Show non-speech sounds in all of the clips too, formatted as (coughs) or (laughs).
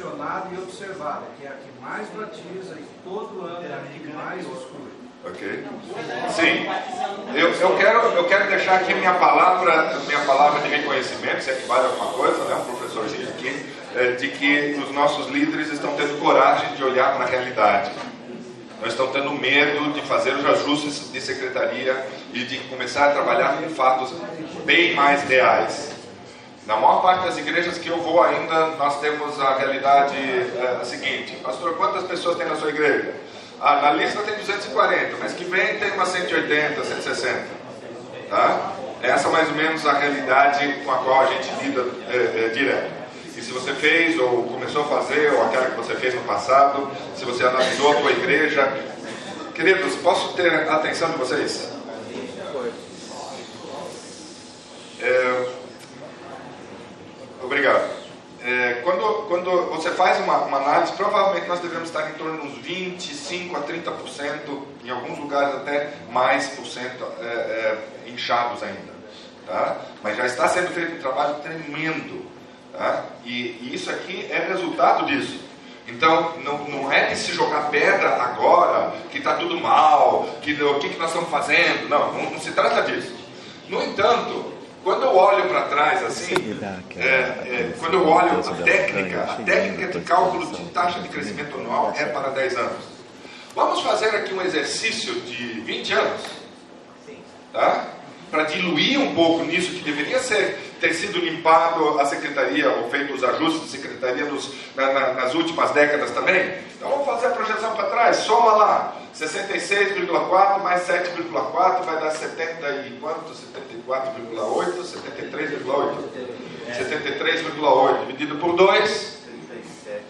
e observada, que é a que mais batiza e todo ano é a que mais exclui. Ok? Sim. Eu, eu, quero, eu quero deixar aqui minha palavra, minha palavra de reconhecimento, se é que vale alguma coisa, né? um professorzinho aqui, é, de que os nossos líderes estão tendo coragem de olhar para a realidade. Não estão tendo medo de fazer os ajustes de secretaria e de começar a trabalhar com fatos bem mais reais. Na maior parte das igrejas que eu vou ainda, nós temos a realidade é, seguinte: Pastor, quantas pessoas tem na sua igreja? Ah, na lista tem 240, mas que vem tem umas 180, 160. Tá? Essa é mais ou menos a realidade com a qual a gente lida é, é, direto. E se você fez ou começou a fazer, ou aquela que você fez no passado, se você analisou a tua igreja. Queridos, posso ter a atenção de vocês? É, obrigado. É, quando, quando você faz uma, uma, análise, provavelmente nós devemos estar em torno uns 25 a 30%, em alguns lugares até mais por cento é, é, inchados ainda. Tá? Mas já está sendo feito um trabalho tremendo. Tá? E, e isso aqui é resultado disso. Então, não, não é de se jogar pedra agora, que está tudo mal, que o que, que nós estamos fazendo. Não, não, não se trata disso. No entanto, quando eu olho para trás assim, é, é, quando eu olho a técnica, a técnica de cálculo de taxa de crescimento anual é para 10 anos. Vamos fazer aqui um exercício de 20 anos, tá? Para diluir um pouco nisso que deveria ser ter sido limpado a secretaria ou feito os ajustes de secretaria nos, na, na, nas últimas décadas também. Então vamos fazer a projeção para trás, soma lá. 66,4 mais 7,4 vai dar 70 e quanto? 74,8, 73,8. 73,8 dividido por 2. 37.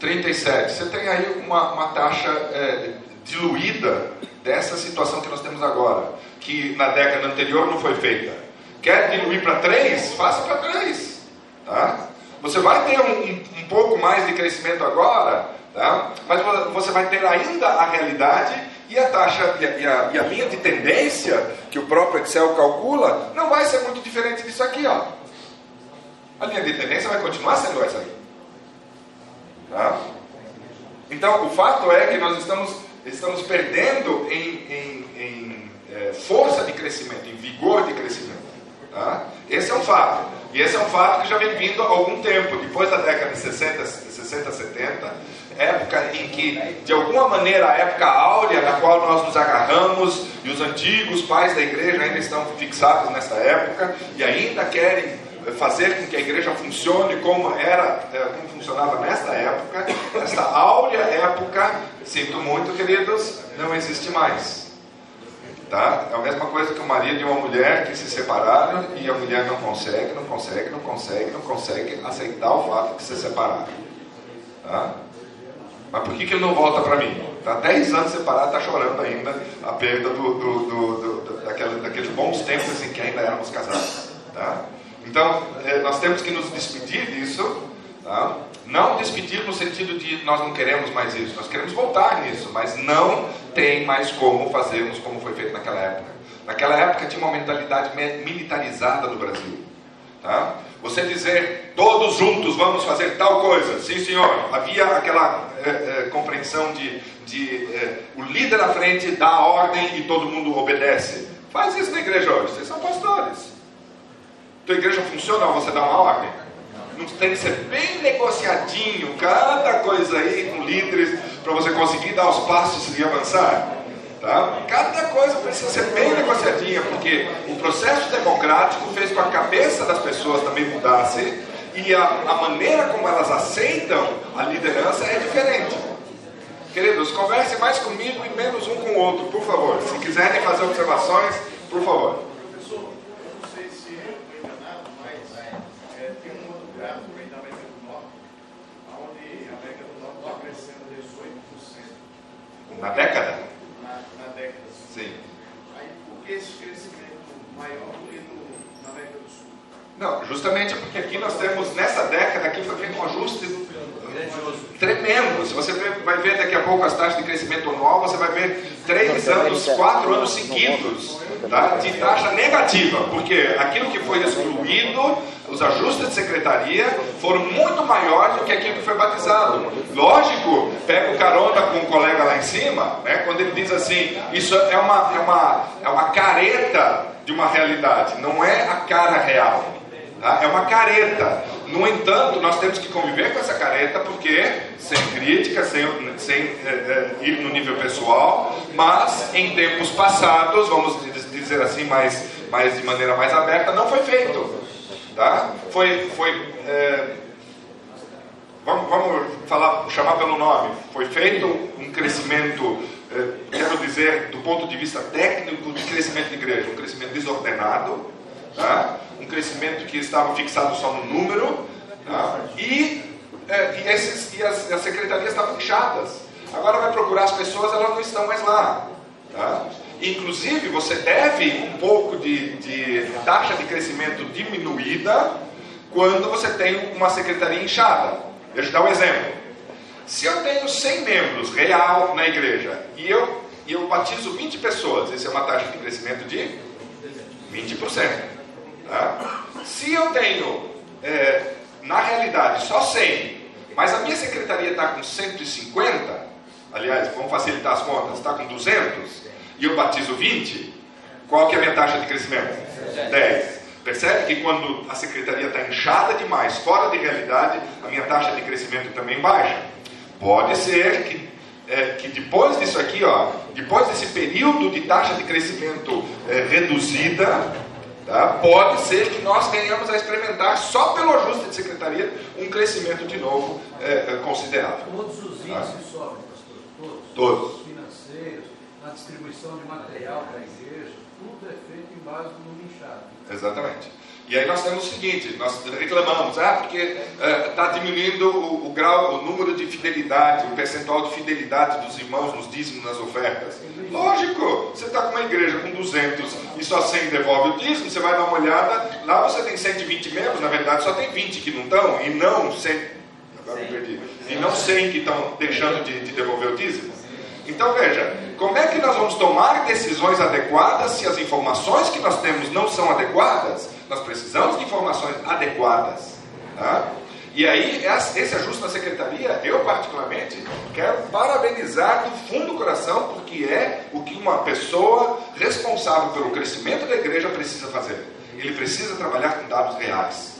37. Você tem aí uma, uma taxa é, diluída dessa situação que nós temos agora, que na década anterior não foi feita. Quer diluir para 3? Faça para 3. Tá? Você vai ter um, um, um pouco mais de crescimento agora, Tá? Mas você vai ter ainda a realidade e a taxa e a, e, a, e a, linha de tendência que o próprio Excel calcula não vai ser muito diferente disso aqui. Ó. A linha de tendência vai continuar sendo essa aí. Tá? Então, o fato é que nós estamos, estamos perdendo em, em, em é, força de crescimento, em vigor de crescimento. Tá? Esse é um fato. E esse é um fato que já vem vindo há algum tempo. Depois da década de 60, 60 70, época em que, de alguma maneira, a época áurea na qual nós nos agarramos, e os antigos pais da igreja ainda estão fixados nessa época, e ainda querem fazer com que a igreja funcione como era, é, como funcionava nesta época, essa áurea época, sinto muito, queridos, não existe mais. Tá? É a mesma coisa que o marido e uma mulher que se separaram e a mulher não consegue, não consegue, não consegue, não consegue aceitar o fato de se separaram. Tá? Mas por que, que ele não volta para mim? Está 10 anos separado, está chorando ainda a perda do, do, do, do daquele, daqueles bons tempos em que ainda éramos casados. Tá? Então, é, nós temos que nos despedir disso. Tá? Não despedir no sentido de nós não queremos mais isso, nós queremos voltar nisso, mas não tem mais como fazermos como foi feito naquela época. Naquela época tinha uma mentalidade militarizada no Brasil. Tá? Você dizer, todos juntos vamos fazer tal coisa. Sim, senhor. Havia aquela é, é, compreensão de, de é, o líder à frente dá a ordem e todo mundo obedece. Faz isso na igreja hoje. Vocês são pastores. Tua igreja funciona ou você dá uma ordem? Não tem que ser bem negociadinho, cada coisa aí com líderes, para você conseguir dar os passos e avançar. Tá? Cada coisa precisa ser bem negociadinha, porque o processo democrático fez com que a cabeça das pessoas também mudasse e a, a maneira como elas aceitam a liderança é diferente. Queridos, converse mais comigo e menos um com o outro, por favor. Se quiserem fazer observações, por favor. Professor, eu não sei se estou enganado, mas é, tem um outro gráfico aí da América do Norte, onde a América do Norte está crescendo 18%. Na década? Sim. Aí, por que esse crescimento maior do que no, na América do Sul? Não, justamente porque aqui nós temos, nessa década aqui foi feito um ajuste Tremendo. Se você vai ver daqui a pouco as taxas de crescimento anual, você vai ver três anos, quatro anos seguidos tá? de taxa negativa, porque aquilo que foi excluído, os ajustes de secretaria, foram muito maiores do que aquilo que foi batizado. Lógico, pega o carona com o colega lá em cima, né, quando ele diz assim: isso é uma, é, uma, é uma careta de uma realidade, não é a cara real. Tá? É uma careta. No entanto, nós temos que conviver com essa careta porque, sem crítica, sem, sem é, é, ir no nível pessoal, mas em tempos passados, vamos dizer assim, mais, mais de maneira mais aberta, não foi feito. Tá? Foi, foi é, vamos, vamos falar, chamar pelo nome. Foi feito um crescimento, quero dizer, do ponto de vista técnico, de crescimento de igreja, um crescimento desordenado, tá? um crescimento que estava fixado só no número, tá? e, é, e, esses, e as, as, secretarias estavam inchadas. Agora vai procurar as pessoas, elas não estão mais lá. Tá? Inclusive, você deve um pouco de, de taxa de crescimento diminuída quando você tem uma secretaria inchada. Deixa eu dar um exemplo. Se eu tenho 100 membros real na igreja e eu, e eu batizo 20 pessoas, isso é uma taxa de crescimento de 20%. Tá? Se eu tenho, é, na realidade, só 100, mas a minha secretaria está com 150, aliás, vamos facilitar as contas, está com 200, e eu batizo 20, qual que é a minha taxa de crescimento? 10. Percebe que quando a secretaria está inchada demais, fora de realidade, a minha taxa de crescimento também baixa. Pode ser que, é, que depois disso aqui, ó, depois desse período de taxa de crescimento é, reduzida, Tá? Pode ser que nós venhamos a experimentar, só pelo ajuste de secretaria, um crescimento de novo é, é, considerável. Todos os índices tá? sobem, pastor? Todos. Todos. Os financeiros, a distribuição de material para a igreja, tudo é feito em base no inchado. Exatamente. E aí nós temos o seguinte, nós reclamamos, ah, porque está é, diminuindo o, o, grau, o número de fidelidade, o percentual de fidelidade dos irmãos nos dízimos, nas ofertas. Lógico, você está com uma igreja com 200 e só 100 devolve o dízimo, você vai dar uma olhada, lá você tem 120 membros, na verdade só tem 20 que não estão, e não 100, agora me perdi, e não 100 que estão deixando de, de devolver o dízimo. Então veja, como é que nós vamos tomar decisões adequadas se as informações que nós temos não são adequadas? Nós precisamos de informações adequadas. Tá? E aí, esse ajuste na secretaria, eu particularmente quero parabenizar do fundo do coração, porque é o que uma pessoa responsável pelo crescimento da igreja precisa fazer. Ele precisa trabalhar com dados reais.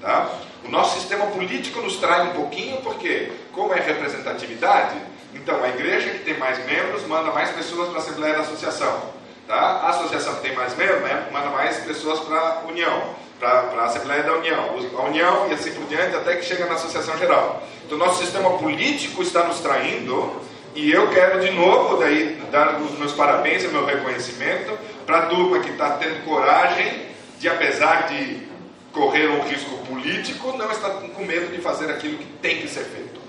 Tá? O nosso sistema político nos trai um pouquinho, porque, como é representatividade, então a igreja que tem mais membros manda mais pessoas para a Assembleia da Associação. Tá? A associação que tem mais membros né, manda mais pessoas para a União, para a Assembleia da União, a União e assim por diante, até que chega na Associação Geral. Então, nosso sistema político está nos traindo e eu quero de novo daí dar os meus parabéns e meu reconhecimento para a turma que está tendo coragem de, apesar de correr um risco político, não está com medo de fazer aquilo que tem que ser feito.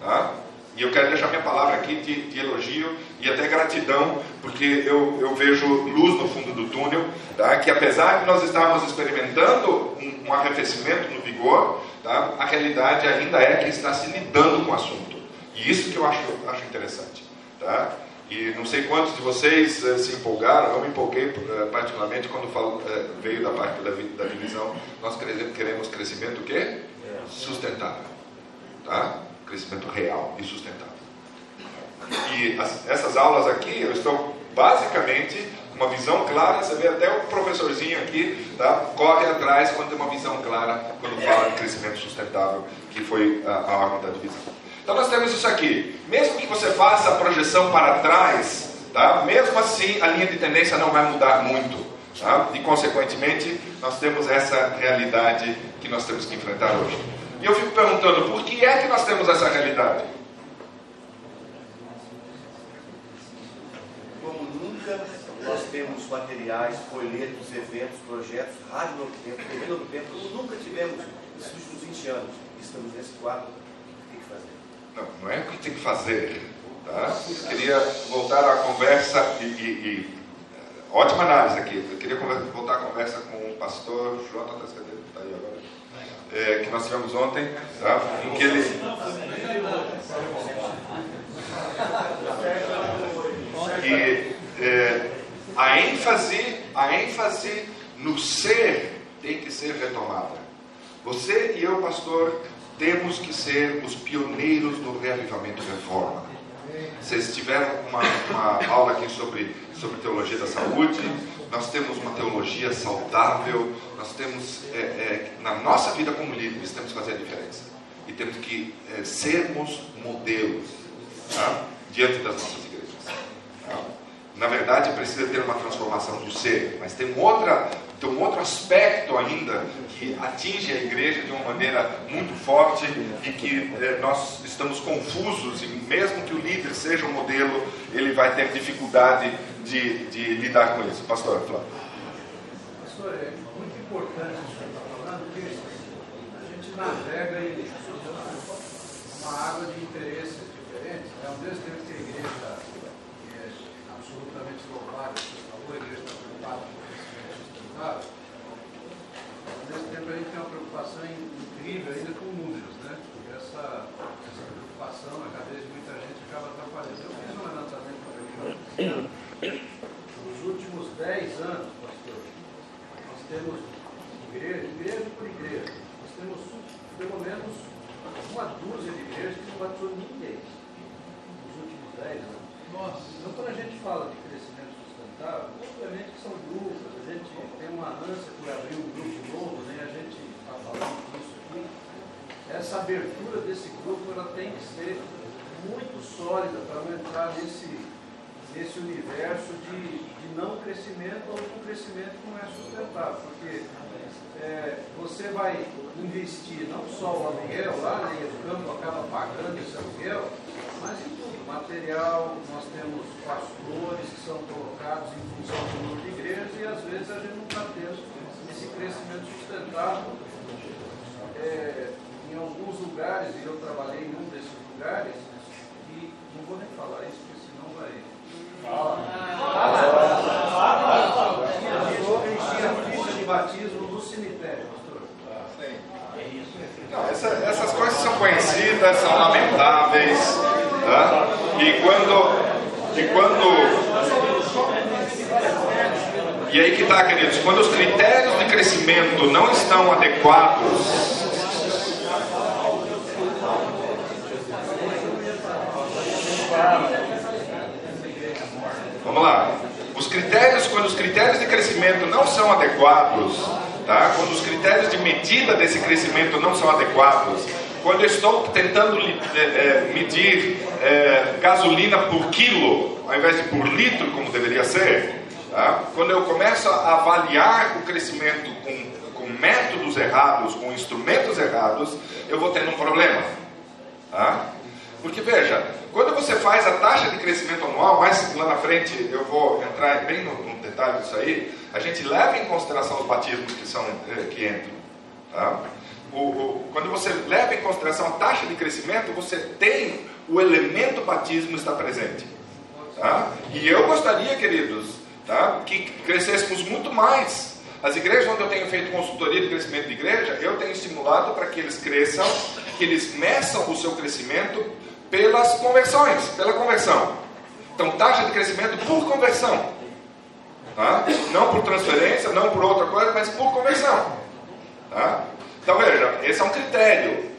Tá? E eu quero deixar minha palavra aqui de, de elogio e até gratidão, porque eu, eu, vejo luz no fundo do túnel, tá? que apesar de nós estarmos experimentando um, um arrefecimento no vigor, tá? a realidade ainda é que está se lidando com o assunto. E isso que eu acho, acho interessante. Tá? E não sei quantos de vocês eh, se empolgaram, eu me empolguei eh, particularmente quando falo, eh, veio da parte da, da divisão. Nós queremos crescimento o quê? Sustentável. Tá? Crescimento real e sustentável. E as, essas aulas aqui, eu estou basicamente com uma visão clara, você vê até o professorzinho aqui, tá? corre atrás quando tem uma visão clara, quando fala de crescimento sustentável, que foi a, a ordem da divisão. Então nós temos isso aqui. Mesmo que você faça a projeção para trás, tá? mesmo assim a linha de tendência não vai mudar muito. Tá? E consequentemente nós temos essa realidade que nós temos que enfrentar hoje. E eu fico perguntando, por que é que nós temos essa realidade? Como nunca nós temos materiais, folhetos, eventos, projetos, rádio novo tempo, TV novo tempo, como nunca tivemos nos últimos 20 anos. Estamos nesse quadro, o que tem que fazer? Não, não é o que tem que fazer. Tá? Eu queria voltar à conversa e, e, e ótima análise aqui. Eu queria voltar à conversa com o pastor agora? É, que nós tivemos ontem, tá? em que ele. Que é, a ênfase, a ênfase no ser tem que ser retomada. Você e eu, pastor, temos que ser os pioneiros do reavivamento e reforma. Vocês tiveram uma, uma aula aqui sobre, sobre teologia da saúde, nós temos uma teologia saudável, nós temos, é, é, na nossa vida como líderes, temos que fazer a diferença. E temos que é, sermos modelos tá? diante das nossas igrejas. Tá? Na verdade, precisa ter uma transformação do ser, mas tem outra tem um outro aspecto ainda que atinge a igreja de uma maneira muito forte e que eh, nós estamos confusos, e mesmo que o líder seja um modelo, ele vai ter dificuldade de, de lidar com isso. Pastor, Flávio. Pastor, é muito importante isso que você está falando, porque a gente navega em uma água de interesses diferentes. É um desses tempos que a igreja é absolutamente louvável, você a igreja está preocupada Claro. Nesse tempo a gente tem uma preocupação incrível ainda com números, né? Essa, essa preocupação na cabeça de muita gente acaba atrapalhando. Eu fiz um levantamento para Nos últimos 10 anos, pastor, nós temos igreja, igreja por igreja, nós temos pelo menos uma dúzia de igrejas que não batizou ninguém nos últimos 10 anos. Nossa. Então quando a gente fala de crescimento sustentável, obviamente que são grupos, a gente tem uma ânsia por abrir um grupo novo, né? a gente está falando disso aqui. Essa abertura desse grupo ela tem que ser muito sólida para não entrar nesse, nesse universo de, de não crescimento ou de um crescimento que não é sustentável, porque é, você vai investir não só o aluguel lá, né, campo acaba pagando esse aluguel, mas em tudo, material, nós temos pastores que são colocados em função do número de igrejas e às vezes a gente não está tendo esse crescimento sustentável. É, em alguns lugares, e eu trabalhei em um desses lugares, e não vou nem falar isso, porque senão vai. Fala. Enchia a de batismo do cemitério, pastor. Essas coisas são conhecidas, são lamentáveis. Tá? E quando. E quando e aí que está, queridos, quando os critérios de crescimento não estão adequados, Vamos lá. Os critérios, quando os critérios de crescimento não são adequados, tá? quando os critérios de medida desse crescimento não são adequados, quando eu estou tentando é, medir é, gasolina por quilo, ao invés de por litro, como deveria ser, tá? quando eu começo a avaliar o crescimento com, com métodos errados, com instrumentos errados, eu vou tendo um problema. Tá? Porque veja, quando você faz a taxa de crescimento anual, mais lá na frente eu vou entrar bem no, no detalhe disso aí, a gente leva em consideração os batismos que, são, é, que entram. Tá? o, o, quando você leva em consideração a taxa de crescimento, você tem o elemento batismo está presente. Tá? E eu gostaria, queridos, tá, que crescêssemos muito mais. As igrejas onde eu tenho feito consultoria de crescimento de igreja, eu tenho estimulado para que eles cresçam, que eles meçam o seu crescimento pelas conversões, pela conversão. Então, taxa de crescimento por conversão. Tá? Não por transferência, não por outra coisa, mas por conversão. Tá? Então veja, esse é um critério.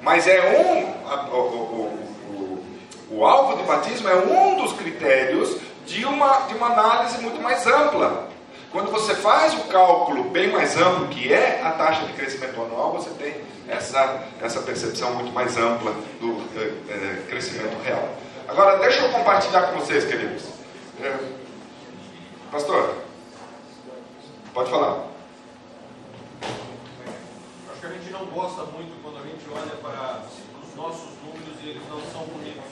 Mas é um. A, o, o, o, o, alvo do batismo é um dos critérios de uma, de uma análise muito mais ampla. Quando você faz o cálculo bem mais amplo, que é a taxa de crescimento anual, você tem essa, essa percepção muito mais ampla do é, é, crescimento real. Agora, deixa eu compartilhar com vocês, queridos. É, pastor, pode falar que a gente não gosta muito quando a gente olha para os nossos números e eles não são bonitos.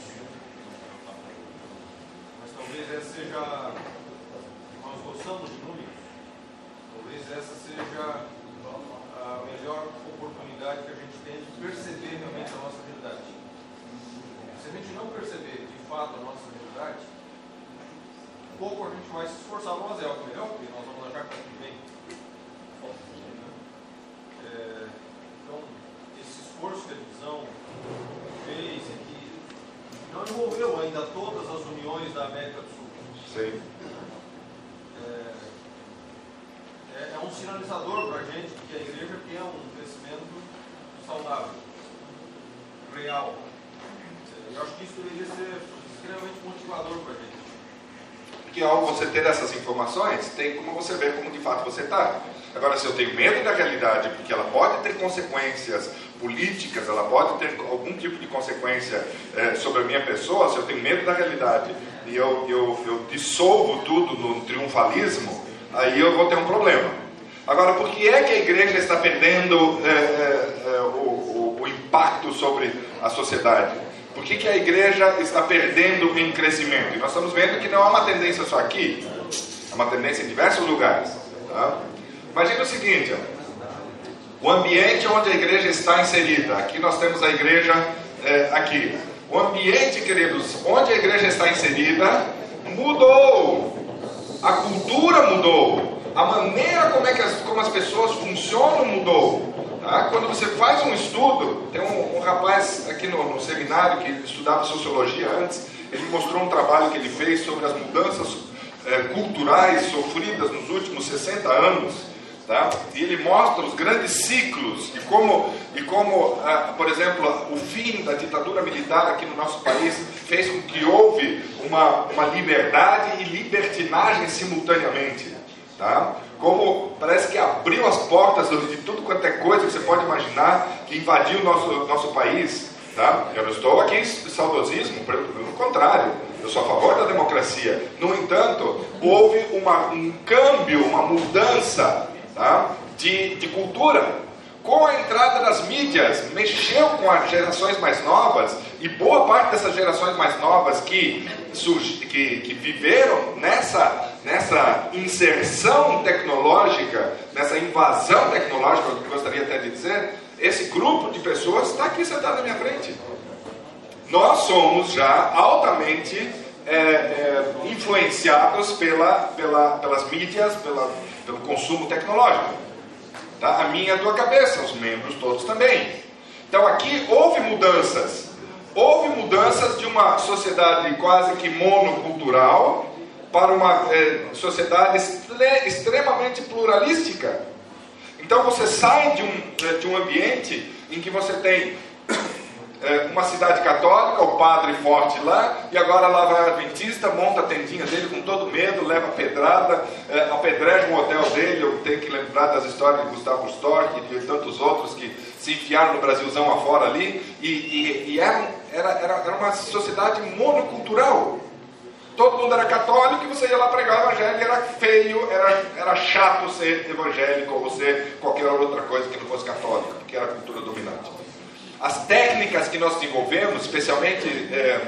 Mas talvez essa seja. Nós gostamos de números. Talvez essa seja a melhor oportunidade que a gente tem de perceber realmente a nossa realidade. Se a gente não perceber de fato a nossa realidade, pouco a gente vai se esforçar para fazer algo melhor, porque nós vamos achar que está bem. É, então, esse esforço que a divisão fez e que não envolveu ainda todas as uniões da América do Sul. Sim. É, é, é um sinalizador para a gente que a igreja quer um crescimento saudável, real. Eu acho que isso deveria ser extremamente motivador para a gente. Porque ao você ter essas informações, tem como você ver como de fato você está. Agora, se eu tenho medo da realidade, porque ela pode ter consequências políticas, ela pode ter algum tipo de consequência é, sobre a minha pessoa, se eu tenho medo da realidade e eu, eu, eu dissolvo tudo no triunfalismo, aí eu vou ter um problema. Agora, por que é que a igreja está perdendo é, é, o, o, o impacto sobre a sociedade? Por que, que a igreja está perdendo em crescimento? E nós estamos vendo que não é uma tendência só aqui, é uma tendência em diversos lugares. Tá? Imagina o seguinte: o ambiente onde a igreja está inserida. Aqui nós temos a igreja é, aqui. O ambiente, queridos, onde a igreja está inserida mudou. A cultura mudou. A maneira como, é que as, como as pessoas funcionam mudou. Tá? Quando você faz um estudo, tem um, um rapaz aqui no, no, seminário que estudava sociologia antes, ele mostrou um trabalho que ele fez sobre as mudanças é, culturais sofridas nos últimos 60 anos. Tá? E ele mostra os grandes ciclos e como, e como ah, por exemplo, o fim da ditadura militar aqui no nosso país fez com que houve uma, uma liberdade e libertinagem simultaneamente. Tá? Como parece que abriu as portas de tudo quanto é coisa que você pode imaginar que invadiu o nosso, nosso país. Tá? Eu não estou aqui saudosismo, pelo contrário, eu sou a favor da democracia. No entanto, houve uma, um câmbio, uma mudança tá? de, de cultura. Com a entrada das mídias, mexeu com as gerações mais novas, e boa parte dessas gerações mais novas que, que, que viveram nessa, nessa inserção tecnológica, nessa invasão tecnológica, eu gostaria até de dizer, esse grupo de pessoas está aqui sentado na minha frente. Nós somos já altamente é, é, influenciados pela, pela, pelas mídias, pela, pelo consumo tecnológico. Tá? A minha a tua cabeça, os membros todos também. Então aqui houve mudanças. Houve mudanças de uma sociedade quase que monocultural para uma é, sociedade extremamente pluralística. Então você sai de um, de um ambiente em que você tem uma cidade católica, o padre forte lá, e agora lá vai o Adventista, monta a tendinha dele com todo medo, leva pedrada, é, apedreja o hotel dele. Eu tenho que lembrar das histórias de Gustavo Stork e de tantos outros que se enfiaram no Brasilzão afora ali, e, e, e era, era, era uma sociedade monocultural. Todo mundo era católico e você ia lá pregar o evangelho, era feio, era, era chato ser evangélico ou ser qualquer outra coisa que não fosse católica, porque era a cultura dominante. As técnicas que nós desenvolvemos, especialmente é,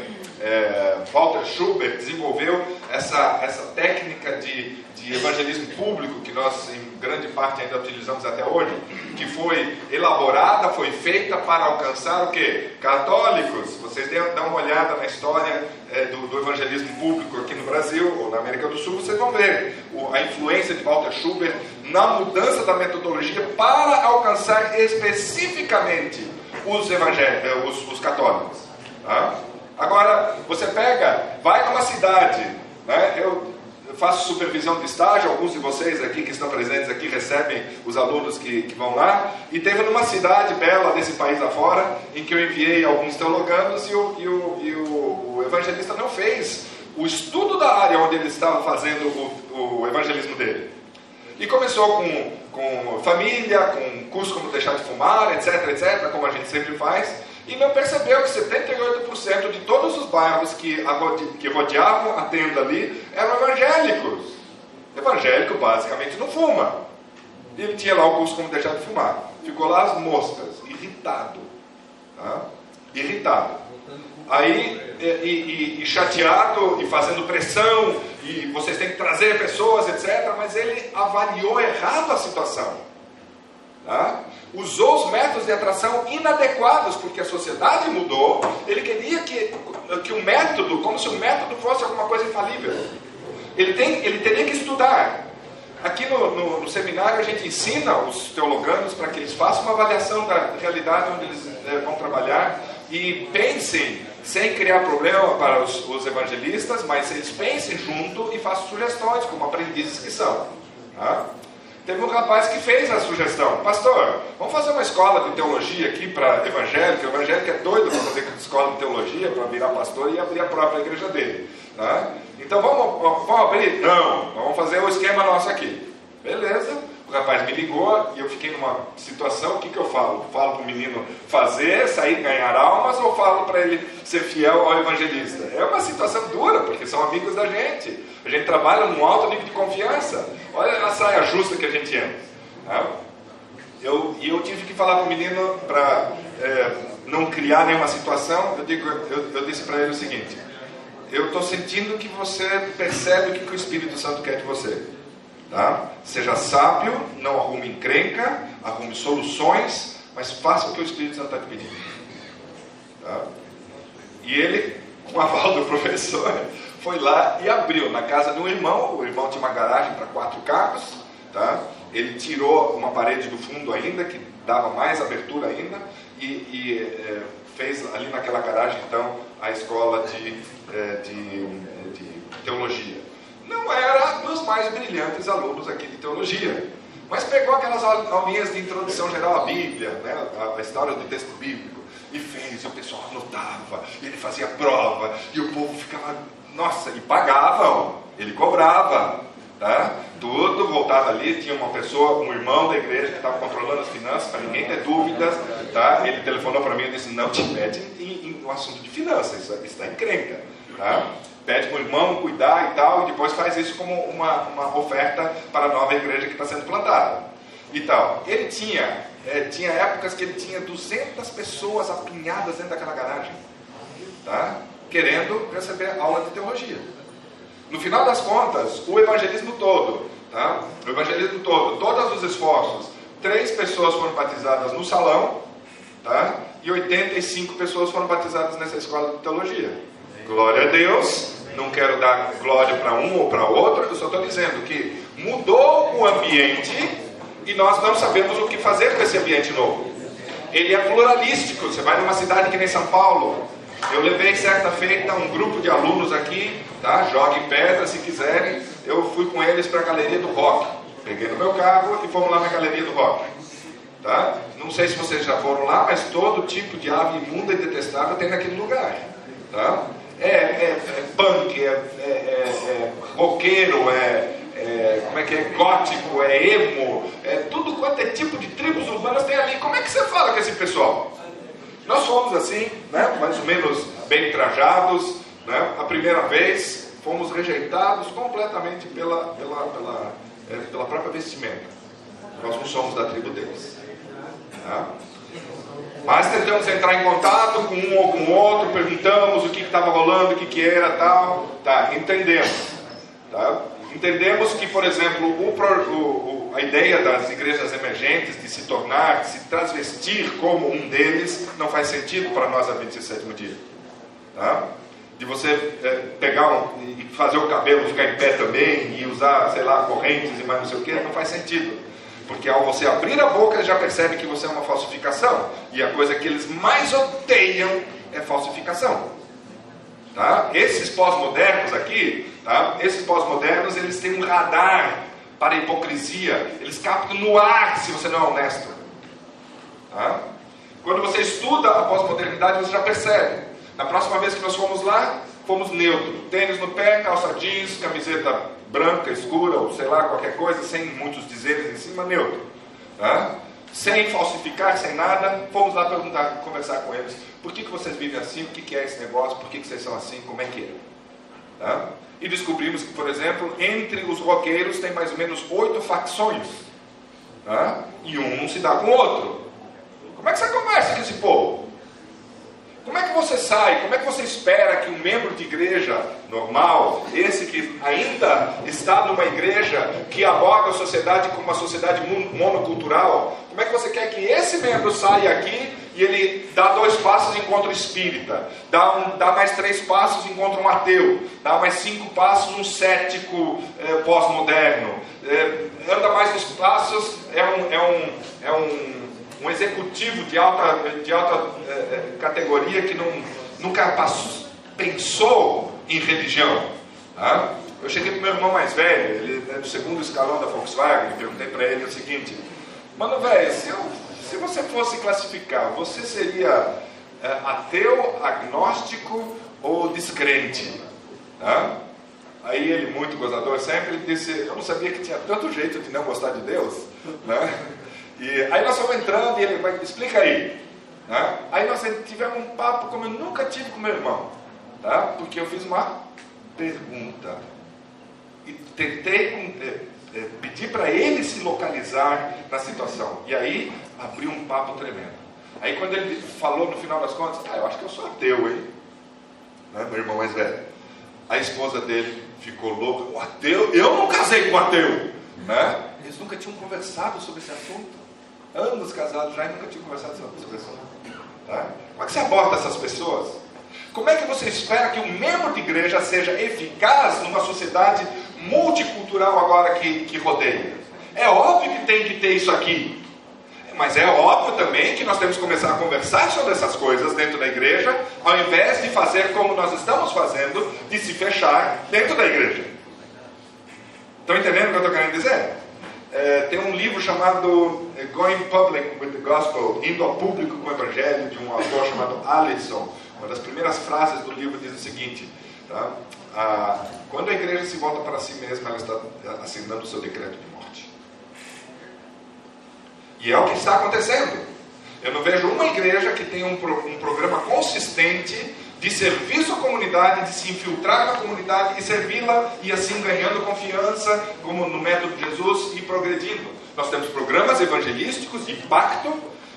é, Walter Schubert desenvolveu essa, essa técnica de, de evangelismo público que nós, em grande parte, ainda utilizamos até hoje, que foi elaborada, foi feita para alcançar o que? Católicos. Vocês dão uma olhada na história é, do, do, evangelismo público aqui no Brasil ou na América do Sul, vocês vão ver o, a influência de Walter Schubert na mudança da metodologia para alcançar especificamente os, evangélicos, os, os católicos. Tá? Agora, você pega, vai numa cidade, né? eu faço supervisão de estágio, alguns de vocês aqui que estão presentes aqui recebem os alunos que, que vão lá, e teve numa cidade bela desse país afora, em que eu enviei alguns teologanos e o, e o, e o evangelista não fez o estudo da área onde ele estava fazendo o, o evangelismo dele. E começou com, com família, com curso como deixar de fumar, etc, etc, como a gente sempre faz, e não percebeu que 78% de todos os bairros que, que rodeavam a tenda ali eram evangélicos. Evangélico basicamente não fuma. Ele tinha lá o curso como deixar de fumar. Ficou lá as moscas, irritado. Tá? Irritado. Aí, e, e, e, chateado, e fazendo pressão, e vocês têm que trazer pessoas, etc. Mas ele avaliou errado a situação. Tá? Usou os métodos de atração inadequados, porque a sociedade mudou. Ele queria que, que o método, como se o método fosse alguma coisa infalível. Ele, tem, ele teria que estudar. Aqui no, no, no, seminário a gente ensina os teologanos para que eles façam uma avaliação da realidade onde eles é, vão trabalhar e pensem, sem criar problema para os, os, evangelistas, mas eles pensem junto e façam sugestões, como aprendizes que são. Tá? Teve um rapaz que fez a sugestão: Pastor, vamos fazer uma escola de teologia aqui para evangélico. O evangélico é doido para fazer escola de teologia, para virar pastor e abrir a própria igreja dele. Tá? Então vamos, vamos abrir? Não, vamos fazer o esquema nosso aqui. Beleza. O rapaz me ligou e eu fiquei numa situação: o que, que eu falo? Falo para o menino fazer, sair, ganhar almas, ou falo para ele ser fiel ao evangelista? É uma situação dura, porque são amigos da gente. A gente trabalha num alto nível de confiança. Olha a saia justa que a gente entra. Tá? Eu, e eu tive que falar para o menino para é, não criar nenhuma situação. Eu, digo, eu, eu disse para ele o seguinte: Eu estou sentindo que você percebe o que, que o Espírito Santo quer de você. Tá? Seja sábio, não arrume encrenca, arrume soluções, mas faça o que o Espírito Santo está te pedindo. Tá? E ele, com a aval do professor, (laughs) foi lá e abriu na casa do irmão. O irmão tinha uma garagem para quatro carros. Tá? Ele tirou uma parede do fundo ainda, que dava mais abertura ainda, e, e é, fez ali naquela garagem, então, a escola de, é, de, de teologia. Não era dos mais brilhantes alunos aqui de teologia, mas pegou aquelas aulinhas de introdução geral à Bíblia, né, a, história do texto bíblico, e fez, e o pessoal anotava, e ele fazia prova, e o povo ficava nossa, e pagavam, ele cobrava, tá? Tudo voltado ali, tinha uma pessoa, um irmão da igreja que estava controlando as finanças, para ninguém ter dúvidas, tá? Ele telefonou para mim e disse, não te mete em, em, um assunto de finanças, isso, está encrenca, tá? Pede para o irmão cuidar e tal, e depois faz isso como uma, uma oferta para a nova igreja que está sendo plantada. E tal. Ele tinha, é, tinha épocas que ele tinha 200 pessoas apinhadas dentro daquela garagem. Tá? querendo receber aula de teologia. No final das contas, o evangelismo todo, tá? o evangelismo todo, todos os esforços, três pessoas foram batizadas no salão, tá? e 85 pessoas foram batizadas nessa escola de teologia. Glória a Deus, não quero dar glória para um ou para outro, eu só estou dizendo que mudou o ambiente e nós não sabemos o que fazer com esse ambiente novo. Ele é pluralístico, você vai numa cidade que nem São Paulo, eu levei certa feita um grupo de alunos aqui, tá? Joguem pedra se quiserem. Eu fui com eles para a galeria do rock. Peguei no meu carro e fomos lá na galeria do rock. Tá? Não sei se vocês já foram lá, mas todo tipo de ave imunda e detestável tem naquele lugar. Tá? É, é, é punk, é, é, é, é roqueiro, é, é, como é que é, gótico, é emo, é tudo quanto é tipo de tribos urbanas tem ali. Como é que você fala com esse pessoal? Nós fomos assim, né, mais ou menos bem trajados, né, a primeira vez fomos rejeitados completamente pela, pela, pela, pela própria vestimenta. Nós não somos da tribo deles. Tá? Mas tentamos entrar em contato com um ou com outro, perguntamos o que estava rolando, o que, que era tal. Tá, entendemos. Tá? Entendemos que, por exemplo, o, o, a ideia das igrejas emergentes de se tornar, de se transvestir como um deles, não faz sentido para nós a 27 dia. Tá? De você é, pegar um, e fazer o cabelo ficar em pé também e usar, sei lá, correntes e mais não sei o que, não faz sentido. Porque ao você abrir a boca, eles já percebem que você é uma falsificação. E a coisa que eles mais odeiam é falsificação. Tá? Esses pós-modernos aqui, tá? esses pós-modernos, eles têm um radar para a hipocrisia, eles captam no ar se você não é honesto. Tá? Quando você estuda a pós-modernidade, você já percebe. Na próxima vez que nós fomos lá, fomos neutro. Tênis no pé, calça jeans, camiseta branca, escura, ou sei lá, qualquer coisa, sem muitos dizeres em cima, neutro. Tá? Sem falsificar, sem nada, fomos lá perguntar, conversar com eles. Por que, que vocês vivem assim? O que, que é esse negócio? Por que, que vocês são assim? Como é que é? Tá? E descobrimos que, por exemplo, entre os roqueiros tem mais ou menos oito facções. Tá? E um não se dá com o outro. Como é que você conversa com esse povo? Como é que você sai? Como é que você espera que um membro de igreja normal, esse que ainda está numa igreja que aboga a sociedade como uma sociedade monocultural, como é que você quer que esse membro saia aqui e ele dá dois passos e encontra espírita, dá, um, dá mais três passos e encontra um ateu, dá mais cinco passos um cético é, pós-moderno, é, anda mais nos passos, é um, é um, é um, um executivo de alta, de alta é, é, categoria que não, nunca passou, pensou em religião. Tá? Eu cheguei para o meu irmão mais velho, ele é do segundo escalão da Volkswagen, e perguntei para ele o seguinte: Mano, velho, se, se você fosse classificar, você seria é, ateu, agnóstico ou descrente? Tá? Aí ele, muito gozador, sempre disse: Eu não sabia que tinha tanto jeito de não gostar de Deus. Né? E aí nós fomos entrando e ele vai, explica aí. Né? Aí nós tivemos um papo como eu nunca tive com meu irmão. Tá? Porque eu fiz uma pergunta. E tentei é, é, pedir para ele se localizar na situação. E aí abriu um papo tremendo. Aí quando ele falou no final das contas, ah, eu acho que eu sou ateu, hein? Né? Meu irmão mais velho. A esposa dele ficou louca. O ateu, eu não casei com ateu. Né? Eles nunca tinham conversado sobre esse assunto. Anos casados já e nunca tinham conversado sobre esse assunto. Tá? Como é que você aborda essas pessoas? Como é que você espera que um membro de igreja seja eficaz numa sociedade multicultural agora que, que rodeia? É óbvio que tem que ter isso aqui. Mas é óbvio também que nós temos que começar a conversar sobre essas coisas dentro da igreja, ao invés de fazer como nós estamos fazendo, de se fechar dentro da igreja. Estão entendendo o que eu estou querendo dizer? É, tem um livro chamado é, Going Public with the Gospel, Indo ao Público com o Evangelho, de um autor chamado Allison. Uma das primeiras frases do livro diz o seguinte: tá? ah, quando a igreja se volta para si mesma, ela está assinando o seu decreto de morte. E é o que está acontecendo. Eu não vejo uma igreja que tenha um, pro, um programa consistente de serviço à comunidade, de se infiltrar na comunidade e servi-la e assim ganhando confiança, como no método de Jesus e progredindo. Nós temos programas evangelísticos de impacto,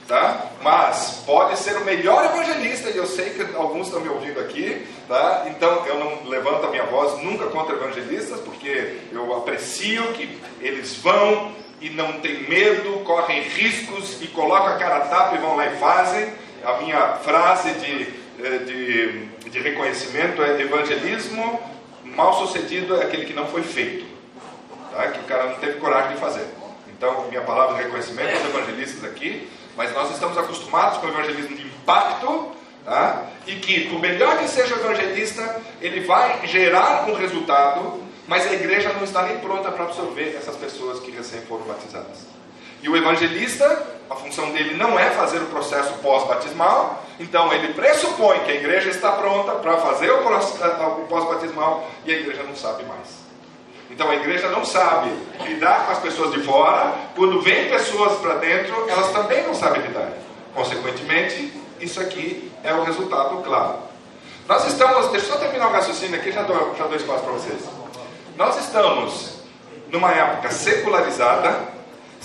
tá? Mas pode ser o melhor evangelista e eu sei que alguns estão me ouvindo aqui, tá? Então eu não levanto a minha voz nunca contra evangelistas porque eu aprecio que eles vão e não tem medo, correm riscos e colocam a cara a tapa e vão lá e fazem. A minha frase de, de, de reconhecimento é evangelismo mal sucedido é aquele que não foi feito, tá? que o cara não teve coragem de fazer. Então, minha palavra de reconhecimento aos evangelistas aqui, mas nós estamos acostumados com o evangelismo de impacto, tá? e que, por melhor que seja o evangelista, ele vai gerar um resultado mas a igreja não está nem pronta para absorver essas pessoas que recém foram batizadas. E o evangelista, a função dele não é fazer o processo pós-batismal, então ele pressupõe que a igreja está pronta para fazer o pós-batismal e a igreja não sabe mais. Então a igreja não sabe lidar com as pessoas de fora, quando vem pessoas para dentro, elas também não sabem lidar. Consequentemente, isso aqui é o resultado claro. Nós estamos, deixa eu só terminar o raciocínio aqui, já dou, já dou espaço para vocês. Nós estamos numa época secularizada.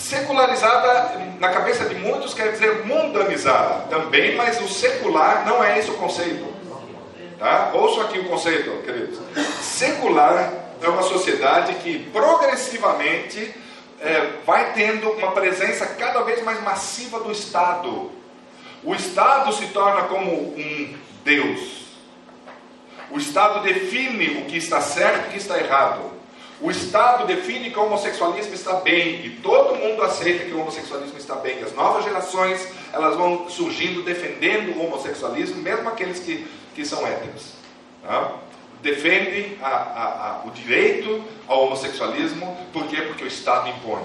Secularizada, na cabeça de muitos, quer dizer mundanizada também, mas o secular não é esse o conceito. Tá? Ouçam aqui o conceito, queridos. Secular é uma sociedade que progressivamente é, vai tendo uma presença cada vez mais massiva do Estado. O Estado se torna como um Deus. O Estado define o que está certo e o que está errado. O Estado define que o homossexualismo está bem e todo mundo aceita que o homossexualismo está bem. As novas gerações elas vão surgindo defendendo o homossexualismo, mesmo aqueles que, que são héteros. Tá? Defendem a, a, a, o direito ao homossexualismo, por quê? Porque o Estado impõe.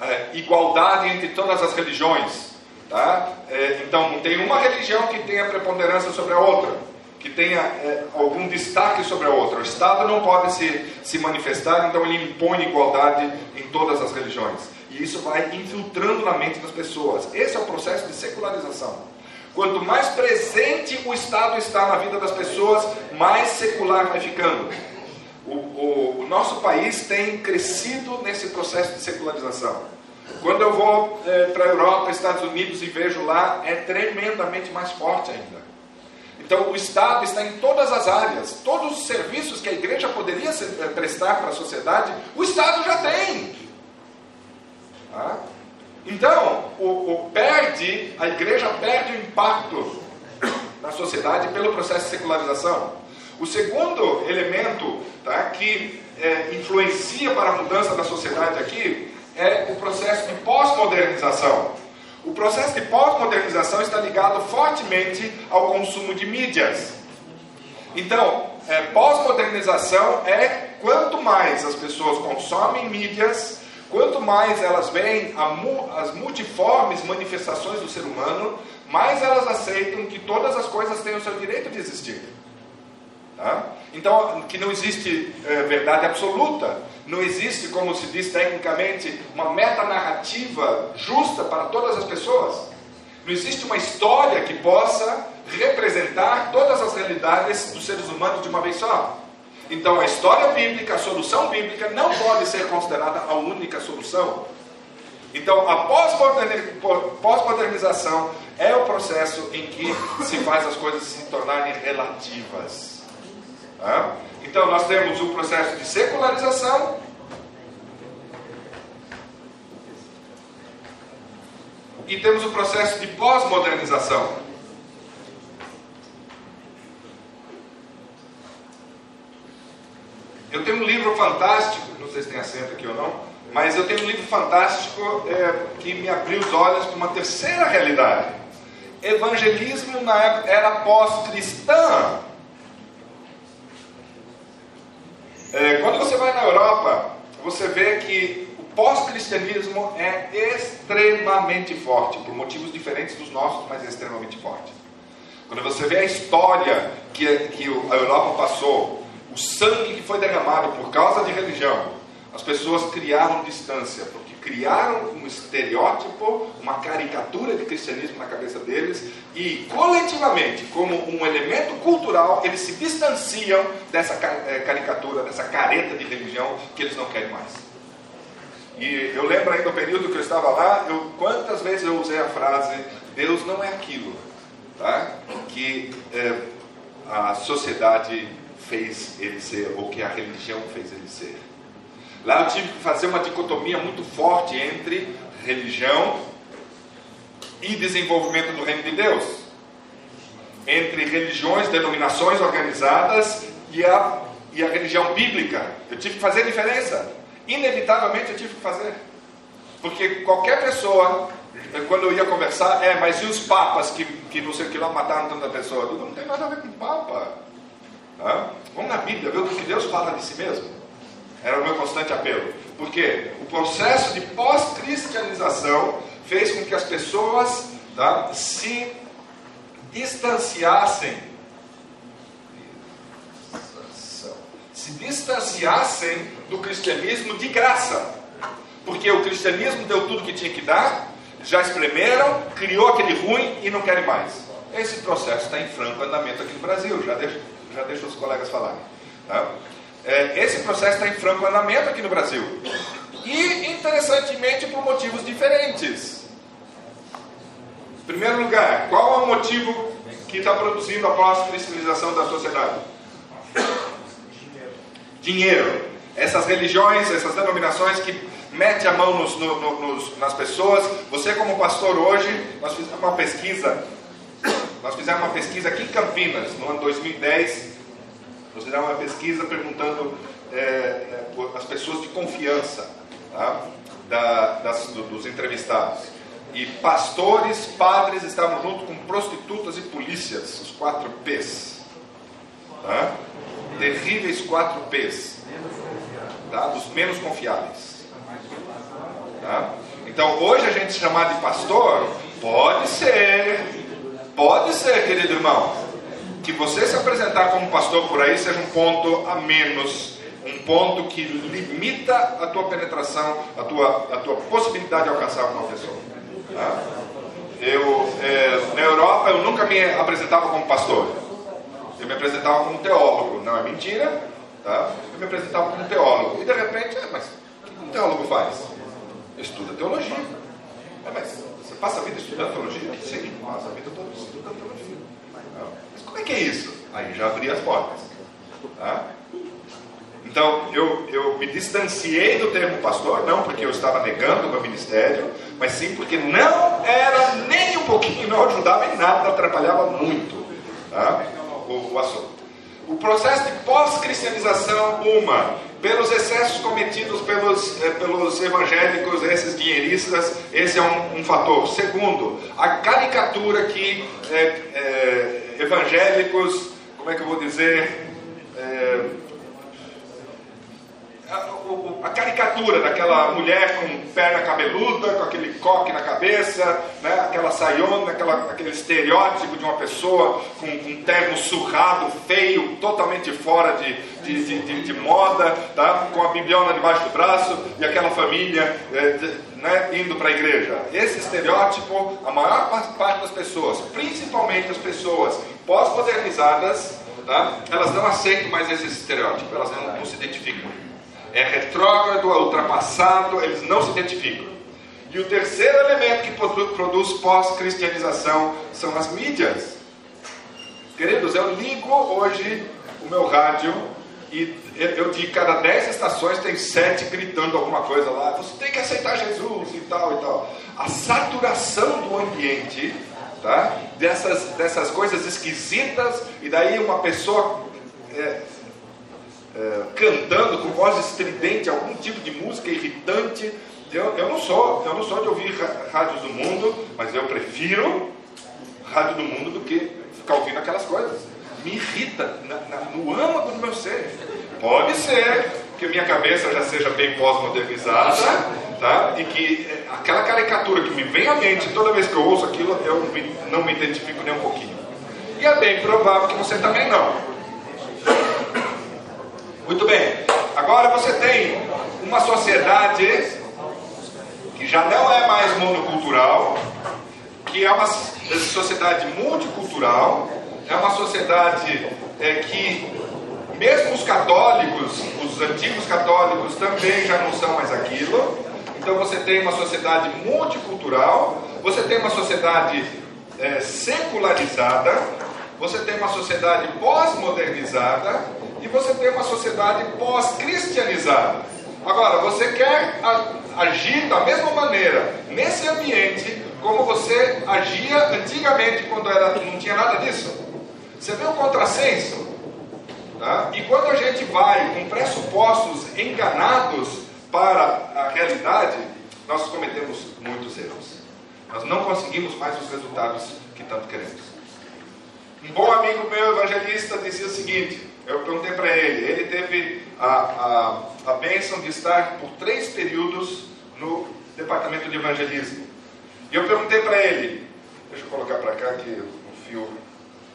É, igualdade entre todas as religiões. Tá? É, então, não tem uma religião que tenha preponderância sobre a outra que tenha é, algum destaque sobre a outra. O Estado não pode se, se manifestar, então ele impõe igualdade em todas as religiões. E isso vai infiltrando na mente das pessoas. Esse é o processo de secularização. Quanto mais presente o Estado está na vida das pessoas, mais secular vai ficando. O, o, o nosso país tem crescido nesse processo de secularização. Quando eu vou é, para a Europa, Estados Unidos e vejo lá, é tremendamente mais forte ainda. Então, o Estado está em todas as áreas. Todos os serviços que a igreja poderia eh, prestar para a sociedade, o Estado já tem. Tá? Então, o, o, perde, a igreja perde o impacto (coughs) na sociedade pelo processo de secularização. O segundo elemento tá, que é, influencia para a mudança da sociedade aqui é o processo de pós-modernização. O processo de pós-modernização está ligado fortemente ao consumo de mídias. Então, é, pós-modernização é quanto mais as pessoas consomem mídias, quanto mais elas veem as multiformes manifestações do ser humano, mais elas aceitam que todas as coisas têm o seu direito de existir. Tá? Então, que não existe é, verdade absoluta, não existe, como se diz tecnicamente, uma metanarrativa justa para todas as pessoas. Não existe uma história que possa representar todas as realidades dos seres humanos de uma vez só. Então, a história bíblica, a solução bíblica, não pode ser considerada a única solução. Então, a pós-modernização é o processo em que se faz as coisas se tornarem relativas. Então, nós temos o processo de secularização. E temos o processo de pós-modernização. Eu tenho um livro fantástico, não sei se tem assento aqui ou não, mas eu tenho um livro fantástico é, que me abriu os olhos para uma terceira realidade. Evangelismo na era pós-cristã. É, quando você vai na Europa, você vê que o pós-cristianismo é extremamente forte, por motivos diferentes dos nossos, mas é extremamente forte. Quando você vê a história que, que a Europa passou, o sangue que foi derramado por causa de religião, as pessoas criaram distância, criaram um estereótipo, uma caricatura de cristianismo na cabeça deles e coletivamente, como um elemento cultural, eles se distanciam dessa eh, caricatura, dessa careta de religião que eles não querem mais. E eu lembro ainda do período que eu estava lá, eu, quantas vezes eu usei a frase Deus não é aquilo tá? que é, a sociedade fez ele ser, ou que a religião fez ele ser. Lá eu tive que fazer uma dicotomia muito forte entre religião e desenvolvimento do reino de Deus. Entre religiões, denominações organizadas e a, e a religião bíblica. Eu tive que fazer diferença. Inevitavelmente eu tive que fazer. Porque qualquer pessoa, quando eu ia conversar, é, mas e os papas que, que não sei o que lá mataram tanta pessoa? Eu digo, não tem nada a ver com papa. Tá? Vamos na Bíblia ver o que Deus fala de si mesmo. Era o meu constante apelo. Porque o processo de pós-cristianização fez com que as pessoas tá, se distanciassem. Se distanciassem do cristianismo de graça. Porque o cristianismo deu tudo que tinha que dar, já espremeram, criou aquele ruim e não querem mais. Esse processo está em franco andamento aqui no Brasil, já deixo, já deixo os colegas falarem. Tá? É, esse processo está em franco andamento aqui no Brasil. E, interessantemente, por motivos diferentes. Em primeiro lugar, qual é o motivo que está produzindo a pós-cristianização da sociedade? Dinheiro. Essas religiões, essas denominações que metem a mão nos, no, no, nos, nas pessoas. Você, como pastor, hoje, nós fizemos uma pesquisa. Nós fizemos uma pesquisa aqui em Campinas, no ano 2010 nós fizemos uma pesquisa perguntando é, é, as pessoas de confiança tá? da, das, do, dos entrevistados. E pastores, padres estavam junto com prostitutas e polícias, os quatro P's. Tá? Terríveis quatro P's. Tá? Dos menos confiáveis. Tá? Então, hoje a gente chamar de pastor, pode ser, pode ser, querido irmão que você se apresentar como pastor por aí seja um ponto a menos, um ponto que limita a tua penetração, a tua, a tua possibilidade de alcançar uma pessoa. Tá? Eu, é, na Europa, eu nunca me apresentava como pastor. Eu me apresentava como teólogo. Não é mentira, tá? Eu me apresentava como teólogo. E de repente, é, mas o que um teólogo faz? Estuda teologia. É, mas você passa a vida estudando teologia? Sim, passa a vida toda estudando teologia. Como é que é isso? Aí já abri as portas. Tá? Então, eu, eu me distanciei do termo pastor, não porque eu estava negando o meu ministério, mas sim porque não era nem um pouquinho, não ajudava em nada, atrapalhava muito tá? o, o assunto. O processo de pós-cristianização, uma, pelos excessos cometidos pelos, eh, pelos evangélicos, esses dinheiristas, esse é um, um fator. Segundo, a caricatura que eh, evangélicos, como é que eu vou dizer, eh, a, caricatura daquela mulher com perna cabeluda, com aquele coque na cabeça, né? aquela saiona, aquela, aquele estereótipo de uma pessoa com, com um terno surrado, feio, totalmente fora de, de, de, de, de moda, tá? com a bibliona debaixo do braço e aquela família é, né? indo para a igreja. Esse estereótipo, a maior parte das pessoas, principalmente as pessoas pós-modernizadas, tá? elas não aceitam mais esse estereótipo, elas não, não se identificam é retrógrado, é ultrapassado, eles não se identificam. E o terceiro elemento que produz pós-cristianização são as mídias. Queridos, eu ligo hoje o meu rádio e eu de cada dez estações tem sete gritando alguma coisa lá. Você tem que aceitar Jesus e tal e tal. A saturação do ambiente, tá? Dessas, dessas coisas esquisitas e daí uma pessoa é, é, cantando com voz estridente algum tipo de música irritante. Eu, eu, não sou, eu não sou de ouvir rádios do mundo, mas eu prefiro rádio do mundo do que ficar ouvindo aquelas coisas. Me irrita na, na, no âmago do meu ser. Pode ser que minha cabeça já seja bem pós-modernizada, tá? E que é, aquela caricatura que me vem à mente toda vez que eu ouço aquilo, eu não me identifico nem um pouquinho. E é bem provável que você também não. Muito bem. Agora você tem uma sociedade que já não é mais monocultural, que é uma sociedade multicultural, é uma sociedade é, que, mesmo os católicos, os antigos católicos também já não são mais aquilo. Então você tem uma sociedade multicultural, você tem uma sociedade é, secularizada, você tem uma sociedade pós-modernizada e você tem uma sociedade pós-cristianizada. Agora, você quer agir da mesma maneira nesse ambiente como você agia antigamente quando era, não tinha nada disso? Você vê o contrassenso? Tá? E quando a gente vai com pressupostos enganados para a realidade, nós cometemos muitos erros. Nós não conseguimos mais os resultados que tanto queremos. Um bom amigo meu evangelista dizia o seguinte: eu perguntei para ele, ele teve a, a, a bênção de estar por três períodos no departamento de evangelismo. E eu perguntei para ele, deixa eu colocar para cá que o fio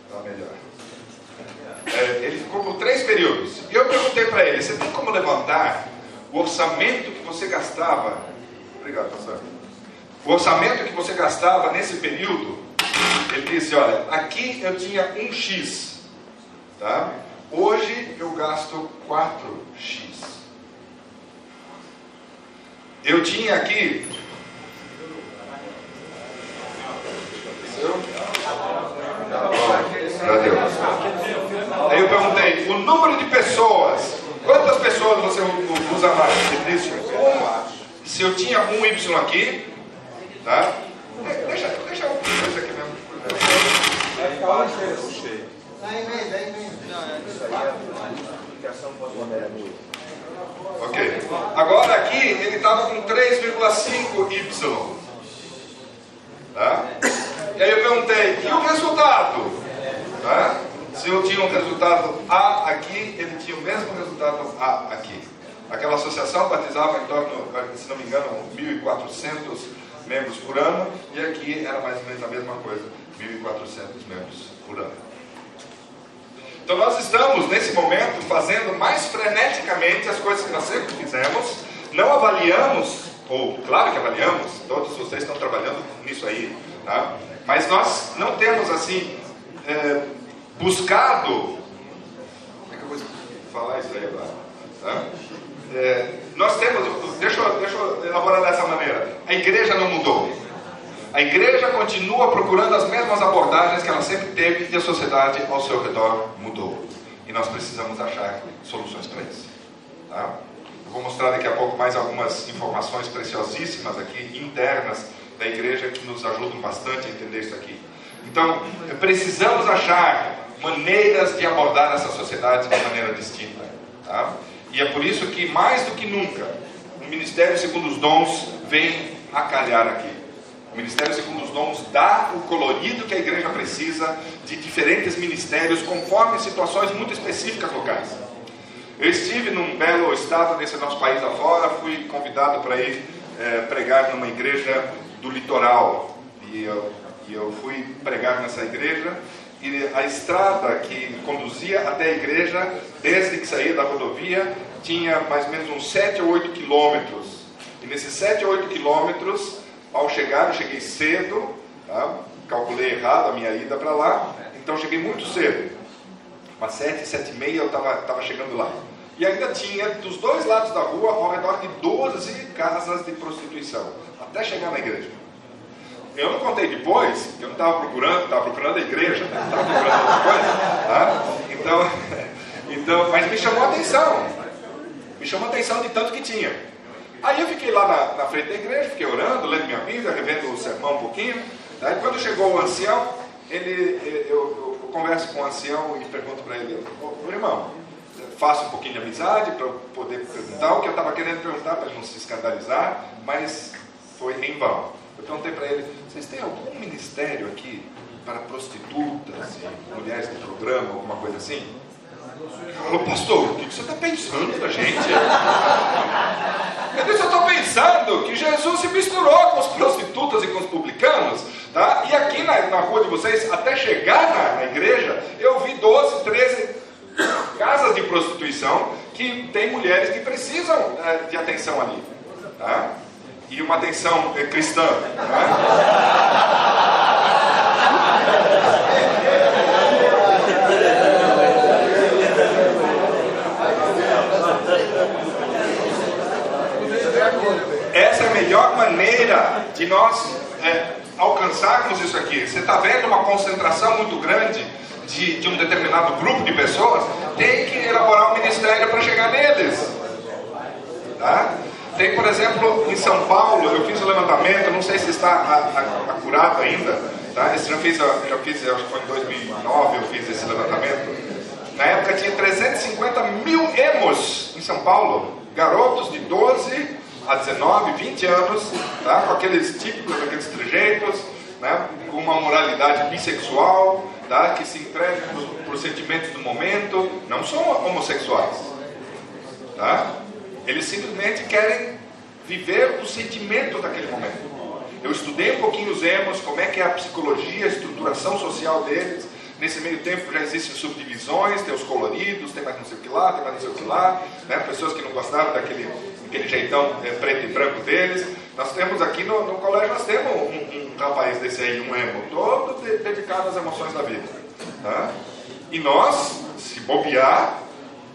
está melhor. É, ele ficou por três períodos. E eu perguntei para ele, você tem como levantar o orçamento que você gastava? Obrigado, pastor. O orçamento que você gastava nesse período? Ele disse, olha, aqui eu tinha um X, tá? Hoje eu gasto 4x. Eu tinha aqui. Cadê? Aí eu perguntei, o número de pessoas, quantas pessoas você usa mais? Um. Se eu tinha um Y aqui, tá? Deixa, deixa, deixa aqui mesmo. Ficar cheio. Ok. Agora aqui ele estava com 3,5Y. Tá? E aí eu perguntei, e o resultado? Tá? Se eu tinha um resultado A aqui, ele tinha o mesmo resultado A aqui. Aquela associação batizava em torno, se não me engano, 1.400 membros por ano, e aqui era mais ou menos a mesma coisa, 1.400 membros por ano. Então nós estamos, nesse momento, fazendo mais freneticamente as coisas que nós sempre fizemos, não avaliamos, ou claro que avaliamos, todos vocês estão trabalhando nisso aí, tá? mas nós não temos assim é, buscado. Como é que eu vou falar isso aí agora? Tá? É, nós temos, deixa, deixa eu elaborar dessa maneira: a igreja não mudou. A igreja continua procurando as mesmas abordagens que ela sempre teve e a sociedade ao seu redor mudou. E nós precisamos achar soluções para isso. Tá? Eu vou mostrar daqui a pouco mais algumas informações preciosíssimas aqui, internas da igreja, que nos ajudam bastante a entender isso aqui. Então, precisamos achar maneiras de abordar essa sociedade de maneira distinta. Tá? E é por isso que, mais do que nunca, o Ministério segundo os dons vem a calhar aqui. O Ministério segundo os dons dá o colorido que a igreja precisa de diferentes ministérios conforme situações muito específicas locais. Eu estive num belo estado desse nosso país afora, fui convidado para ir é, pregar numa igreja do litoral. E eu, e eu fui pregar nessa igreja e a estrada que conduzia até a igreja, desde que saía da rodovia, tinha mais ou menos uns 7 ou 8 quilômetros. E nesses 7 ou 8 quilômetros, ao chegar, eu cheguei cedo, tá? calculei errado a minha ida para lá, então cheguei muito cedo. Umas 7, 7 e meia eu estava chegando lá. E ainda tinha dos dois lados da rua ao redor de 12 casas de prostituição, até chegar na igreja. Eu não contei depois, eu não estava procurando, estava procurando a igreja, estava procurando outra coisa. Tá? Então, (laughs) então, mas me chamou a atenção. Me chamou a atenção de tanto que tinha. Aí eu fiquei lá na, na frente da igreja, fiquei orando, lendo minha Bíblia, revendo o sermão um pouquinho. Daí quando chegou o ancião, ele, eu, eu, eu converso com o ancião e pergunto para ele, ô irmão, faço um pouquinho de amizade para poder perguntar o que eu estava querendo perguntar para ele não se escandalizar, mas foi em vão. Eu perguntei para ele: vocês têm algum ministério aqui para prostitutas e mulheres de programa, alguma coisa assim? Falou, pastor, o que você está pensando da gente? Eu eu estou pensando que Jesus se misturou com os prostitutas e com os publicanos, tá? E aqui na, na rua de vocês, até chegar na, na igreja, eu vi 12, 13 casas de prostituição que tem mulheres que precisam é, de atenção ali, tá? e uma atenção é, cristã. Né? Essa é a melhor maneira de nós é, alcançarmos isso aqui. Você está vendo uma concentração muito grande de, de um determinado grupo de pessoas? Tem que elaborar um ministério para chegar neles. Tá? Tem, por exemplo, em São Paulo, eu fiz o levantamento, não sei se está acurado ainda, tá? Esse já fiz, já fiz, acho que foi em 2009 eu fiz esse levantamento. Na época tinha 350 mil emos em São Paulo, garotos de 12 a 19, 20 anos, tá? com aqueles típicos, aqueles trejeitos, né? com uma moralidade bissexual, tá? que se entregam para os sentimentos do momento, não são homossexuais. Tá? Eles simplesmente querem viver o sentimento daquele momento. Eu estudei um pouquinho os emos, como é que é a psicologia, a estruturação social deles. Nesse meio tempo já existem subdivisões, tem os coloridos, tem mais não sei o que lá, tem mais não sei o que lá, né? pessoas que não gostavam daquele, daquele jeitão é, preto e branco deles. Nós temos aqui no, no colégio, nós temos um, um, rapaz desse aí, um emo, todo de, dedicado às emoções da vida. Tá? E nós, se bobear,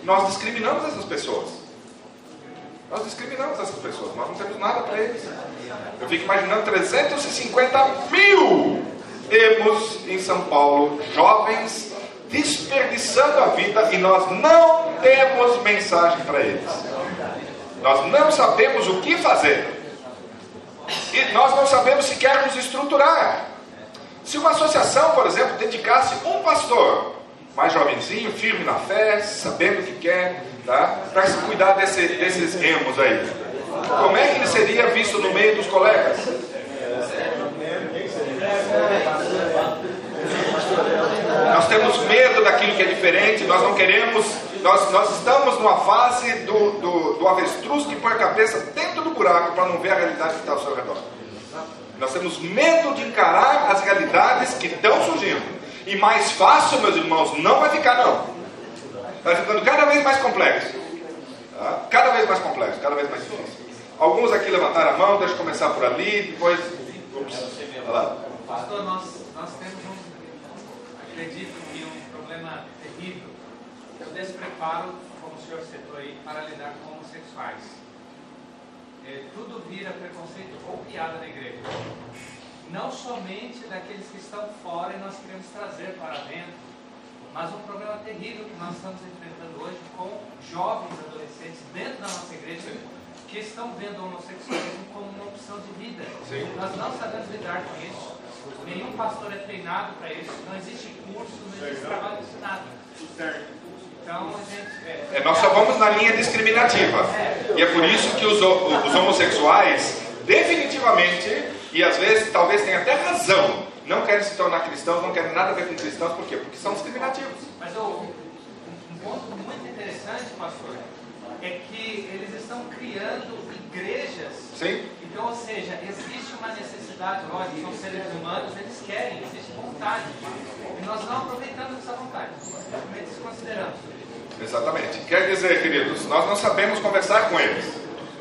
nós discriminamos essas pessoas. Nós discriminamos essas pessoas, nós não temos nada para eles. Eu fico imaginando 350 mil emos em São Paulo, jovens desperdiçando a vida e nós não temos mensagem para eles. Nós não sabemos o que fazer. E nós não sabemos se queremos estruturar. Se uma associação, por exemplo, dedicasse um pastor, mais jovenzinho, firme na fé, sabendo o que quer, tá? para se cuidar desse, desses emos aí. Como é que ele seria visto no meio dos colegas? Nós temos medo daquilo que é diferente, nós não queremos, nós, nós estamos numa fase do, do, do avestruz que põe a cabeça dentro do buraco para não ver a realidade que está ao seu redor. Nós temos medo de encarar as realidades que estão surgindo. E mais fácil, meus irmãos, não vai ficar não vai ficando cada vez mais complexo. Tá? Cada vez mais complexo, cada vez mais difícil. Alguns aqui levantaram a mão, deixa eu começar por ali, depois. Ups, lá. Pastor, nós, nós temos um, acredito que um problema terrível, que é o despreparo, como o senhor citou aí, para lidar com homossexuais. É, tudo vira preconceito ou piada na igreja. Não somente daqueles que estão fora e nós queremos trazer para dentro, mas um problema terrível que nós estamos enfrentando hoje com jovens adolescentes dentro da nossa igreja que estão vendo o homossexualismo como uma opção de vida. Sim. Nós não sabemos lidar com isso. Nenhum pastor é treinado para isso. Não existe curso, não existe trabalho ensinado. Então, a gente. É, É, nós só vamos na linha discriminativa. E é por isso que os, os homossexuais, definitivamente, e às vezes talvez tenha até razão, não querem se tornar cristãos, não querem nada a ver com cristãos, por quê? Porque são discriminativos. Mas um um ponto muito interessante, pastor, é que eles estão criando igrejas. Sim? Então, ou seja, existe uma necessidade, lógico, são seres humanos, eles querem, existe vontade. E nós não aproveitamos essa vontade, simplesmente desconsideramos. Exatamente. Quer dizer, queridos, nós não sabemos conversar com eles.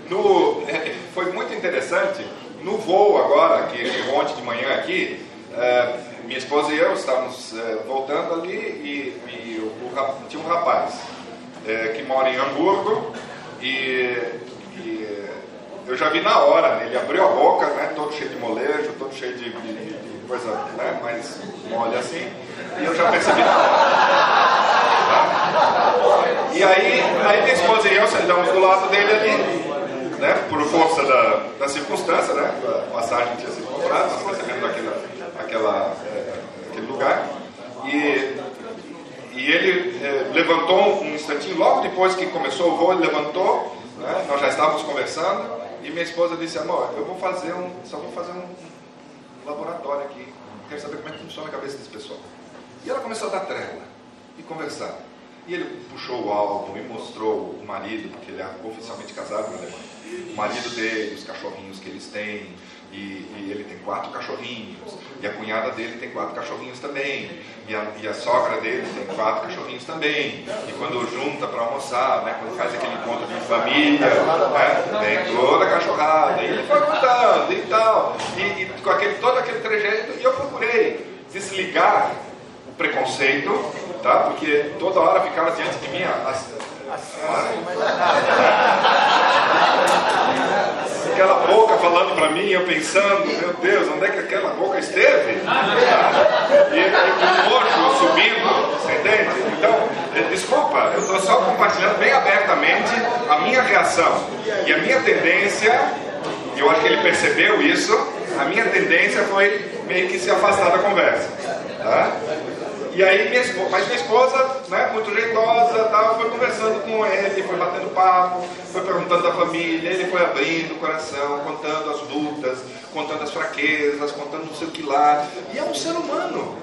No, (laughs) foi muito interessante, no voo agora, que ontem de manhã aqui, é, minha esposa e eu estávamos é, voltando ali e, e o, o tinha um rapaz é, que mora em Hamburgo e, e eu já vi na hora, né, ele abriu a boca, né, todo cheio de molejo, todo cheio de, de- de coisa né, mais mole assim, e eu já percebi na hora. E aí, aí minha esposa e eu sentamos do lado dele ali, né? Por força da, da circunstância, né? A passagem tinha sido comprada, nós recebemos aquela, aquela, eh, aquele lugar. E, e ele eh, levantou um instantinho, logo depois que começou o voo, ele levantou, né? nós já estávamos conversando, e minha esposa disse, amor, eu vou fazer um, só vou fazer um, laboratório aqui, quero saber como é que funciona a cabeça desse pessoal. E ela começou a dar trela e conversar. E ele puxou o álbum e mostrou o marido, porque ele é oficialmente casado na Alemanha. O marido dele, os cachorrinhos que eles têm, e, e ele tem quatro cachorrinhos, e a cunhada dele tem quatro cachorrinhos também, e a, e a sogra dele tem quatro cachorrinhos também. E quando junta para almoçar, né, quando faz aquele encontro de família, né, tem toda a cachorrada, e ele foi contando e tal, e, e com aquele, todo aquele trejeito, e eu procurei desligar o preconceito, tá? Porque toda hora ficava diante de mim as, aquela boca falando para mim, eu pensando, meu Deus, onde é que aquela boca esteve? E, o nojo subindo, você entende? Então, eh, desculpa, eu estou só compartilhando bem abertamente a minha reação e a minha tendência, e eu acho que ele percebeu isso, a minha tendência foi meio que se afastar da conversa. Tá? E aí minha esposa, mas minha esposa, né, muito jeitosa, tal, foi conversando com ele, foi batendo papo, foi perguntando da família, ele foi abrindo o coração, contando as lutas, contando as fraquezas, contando não sei o que lá. E é um ser humano,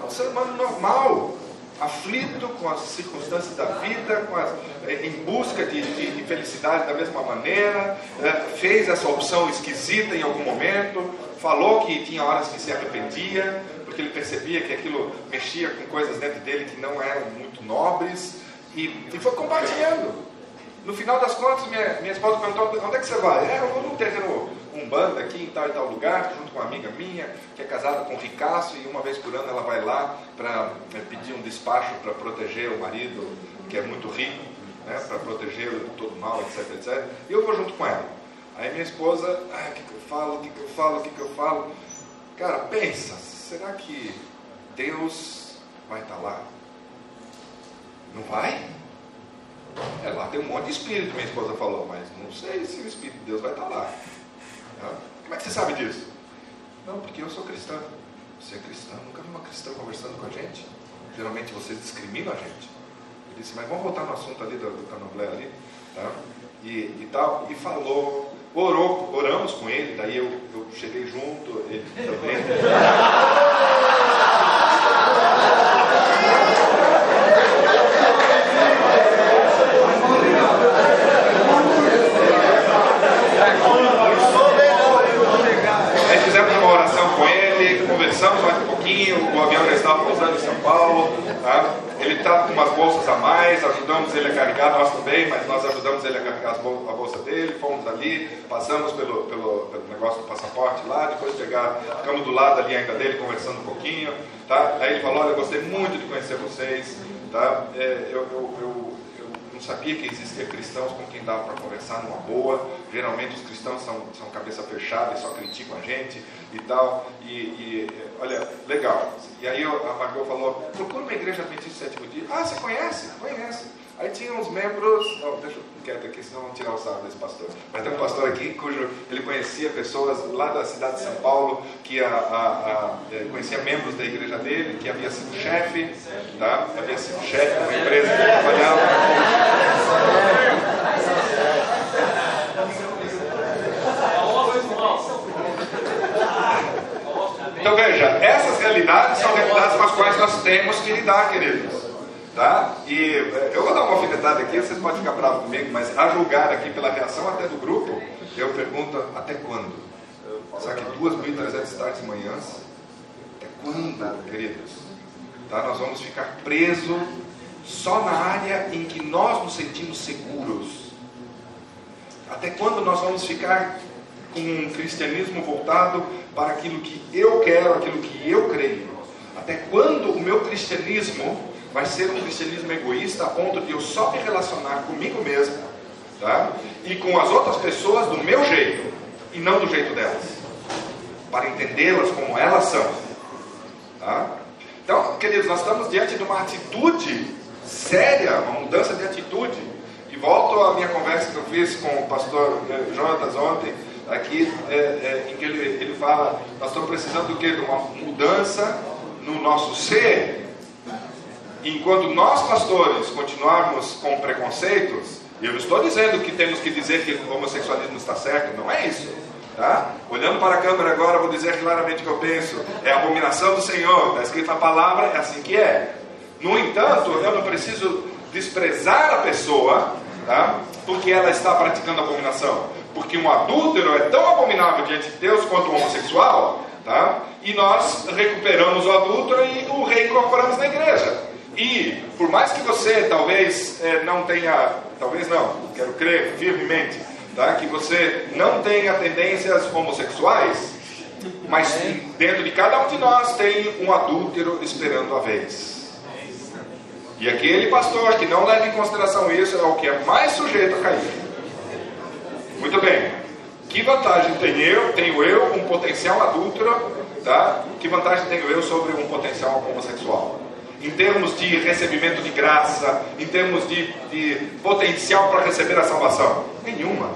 é um ser humano normal, aflito com as circunstâncias da vida, as, eh, em busca de, de- de felicidade da mesma maneira, eh, fez essa opção esquisita em algum momento, falou que tinha horas que se arrependia, porque ele percebia que aquilo mexia com coisas dentro dele que não eram muito nobres, e, e foi compartilhando. No final das contas, minha, minha esposa perguntou: onde é que você vai? É, eu vou num terreno Umbanda aqui em tal e tal lugar, junto com uma amiga minha, que é casada com um ricaço, e uma vez por ano ela vai lá para pedir um despacho para proteger o marido, que é muito rico, né, para protegê-lo de todo mal, etc, etc. E eu vou junto com ela. Aí minha esposa, ah, que, falo, o que, que eu falo, o que, que eu falo? Cara, pensa, será que Deus vai estar lá? Não vai? É, lá tem um monte de espírito, minha esposa falou, mas não sei se o Espírito de Deus vai estar lá. Ah, Como é que você sabe disso? Não, porque eu sou cristã. Você é cristã? Nunca vi uma cristã conversando com a gente. Geralmente vocês discriminam a gente. Ele disse, mas vamos voltar no assunto ali do, do ali, tá? E, e tal, e falou, orou, oramos com ele, daí eu, eu cheguei junto, ele (laughs) também. Aí fizemos uma oração com ele, conversamos mais um pouquinho, o avião já estava pousando em São Paulo, tá? Ele está com umas bolsas a mais, ajudamos ele a carregar, nós também, mas nós ajudamos ele a carregar a bolsa dele, fomos ali, passamos pelo, pelo, pelo negócio do passaporte lá, depois pegar, ficamos do lado ali ainda dele, conversando um pouquinho, tá? aí ele falou, olha, eu gostei muito de conhecer vocês, tá? É, eu, eu, eu não sabia que existia cristãos com quem dava para conversar numa boa. Geralmente os cristãos são, são cabeça fechada e só criticam a gente e tal. E, e olha, legal. E aí a Margot falou, procura uma igreja adventista sétimo dia. Ah, você conhece? Conhece. Aí tinha uns membros, não, deixa eu quieto aqui, senão vão tirar o sarro desse pastor. Mas tem um pastor aqui cujo ele conhecia pessoas lá da cidade de São Paulo, que a, a, a, é, conhecia membros da igreja dele, que havia sido chefe, tá? havia sido chefe de uma empresa que trabalhava. Então veja, essas realidades são realidades com as quais nós temos que lidar, queridos. Tá? E eh, eu vou dar uma alfinetada aqui, vocês podem ficar bravos comigo, mas a julgar aqui pela reação até do grupo, eu pergunto até quando? Será que 2.300 tardes e manhãs? Até quando, queridos? Tá? Nós vamos ficar presos só na área em que nós nos sentimos seguros. Até quando nós vamos ficar com um cristianismo voltado para aquilo que eu quero, aquilo que eu creio? Até quando o meu cristianismo vai ser um cristianismo egoísta a ponto de eu só me relacionar comigo mesmo tá? e com as outras pessoas do meu jeito e não do jeito delas, para entendê-las como elas são. Tá? Então, queridos, nós estamos diante de uma atitude séria, uma mudança de atitude. E volto à minha conversa que eu fiz com o pastor eh, Jonatas ontem, aqui, é, é, em que ele, ele fala: nós estamos precisando do quê? De uma mudança no nosso ser, enquanto nós pastores continuarmos com preconceitos, eu não estou dizendo que temos que dizer que o homossexualismo está certo, não é isso. Tá? Olhando para a câmera agora, vou dizer claramente o que eu penso: é abominação do Senhor, está escrito na palavra, é assim que é. No entanto, eu não preciso desprezar a pessoa, tá? porque ela está praticando abominação. Porque um adúltero é tão abominável diante de Deus quanto um homossexual, tá? e nós recuperamos o adúltero e o reincorporamos na igreja. E por mais que você talvez é, não tenha, talvez não, quero crer firmemente, tá? que você não tenha tendências homossexuais, mas dentro de cada um de nós tem um adúltero esperando a vez. E aquele pastor que não leva em consideração isso é o que é mais sujeito a cair. Muito bem. Que vantagem tenho eu, tenho eu, um potencial adúltero, tá? Que vantagem tenho eu sobre um potencial homossexual? Em termos de recebimento de graça, em termos de, de potencial para receber a salvação? Nenhuma.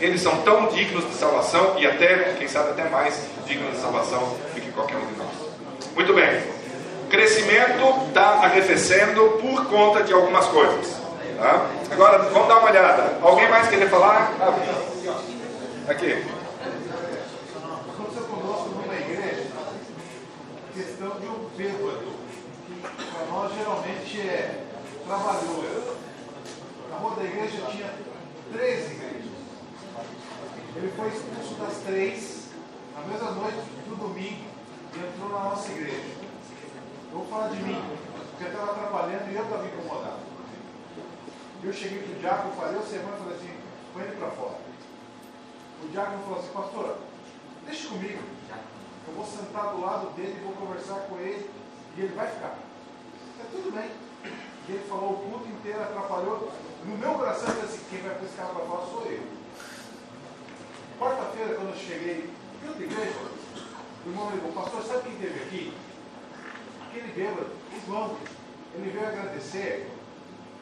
Eles são tão dignos de salvação e até, quem sabe, até mais dignos de salvação do que qualquer um de nós. Muito bem. Crescimento está arrefecendo por conta de algumas coisas. Tá? Agora, vamos dar uma olhada. Alguém mais querer falar? Aqui. Aconteceu conosco numa igreja questão de um bêbado nós geralmente é trabalhou. Na rua da igreja tinha três igrejas. Ele foi expulso das três, na mesma noite do domingo, e entrou na nossa igreja. Eu vou falar de mim, porque eu estava atrapalhando e eu estava incomodado. Eu cheguei para o diácono, falei, o sermão falei assim, põe ele para fora. O diácono falou assim, pastor, deixa comigo. Eu vou sentar do lado dele vou conversar com ele e ele vai ficar. Tudo bem. E ele falou o culto inteiro, atrapalhou. No meu coração, eu disse, quem vai cara para fora sou eu. Quarta-feira, quando eu cheguei na igreja, o irmão me ligou, pastor, sabe quem esteve aqui? Aquele bêbado, o João. Ele veio agradecer,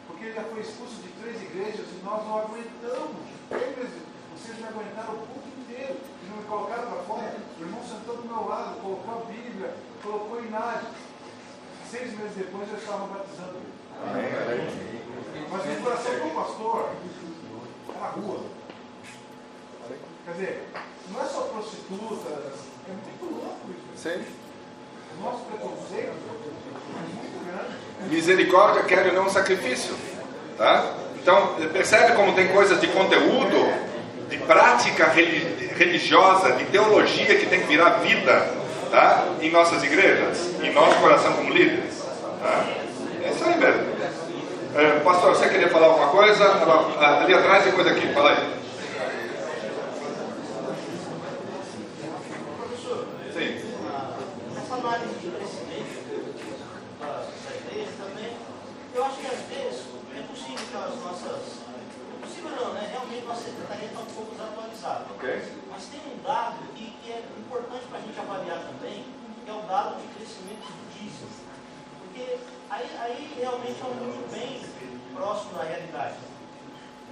porque ele já foi expulso de três igrejas e nós não aguentamos. Vocês me aguentaram o culto inteiro e não me colocaram para fora. O irmão sentou do meu lado, colocou a Bíblia, colocou Inário. Seis meses depois eu estava batizando ele. Mas o coração do pastor é na rua. Quer dizer, não é só prostitutas, é muito louco isso. Sim. O nosso preconceito é muito grande. Misericórdia quer não um sacrifício. Tá? Então, percebe como tem coisas de conteúdo, de prática religiosa, de teologia que tem que virar vida tá? em nossas igrejas, em nosso coração como líderes. Tá? É isso aí mesmo. É, pastor, você queria falar alguma coisa? Ali atrás, depois aqui, fala aí. Sim. Essa análise de crescimento da igreja também, eu acho que às vezes é possível que as nossas. É possível não, né? Realmente nossa secretaria está um pouco desatualizada. Ok. Mas tem um dado que, que é importante para a gente avaliar também, que é o dado de crescimento do dízimo. Porque aí, aí realmente é um número bem próximo da realidade.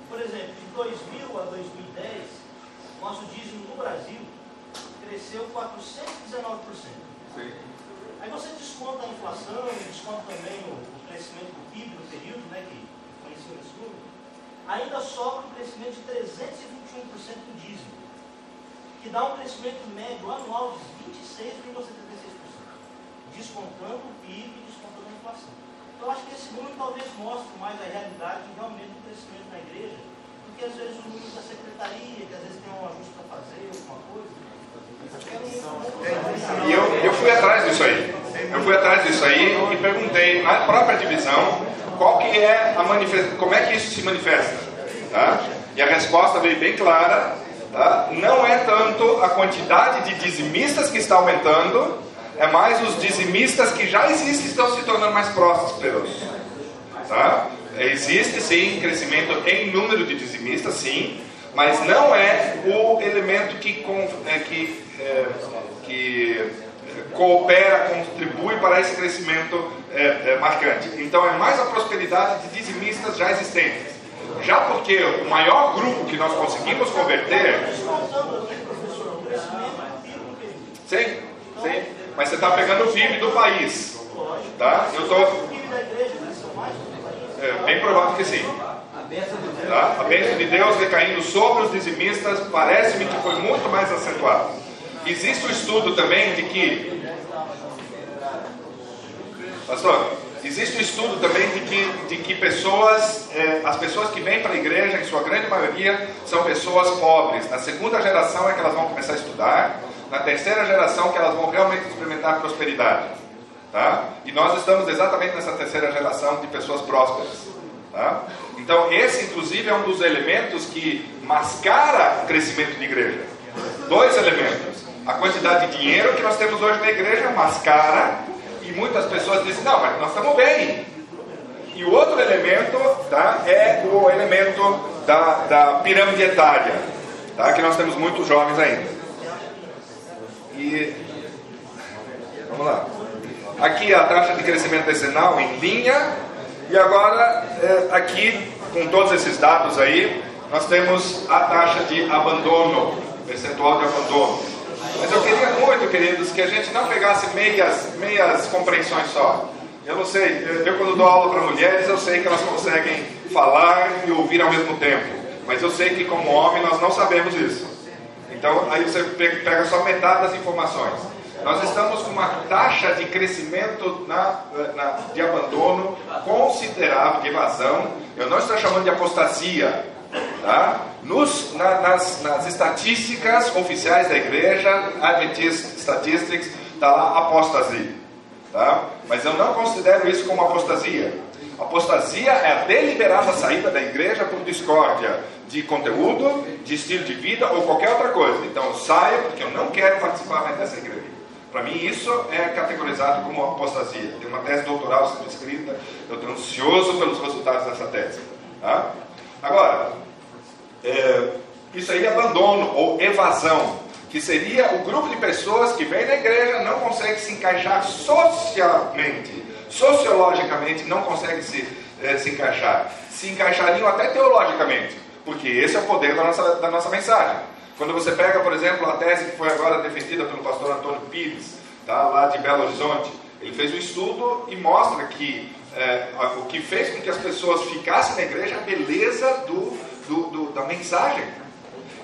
Por exemplo, de 2000 a 2010, nosso dízimo no Brasil cresceu 419%. Sim. Aí você desconta a inflação, desconta também o, o crescimento do PIB no período, né, que foi em cima desse número, ainda sobra um crescimento de 321% do dízimo, que dá um crescimento médio anual de 26,76%, descontando o PIB e descontando a inflação. Eu acho que esse número talvez mostre mais a realidade realmente do crescimento na igreja, do que às vezes o número da secretaria, que às vezes tem um ajuste para fazer, alguma coisa. E eu, eu fui atrás disso aí. Eu fui atrás disso aí e perguntei na própria divisão qual que é a manifestação, como é que isso se manifesta. Tá? E a resposta veio bem clara. Tá? Não é tanto a quantidade de dizimistas que está aumentando, é mais os dizimistas que já existem estão se tornando mais prósperos. Tá? Existe sim crescimento em número de dizimistas, sim, mas não é o elemento que, é, que, é, que é, coopera, contribui para esse crescimento é, é, marcante. Então é mais a prosperidade de dizimistas já existentes. Já porque o maior grupo que nós conseguimos converter. Sim, sim. Mas você está pegando o PIB do país. Tá? Eu tô, O o é bem provável que sim. Tá? A bênção de Deus recaindo sobre os dizimistas parece-me que foi muito mais acentuado. Existe um estudo também de que. Pastor, existe um estudo também de que, de que pessoas, eh, as pessoas que vêm para a igreja, em sua grande maioria, são pessoas pobres. Na segunda geração é que elas vão começar a estudar, na terceira geração que elas vão realmente experimentar prosperidade. Tá? E nós estamos exatamente nessa terceira geração de pessoas prósperas. Tá? Então, esse, inclusive, é um dos elementos que mascara o crescimento de igreja. Dois elementos. A quantidade de dinheiro que nós temos hoje na igreja mascara, e muitas pessoas dizem: não, mas nós estamos bem. E o outro elemento tá, é o elemento da, da pirâmide etária, tá, que nós temos muitos jovens ainda. E vamos lá. Aqui a taxa de crescimento decenal em linha. E agora, é, aqui, com todos esses dados aí, nós temos a taxa de abandono, percentual de abandono. Mas eu queria muito, queridos, que a gente não pegasse meias, meias compreensões só. Eu não sei, eu quando dou aula para mulheres, eu sei que elas conseguem falar e ouvir ao mesmo tempo. Mas eu sei que como homem nós não sabemos isso. Então aí você pega só metade das informações. Nós estamos com uma taxa de crescimento na, na, de abandono considerável, de evasão. Eu não estou chamando de apostasia. Tá? Nos, na, nas, nas estatísticas oficiais da igreja, Adventist Statistics, está lá apostasia. Tá? Mas eu não considero isso como apostasia. Apostasia é a deliberada saída da igreja por discórdia de conteúdo, de estilo de vida ou qualquer outra coisa. Então eu saio porque eu não quero participar mais dessa igreja. Para mim, isso é categorizado como apostasia. Tem uma tese doutoral sendo escrita, eu estou ansioso pelos resultados dessa tese. Tá? Agora, é, isso aí é abandono ou evasão, que seria o grupo de pessoas que vem na igreja, não consegue se encaixar socialmente, sociologicamente, não consegue se, é, se encaixar. Se encaixariam até teologicamente, porque esse é o poder da nossa, da nossa mensagem. Quando você pega, por exemplo, a tese que foi agora defendida pelo pastor Antônio Pires, tá, lá de Belo Horizonte, ele fez um estudo e mostra que é, o que fez com que as pessoas ficassem na igreja é a beleza do, do, do, da mensagem.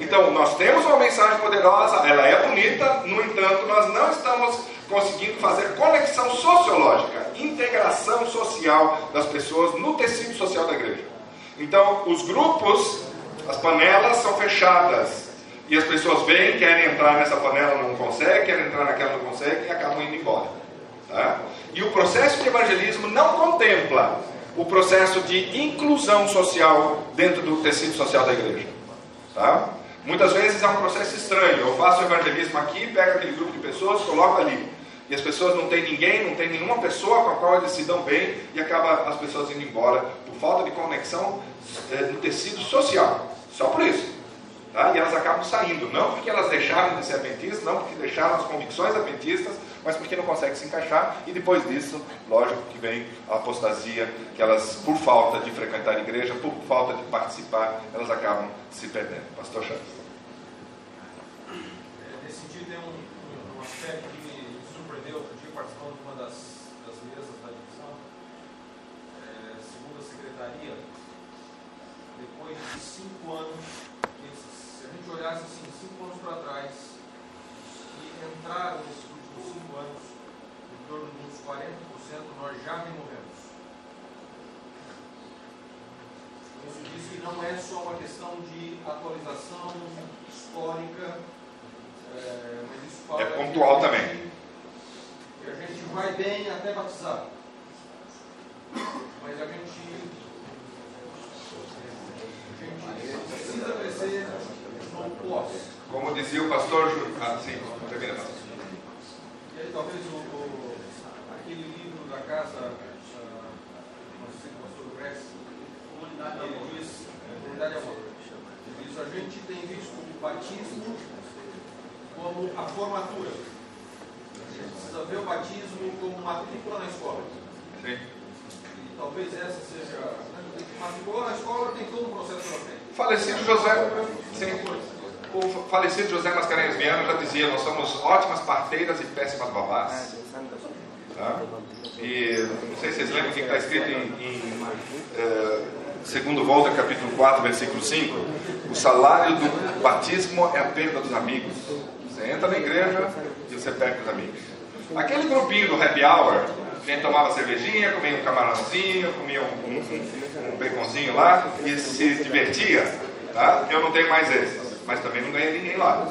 Então, nós temos uma mensagem poderosa, ela é bonita, no entanto, nós não estamos conseguindo fazer conexão sociológica, integração social das pessoas no tecido social da igreja. Então, os grupos, as panelas são fechadas. E as pessoas vêm, querem entrar nessa panela, não conseguem, querem entrar naquela, não conseguem e acabam indo embora. Tá? E o processo de evangelismo não contempla o processo de inclusão social dentro do tecido social da igreja. Tá? Muitas vezes é um processo estranho. Eu faço o evangelismo aqui, pego aquele grupo de pessoas, coloco ali. E as pessoas não têm ninguém, não tem nenhuma pessoa com a qual eles se dão bem e acaba as pessoas indo embora por falta de conexão é, no tecido social. Só por isso. Tá? E elas acabam saindo, não porque elas deixaram de ser adventistas, não porque deixaram as convicções adventistas, mas porque não consegue se encaixar, e depois disso, lógico que vem a apostasia, que elas, por falta de frequentar a igreja, por falta de participar, elas acabam se perdendo. Pastor Chaves. É, nesse sentido, tem um, um aspecto que me surpreendeu outro dia, participando de uma das, das mesas da divisão. É, segundo a secretaria, depois de cinco anos, se a gente olhasse assim, cinco anos para trás, e entraram nesses últimos cinco anos, em torno de uns 40%, nós já removemos. Isso diz que não é só uma questão de atualização histórica, é, mas isso fala É pontual que também. Que a gente vai bem até batizar. Mas a gente precisa crescer no pós. Como dizia o pastor Ju... Ah, sim, termina, pastor. E aí talvez o, o- aquele livro da casa, ah, não sei se o pastor Gress, ele diz, é, Comunidade Amor, ele diz, a gente tem visto o batismo como a formatura. A gente precisa ver o batismo como matrícula na escola. Sim. Talvez essa seja, matricular na escola, tem todo um processo pela frente. Falecido José, sim, o falecido José Mascarenhas Viana já dizia: nós somos ótimas parteiras e péssimas babás. Tá? E não sei se vocês lembram o que está escrito em, em eh, segundo Volta, capítulo 4, versículo 5. O salário do batismo é a perda dos amigos. Você entra na igreja e você perde os amigos. Aquele grupinho do happy hour, a tomava cervejinha, comia um camarãozinho, comia um, um, um baconzinho lá e se divertia. Tá? Eu não tenho mais esses, mas também não ganhei ninguém lá.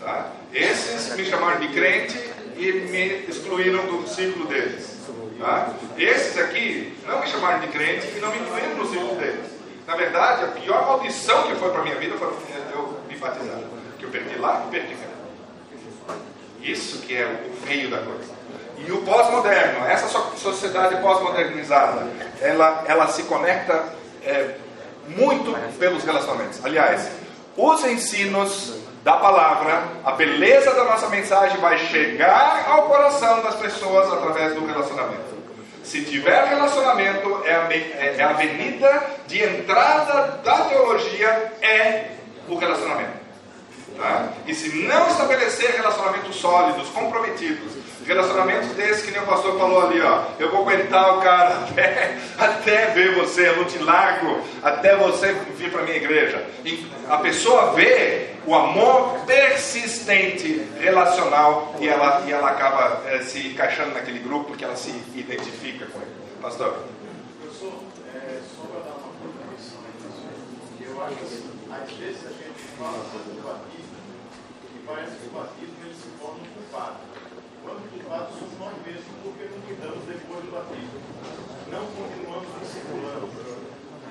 Tá? Esses me chamaram de crente e me excluíram do círculo deles. Tá? Esses aqui não me chamaram de crente e não me incluíram no círculo deles. Na verdade, a pior maldição que foi para minha vida foi eu me batizar. Que eu perdi lá e perdi cá. Isso que é o feio da coisa. E o pós-moderno, essa so- sociedade pós-modernizada, ela, ela se conecta é, muito pelos relacionamentos. Aliás, os ensinos da palavra, a beleza da nossa mensagem vai chegar ao coração das pessoas através do relacionamento. Se tiver relacionamento, é a, é- é avenida de entrada da teologia, é o relacionamento. Tá? E se não estabelecer relacionamentos sólidos, comprometidos, relacionamentos desses que nem o pastor falou ali, ó, eu vou aguentar o cara (laughs) até, até ver você, eu não te largo, até você vir para minha igreja. E a pessoa vê o amor persistente, relacional, e ela, e ela acaba eh, se encaixando naquele grupo porque ela se identifica com ele. Pastor. Professor, é, só para dar uma contribuição aí, que eu acho assim, às vezes a gente fala sobre o batismo e parece que o batismo ele se torna um culpado. Culpados somos nós mesmos porque não cuidamos depois do batismo. Não continuamos discipulando.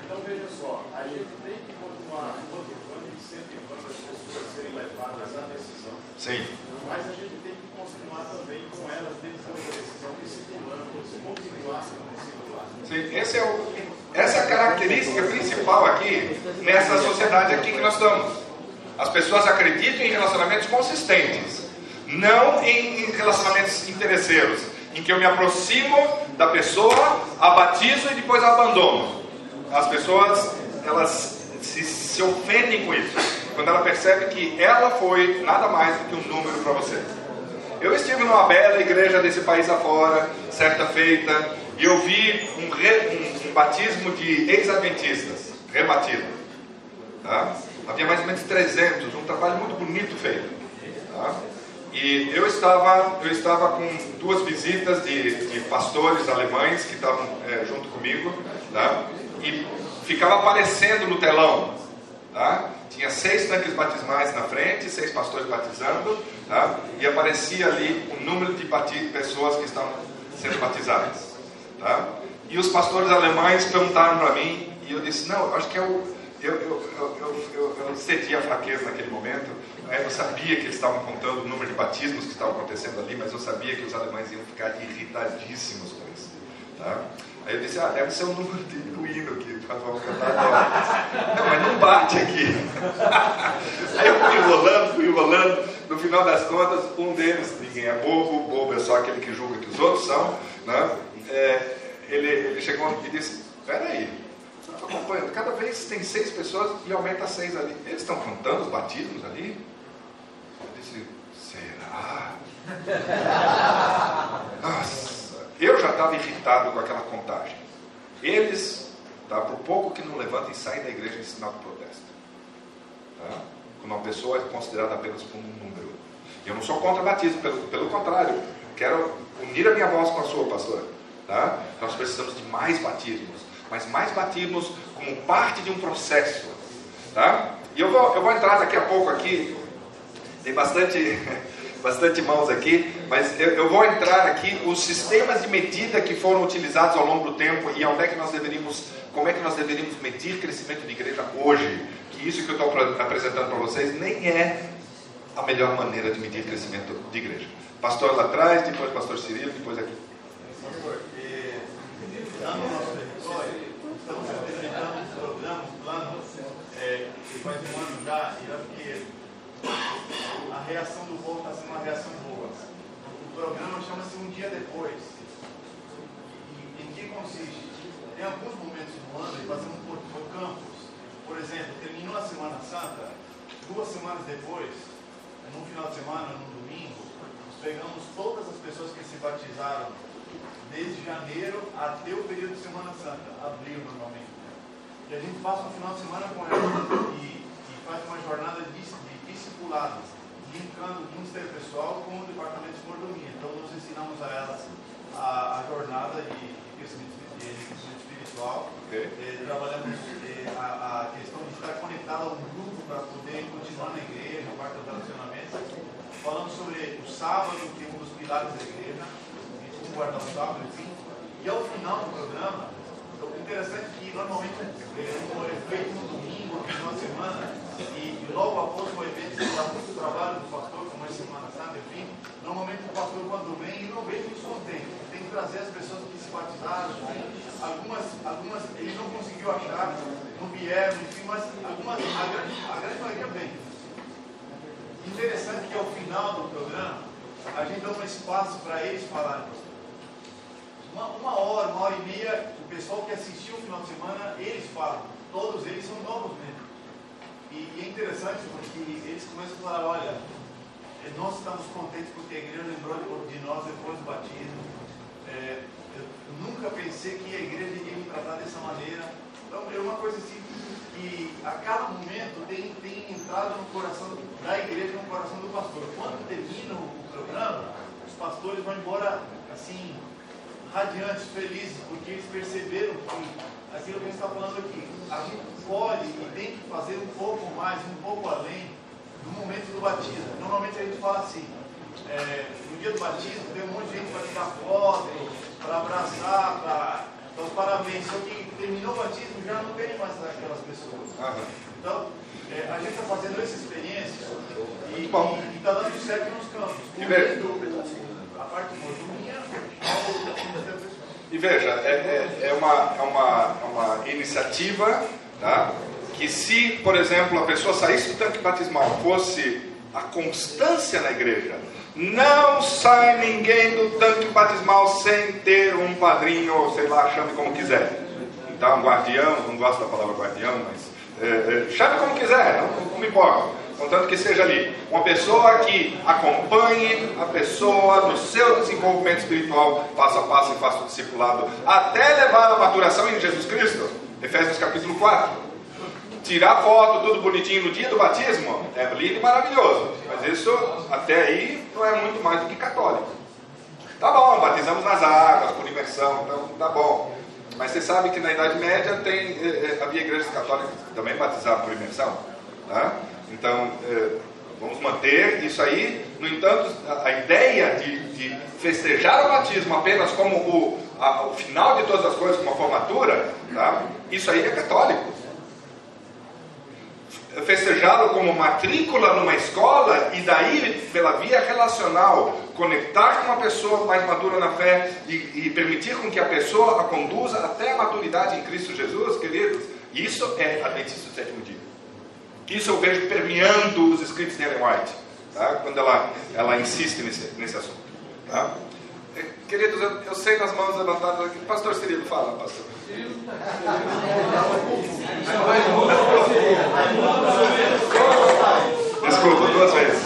Então veja só, a gente tem que continuar motivando e incentivando as pessoas a serem levadas à decisão. Sim. Mas a gente tem que continuar também com elas depois da decisão, discipulando, continuar sendo discipulado. Sim, esse é o, essa é a característica principal aqui, nessa sociedade aqui que nós estamos. As pessoas acreditam em relacionamentos consistentes, não em, relacionamentos interesseiros, em que eu me aproximo da pessoa, a batizo e depois a abandono. As pessoas, elas se, se ofendem com isso, quando ela percebe que ela foi nada mais do que um número para você. Eu estive numa bela igreja desse país afora, certa feita, e eu vi um, re- um- um batismo de ex-adventistas, rebatido. Tá? Havia mais ou menos 300, um trabalho muito bonito feito. Tá? E eu estava, eu estava com duas visitas de, de pastores alemães que estavam eh, junto comigo, tá? e ficava aparecendo no telão. Tá? Tinha seis tanques batismais na frente, seis pastores batizando, tá? e aparecia ali o número de pessoas que estavam sendo batizadas. Tá? E os pastores alemães perguntaram para mim, e eu disse: Não, acho que é eu, eu, eu, eu, eu, senti a fraqueza naquele momento. Né? Eu sabia que eles estavam contando o número de batismos que estavam acontecendo ali, mas eu sabia que os alemães iam ficar irritadíssimos com isso. Tá? Aí eu disse, ah, deve ser o número de hino que nós vamos cantar agora. Não, mas não bate aqui. (laughs) Aí eu fui enrolando, fui enrolando, no final das contas, um deles, ninguém é bobo, bobo é só aquele que julga que os outros são, né? É, ele, ele chegou e disse, peraí, acompanhando, cada vez tem seis pessoas e aumenta seis ali. Eles estão contando os batismos ali? Disse, será? (laughs) Nossa, eu já estava irritado com aquela contagem. Eles, tá, por pouco que não levantem e saem da igreja de protesto. Tá? Quando uma pessoa é considerada apenas como um número. Eu não sou contra batismo, pelo, pelo contrário, quero unir a minha voz com a sua, pastor. Tá? Nós precisamos de mais batismos, mas mais batismos como parte de um processo. Tá? E eu vou, eu vou entrar daqui a pouco aqui, tem bastante, (laughs) bastante mãos aqui, mas eu, eu, vou entrar aqui os sistemas de medida que foram utilizados ao longo do tempo e onde é que nós deveríamos, como é que nós deveríamos medir crescimento de igreja hoje. Que isso que eu estou apresentando para vocês nem é a melhor maneira de medir crescimento de igreja. Pastor lá atrás, depois pastor Cirilo, depois aqui. Pastor, estamos apresentando um programa, plano, é, que faz um ano já, e é porque a reação do povo está sendo uma reação boa. O programa chama-se Um Dia Depois. Em que consiste? Tem alguns momentos do ano, e fazemos por, por campos. Por exemplo, terminou a Semana Santa, duas semanas depois, num final de semana, num domingo, nós pegamos todas as pessoas que se batizaram desde janeiro até o período de Semana Santa, abril normalmente. E a gente passa um final de semana com elas e, e faz uma jornada de, de discipulados, linkando o ministério pessoal com o departamento de mordomia. Então nós ensinamos a elas a, a jornada de, de, crescimento, de, crescimento espiritual. Okay. Eh, trabalhamos eh, a, a, questão de estar conectado a um grupo para poder continuar na igreja, parte do relacionamento. Falamos sobre o sábado, que é um dos pilares da igreja guardar o sábado, enfim. E ao final do programa, o interessante é que normalmente é, é feito no domingo, no final de semana, e, e logo após o evento, muito trabalho do pastor, como é Semana Santa, enfim, normalmente o pastor quando vem, ele não vem muito contente. Tem que trazer as pessoas que se batizaram, algumas, algumas ele não conseguiu achar, não vieram, enfim, mas algumas, a grande, a grande maioria vem. Interessante que ao final do programa, a gente dá um espaço para eles falarem, uma, uma hora, uma hora e meia, o pessoal que assistiu o final de semana, eles falam, todos eles são novos mesmo. E, é interessante porque eles começam a falar, olha, eh, nós estamos contentes porque a igreja lembrou de nós depois do batismo. É, eu nunca pensei que a igreja iria me tratar dessa maneira. Então é uma coisa assim que a cada momento tem, tem entrado no coração da igreja, no coração do pastor. Quando termina o programa, os pastores vão embora assim, radiantes, felizes, porque eles perceberam que aquilo que a gente está falando aqui, a gente pode e tem que fazer um pouco mais, um pouco além do momento do batismo. Normalmente a gente fala assim, é, no dia do batismo tem um monte de gente para tirar foto, para abraçar, para dar os parabéns. Só que terminou o batismo já não tem mais aquelas pessoas. Então, é, a gente está fazendo essa experiência e está dando certo nos campos. Com a parte mordomia, e veja, é, é, é, uma, é uma, é uma iniciativa tá? que se, por exemplo, a pessoa saísse do tanque batismal, fosse a constância na igreja, não sai ninguém do tanque batismal sem ter um padrinho, sei lá, chame como quiser. Então, guardião, não gosto da palavra guardião, mas é, é, chame como quiser, não, não me importa contanto que seja ali uma pessoa que acompanhe a pessoa no seu desenvolvimento espiritual, passo a passo e faça o discipulado, até levar a maturação em Jesus Cristo. Efésios capítulo 4. Tirar foto, tudo bonitinho no dia do batismo, é lindo e maravilhoso, mas isso até aí não é muito mais do que católico. Tá bom, batizamos nas águas, por imersão, então tá bom. Mas você sabe que na Idade Média tem, eh, eh, havia igrejas católicas que também batizavam por imersão. Tá? Então, é, vamos manter isso aí. No entanto, a, ideia de, de, festejar o batismo apenas como o, a, o final de todas as coisas, como a formatura, tá? isso aí é católico. Festejá-lo como matrícula numa escola e daí, pela via relacional, conectar com uma pessoa mais madura na fé e, e permitir com que a pessoa a conduza até a maturidade em Cristo Jesus, queridos, isso é Adventista do sétimo dia. Isso eu vejo permeando os escritos de Ellen White. tá? quando ela, ela insiste nesse, nesse assunto. Tá? Eh, Queridos, eu, eu sei das mãos levantadas aqui. Pastor Cirilo, fala, pastor. Desculpa, duas vezes.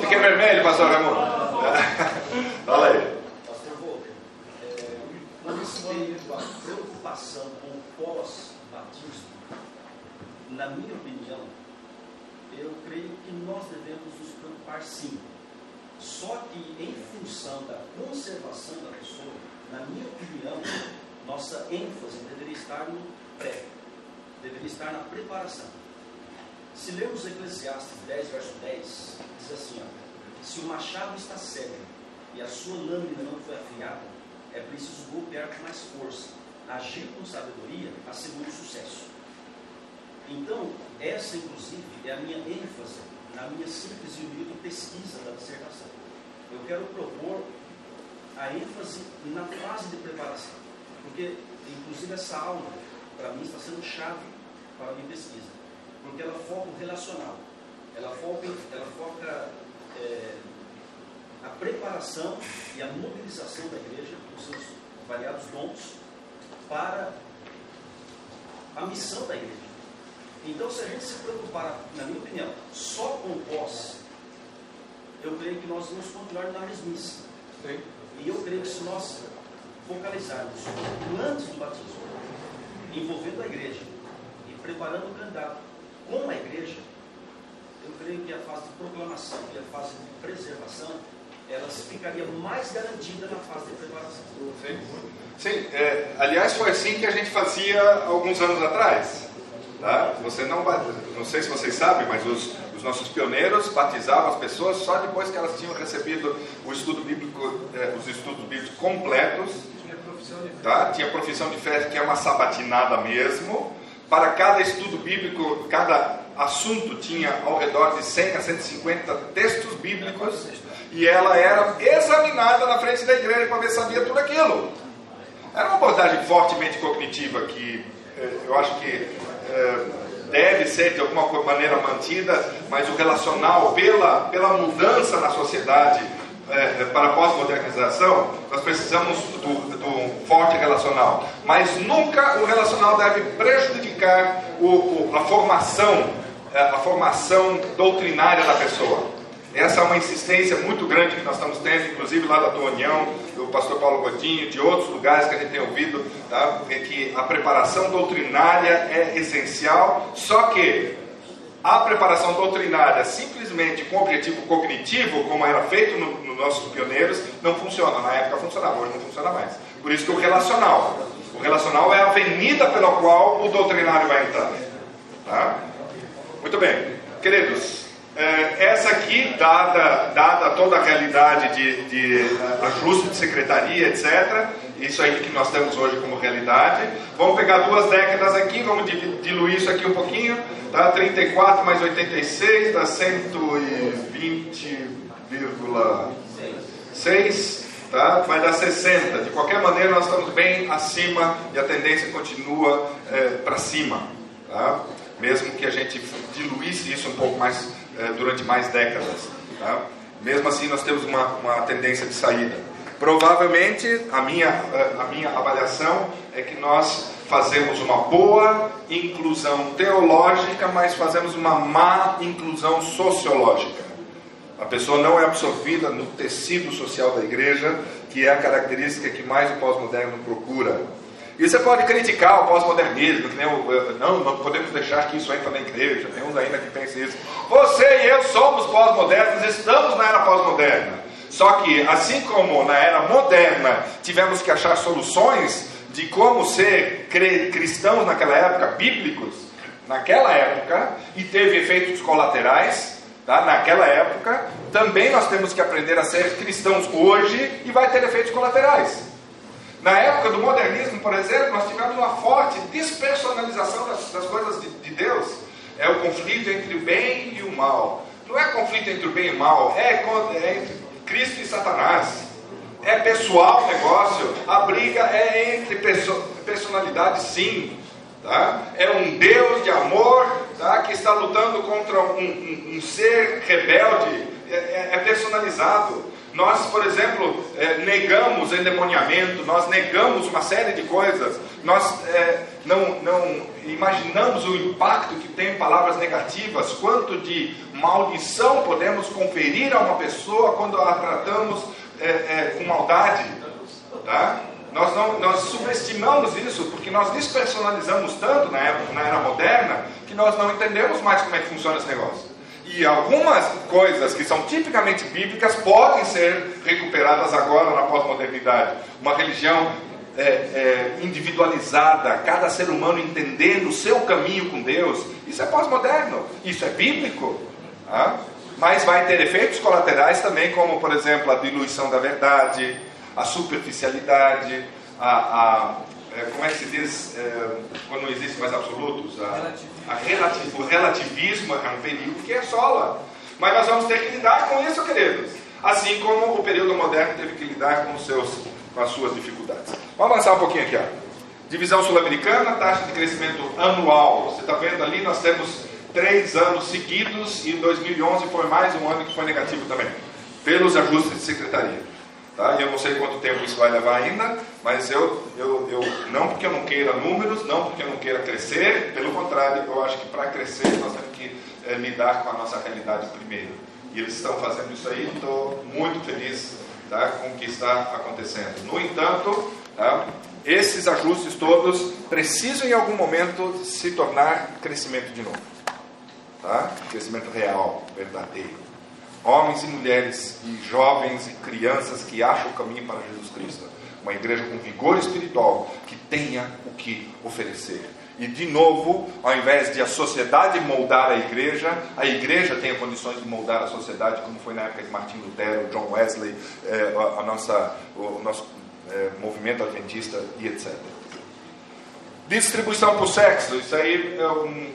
Fiquei vermelho, pastor Raimundo. (laughs) Fala aí. Pastor Volker, é, com respeito à preocupação com o pós-batismo, na minha opinião, eu creio que nós devemos nos preocupar sim. Só que em função da conservação da pessoa, na minha opinião, nossa ênfase deveria estar no pré, deveria estar na preparação. Se lermos Eclesiastes 10, verso 10, diz assim: ó, Se o machado está cego e a sua lâmina não foi afiada, é preciso golpear com mais força. Agir com sabedoria assegura o sucesso. Então, essa inclusive é a minha ênfase na minha simples e humilde pesquisa da dissertação. Eu quero propor a ênfase na fase de preparação, porque inclusive essa aula para mim está sendo chave para a minha pesquisa, porque ela foca o relacional, ela foca, ela foca é, a preparação e a mobilização da igreja, com seus variados dons, para a missão da igreja. Então, se a gente se preocupar, na minha opinião, só com o pós, eu creio que nós vamos continuar na mesmice. Sim. E eu creio que se nós focalizarmos antes do batismo, envolvendo a igreja e preparando o candidato com a igreja, eu creio que a fase de proclamação e a fase de preservação, elas ficaria mais garantida na fase de preparação. Sim, Sim é, aliás, foi assim que a gente fazia alguns anos atrás. Tá? Você não, não sei se vocês sabem, mas os, os nossos pioneiros batizavam as pessoas só depois que elas tinham recebido o estudo bíblico, eh, os estudos bíblicos completos. Tá? Tinha profissão de fé que é uma sabatinada mesmo. Para cada estudo bíblico, cada assunto tinha ao redor de 100 a 150 textos bíblicos e ela era examinada na frente da igreja para ver se sabia tudo aquilo. Era uma abordagem fortemente cognitiva que eh, eu acho que deve ser de alguma maneira mantida, mas o relacional, pela, pela mudança na sociedade eh, para a pós-modernização, nós precisamos do, do forte relacional. Mas nunca o relacional deve prejudicar o, o, a formação, a formação doutrinária da pessoa. Essa é uma insistência muito grande que nós estamos tendo, inclusive lá da tua União, do pastor Paulo Godinho, de outros lugares que a gente tem ouvido, tá? é que a preparação doutrinária é essencial, só que a preparação doutrinária simplesmente com objetivo cognitivo, como era feito nos no nossos pioneiros, não funciona. Na época funcionava, hoje não funciona mais. Por isso que o relacional. O relacional é a avenida pela qual o doutrinário vai entrar. Tá? Muito bem. Queridos, é, essa aqui, dada, dada toda a realidade de, de ajuste de secretaria, etc., isso aí que nós temos hoje como realidade. Vamos pegar duas décadas aqui, vamos diluir isso aqui um pouquinho. Tá? 34 mais 86 dá 120,6, tá? vai dar 60. De qualquer maneira, nós estamos bem acima e a tendência continua é, para cima. Tá? Mesmo que a gente diluísse isso um pouco mais durante mais décadas. Tá? Mesmo assim, nós temos uma, uma tendência de saída. Provavelmente, a minha, a minha avaliação é que nós fazemos uma boa inclusão teológica, mas fazemos uma má inclusão sociológica. A pessoa não é absorvida no tecido social da igreja, que é a característica que mais o pós-moderno procura. E você pode criticar o pós-modernismo, que nem o, não, não podemos deixar que isso entra na igreja, tem uns ainda que pensam isso. Você e eu somos pós-modernos, estamos na era pós-moderna. Só que, assim como na era moderna tivemos que achar soluções de como ser cristãos naquela época, bíblicos, naquela época, e teve efeitos colaterais, tá? naquela época, também nós temos que aprender a ser cristãos hoje e vai ter efeitos colaterais. Na época do modernismo, por exemplo, nós tivemos uma forte despersonalização das, das coisas de, de, Deus. É o conflito entre o bem e o mal. Não é conflito entre o bem e o mal, é, é entre Cristo e Satanás. É pessoal o negócio. A briga é entre perso personalidades, sim. Tá? É um Deus de amor tá? que está lutando contra um, um, um ser rebelde, é, é, é personalizado. Nós, por exemplo, é, negamos endemoniamento, nós negamos uma série de coisas, nós é, não, não imaginamos o impacto que tem palavras negativas, quanto de maldição podemos conferir a uma pessoa quando a tratamos é, com maldade. Tá? Nós, não, nós subestimamos isso porque nós despersonalizamos tanto na, época, na era moderna que nós não entendemos mais como é que funciona esse negócio. E algumas coisas que são tipicamente bíblicas podem ser recuperadas agora na pós-modernidade. Uma religião é, é, individualizada, cada ser humano entendendo o seu caminho com Deus. Isso é pós-moderno, isso é bíblico. Tá? Mas vai ter efeitos colaterais também, como, por exemplo, a diluição da verdade, a superficialidade, a, a é, como é que se diz é, quando não existe mais absolutos? A, a o relativismo é um período que assola. Mas nós vamos ter que lidar com isso, queridos. Assim como o período moderno teve que lidar com, seus, com as suas dificuldades. Vamos avançar um pouquinho aqui. Ó. Divisão sul-americana, taxa de crescimento anual. Você está vendo ali, nós temos três anos seguidos e 2011 foi mais um ano que foi negativo também, pelos ajustes de secretaria. Tá? E eu não sei quanto tempo isso vai levar ainda, mas eu, eu, eu não porque eu não queira números, não porque eu não queira crescer, pelo contrário, eu acho que para crescer nós temos que é, lidar com a nossa realidade primeiro. E eles estão fazendo isso aí, estou muito feliz tá, com o que está acontecendo. No entanto, tá, esses ajustes todos precisam em algum momento se tornar crescimento de novo. Tá? Crescimento real, verdadeiro homens e mulheres, e jovens e crianças que acham o caminho para Jesus Cristo. Uma igreja com vigor espiritual que tenha o que oferecer. E de novo, ao invés de a sociedade moldar a igreja, a igreja tenha condições de moldar a sociedade, como foi na época de Martin Lutero, John Wesley, eh, a nossa, o nosso eh, movimento adventista e etc. Distribuição por sexo, isso aí é um,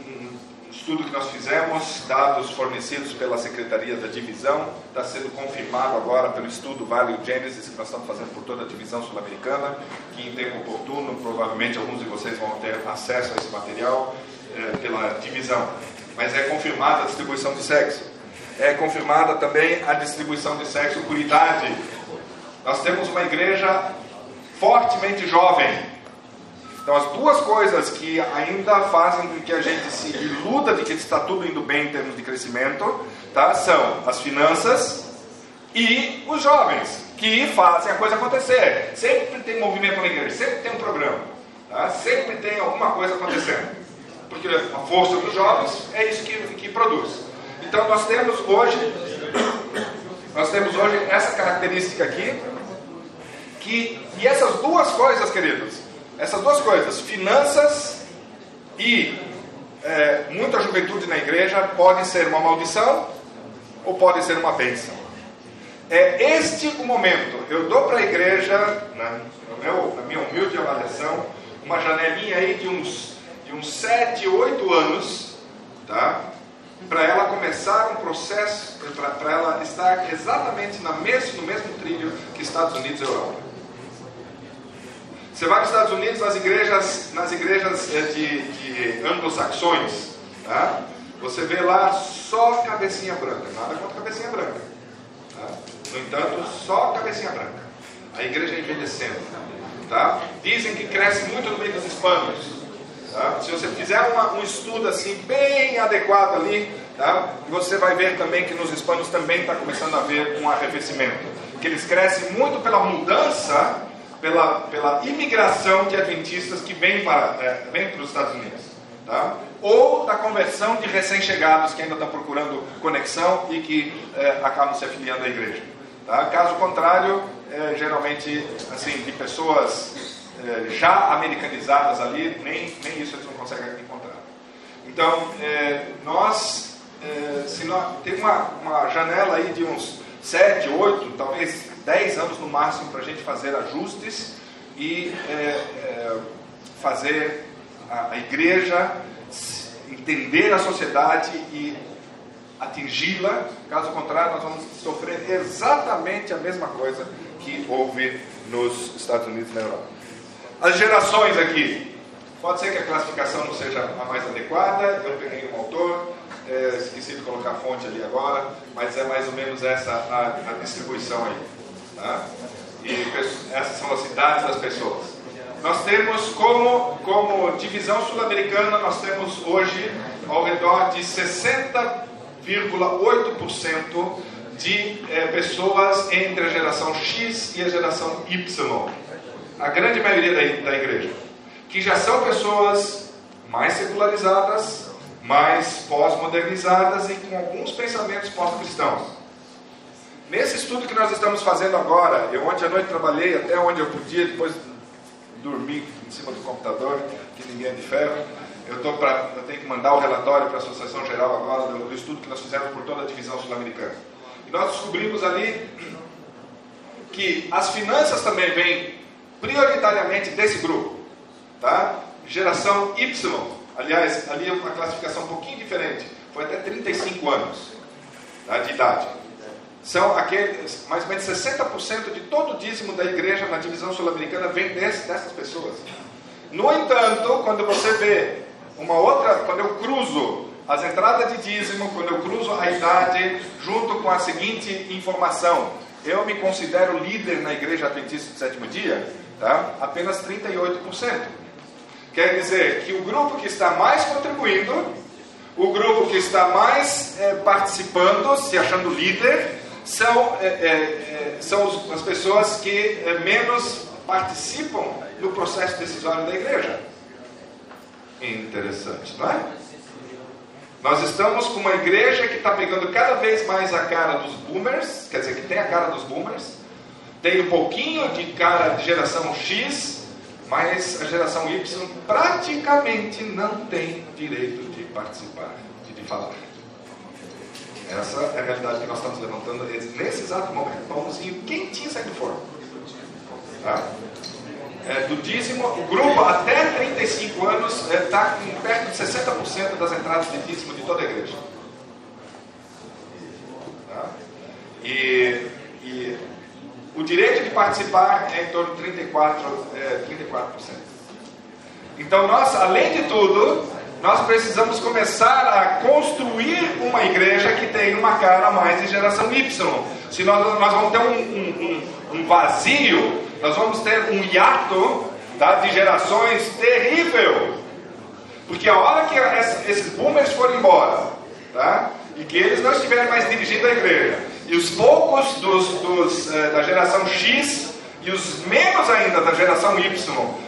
estudo que nós fizemos, dados fornecidos pela Secretaria da Divisão, está sendo confirmado agora pelo estudo Vale Genesis, que nós estamos fazendo por toda a divisão sul-americana, que em tempo oportuno, provavelmente alguns de vocês vão ter acesso a esse material é, pela divisão. Mas é confirmada a distribuição de sexo. É confirmada também a distribuição de sexo por idade. Nós temos uma igreja fortemente jovem, então, as duas coisas que ainda fazem com que a gente se iluda de que está tudo indo bem em termos de crescimento, tá? são as finanças e os jovens, que fazem a coisa acontecer. Sempre tem movimento na igreja, sempre tem um programa, tá? sempre tem alguma coisa acontecendo. Porque a força dos jovens é isso que, que produz. Então, nós temos hoje, nós temos hoje essa característica aqui, que, e essas duas coisas, queridos, essas duas coisas, finanças e é, muita juventude na igreja, podem ser uma maldição ou podem ser uma bênção. É este o momento. Eu dou para a igreja, na, meu, na, minha humilde avaliação, uma janelinha aí de uns, de uns 7, 8 anos, tá? para ela começar um processo, para ela estar exatamente na mesmo, no mesmo trilho que Estados Unidos e Europa. Você vai nos Estados Unidos, nas igrejas, nas igrejas eh, de, de anglo-saxões, tá? você vê lá só cabecinha branca, nada contra cabecinha branca. Tá? No entanto, só cabecinha branca. A igreja envelhecendo. Tá? Dizem que cresce muito no meio dos hispanos. Tá? Se você fizer uma, um estudo assim bem adequado ali, tá? você vai ver também que nos hispanos também está começando a haver um arrefecimento. Que eles crescem muito pela mudança pela, pela imigração de adventistas que vêm para, é, vêm para os Estados Unidos. Tá? Ou da conversão de recém-chegados que ainda estão procurando conexão e que é, acabam se afiliando à igreja. Tá? Caso contrário, é, geralmente, assim, de pessoas é, já americanizadas ali, nem, nem isso eles não conseguem encontrar. Então, é, nós, é, se nós, tem uma, uma janela aí de uns 7, 8, talvez 10 anos no máximo para a gente fazer ajustes e é, é, fazer a, a igreja entender a sociedade e atingi-la. Caso contrário, nós vamos sofrer exatamente a mesma coisa que houve nos Estados Unidos e na Europa. As gerações aqui. Pode ser que a classificação não seja a mais adequada, eu peguei um autor, é, esqueci de colocar a fonte ali agora, mas é mais ou menos essa a, a distribuição aí. Tá? E essas são as cidades das pessoas. Nós temos como, como divisão sul-americana, nós temos hoje ao redor de 60,8% de é, pessoas entre a geração X e a geração Y. A grande maioria da, da igreja. Que já são pessoas mais secularizadas, mais pós-modernizadas e com alguns pensamentos pós-cristãos. Nesse estudo que nós estamos fazendo agora, eu ontem à noite trabalhei até onde eu podia, depois dormi em cima do computador, que ninguém é de ferro. Eu, tô pra, eu tenho que mandar o relatório para a Associação Geral agora do, do estudo que nós fizemos por toda a divisão sul-americana. E nós descobrimos ali que as finanças também vêm prioritariamente desse grupo. Tá? Geração Y, aliás, ali é uma classificação um pouquinho diferente, foi até 35 anos tá, de idade. São aqueles, mais ou menos 60% de todo o dízimo da igreja na divisão sul-americana vem desse, dessas pessoas. No entanto, quando você vê uma outra, quando eu cruzo as entradas de dízimo, quando eu cruzo a idade, junto com a seguinte informação, eu me considero líder na igreja adventista do sétimo dia, tá? apenas 38%. Quer dizer que o grupo que está mais contribuindo, o grupo que está mais é, participando, se achando líder, são, é, é, são as pessoas que menos participam do processo decisório da igreja. Interessante, não é? Nós estamos com uma igreja que está pegando cada vez mais a cara dos boomers, quer dizer, que tem a cara dos boomers, tem um pouquinho de cara de geração X, mas a geração Y praticamente não tem direito de participar, de, de falar. Essa é a realidade que nós estamos levantando nesse exato momento. Pãozinho quentinho sai do forno. Tá? é, do dízimo, o grupo até 35 anos está é, com perto de 60% das entradas de dízimo de toda a igreja. Tá? E, e, o direito de participar é em torno de 34%. É, 34%. Então, nós, além de tudo, nós precisamos começar a construir uma igreja que tenha uma cara mais de geração Y. Senão nós vamos ter um, um, um, um vazio nós vamos ter um hiato tá, de gerações terrível. Porque a hora que esses boomers forem embora, tá, e que eles não estiverem mais dirigindo a igreja, e os poucos dos, dos eh, da geração X e os menos ainda da geração Y,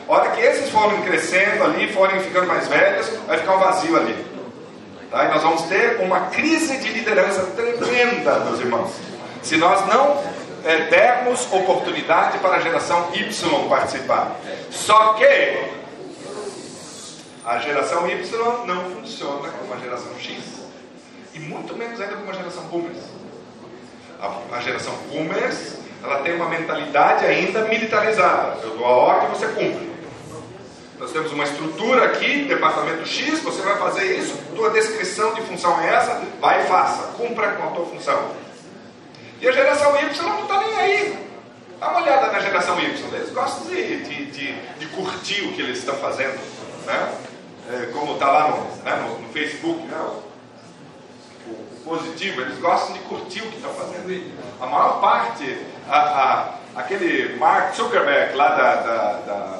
a hora que esses forem crescendo ali, forem ficando mais velhos, vai ficar um vazio ali. Tá? E nós vamos ter uma crise de liderança tremenda, meus irmãos. Se nós não é, dermos oportunidade para a geração Y participar. Só que a geração Y não funciona como a geração X. E muito menos ainda como a geração Boomers. A, a geração Boomers ela tem uma mentalidade ainda militarizada. Eu dou a ordem, você cumpre. Nós temos uma estrutura aqui, departamento X, você vai fazer isso, tua descrição de função é essa, vai e faça, cumpra com a tua função. E a geração Y não está nem aí. Dá uma olhada na geração Y. Eles gostam de, de, de, de curtir o que eles estão fazendo. Né? É, como está lá no, né, no, no, Facebook, né? Positivo, eles gostam de curtir o que estão fazendo. A maior parte, a, a, aquele Mark Zuckerberg lá da, da, da, da,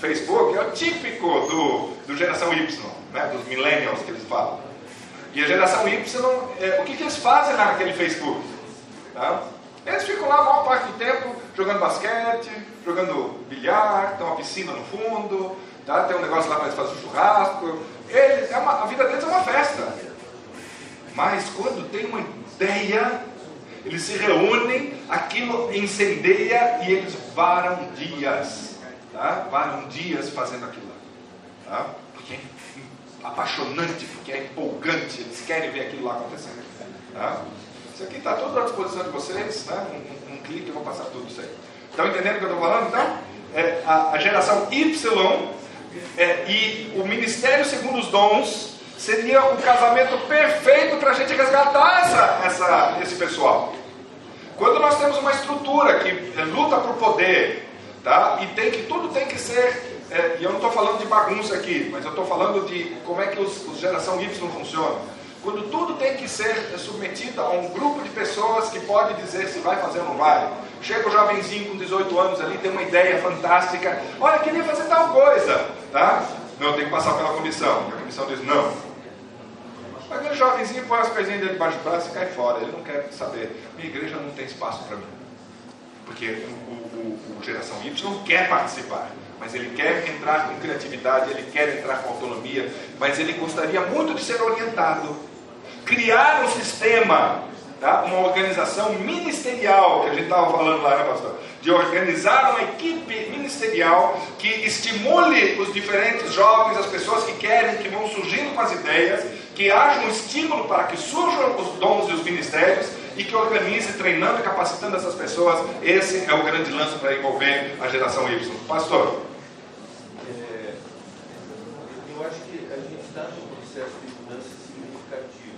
Facebook, é o típico do, do geração Y, né? dos millennials que eles falam. E a geração Y, é, o que, que eles fazem naquele Facebook? Tá? Eles ficam lá a maior parte do tempo jogando basquete, jogando bilhar, tem uma piscina no fundo, tá? tem um negócio lá para eles fazerem churrasco. Eles, é uma, a vida deles é uma festa. Mas quando tem uma ideia, eles se reúnem, aquilo incendeia e eles varam dias. Tá? Varam dias fazendo aquilo. Tá? Porque é apaixonante, porque é empolgante, eles querem ver aquilo lá acontecendo. Tá? Isso aqui está tudo à disposição de vocês, né? um, um, um clique eu vou passar tudo isso aí. Estão entendendo o que eu estou falando? Então, é, a, a, geração Y é, e o ministério segundo os dons seria o casamento perfeito para a gente resgatar essa, essa, esse pessoal. Quando nós temos uma estrutura que é, luta para o poder, tá? e tem que tudo tem que ser é, e eu não estou falando de bagunça aqui, mas eu estou falando de como é que os, os geração Y funcionam. Quando tudo tem que ser submetido a um grupo de pessoas que pode dizer se vai fazer ou não vai. Chega o jovenzinho com 18 anos ali, tem uma ideia fantástica. Olha, queria fazer tal coisa. Tá? Não, tem que passar pela comissão. E a comissão diz não. Aquele jovenzinho põe as coisinhas dentro debaixo do braço e cai fora. Ele não quer saber. Minha igreja não tem espaço para mim. Porque o, o, o geração Y quer participar mas ele quer entrar com criatividade, ele quer entrar com autonomia, mas ele gostaria muito de ser orientado. Criar um sistema, tá? uma organização ministerial, que a gente estava falando lá, né, pastor? De organizar uma equipe ministerial que estimule os diferentes jovens, as pessoas que querem, que vão surgindo com as ideias, que haja um estímulo para que surjam os dons e os ministérios e que organize, treinando e capacitando essas pessoas. Esse é o grande lance para envolver a geração Y. Pastor.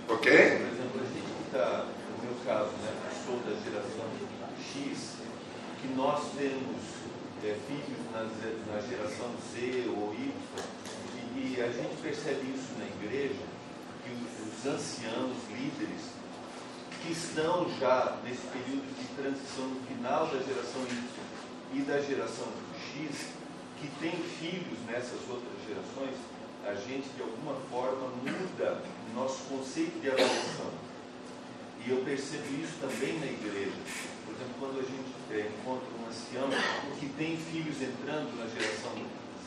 Ok? Por exemplo, a gente está, no meu caso, né, sou da geração X, que nós temos é, filhos na, na, geração Z ou Y, e, e, a gente percebe isso na igreja, que os, os anciãos, líderes, que estão já nesse período de transição no final da geração Y e da geração X, que tem filhos nessas outras gerações, a gente de alguma forma muda nosso conceito de avaliação. E eu percebo isso também na igreja. Por exemplo, quando a gente é, encontra um ancião que tem filhos entrando na geração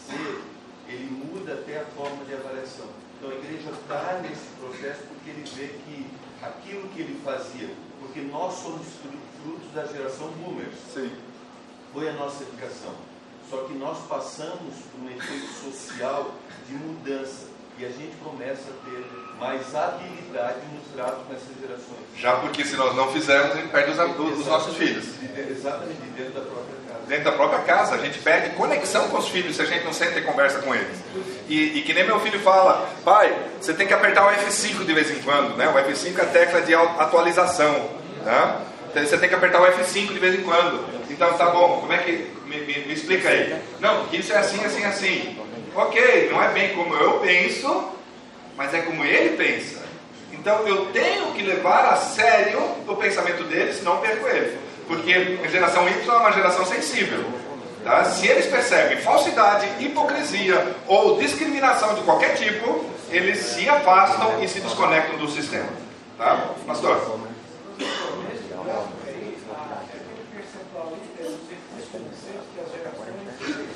Z, ele muda até a forma de avaliação. Então a igreja está nesse processo porque ele vê que aquilo que ele fazia, porque nós somos frutos da geração boomers, Sim. foi a nossa educação. Só que nós passamos por um efeito social de mudança e a gente começa a ter mais habilidade no trato com essas gerações. Já porque se nós não fizermos, a gente perde os, os nossos filhos. Exatamente, dentro da própria. Dentro da própria casa, a gente perde conexão com os filhos se a gente não senta e conversa com eles. E, e que nem meu filho fala, pai, você tem que apertar o F5 de vez em quando, né? O F5 é a tecla de atualização, né? Então, você tem que apertar o F5 de vez em quando. Então, tá bom, como é que. Me, me, me explica aí. Não, isso é assim, assim, assim. Ok, não é bem como eu penso, mas é como ele pensa. Então eu tenho que levar a sério o pensamento dele, senão perco ele. Porque a geração Y é uma geração sensível. Tá? Se eles percebem falsidade, hipocrisia ou discriminação de qualquer tipo, eles se afastam e se desconectam do sistema. Tá? Pastor?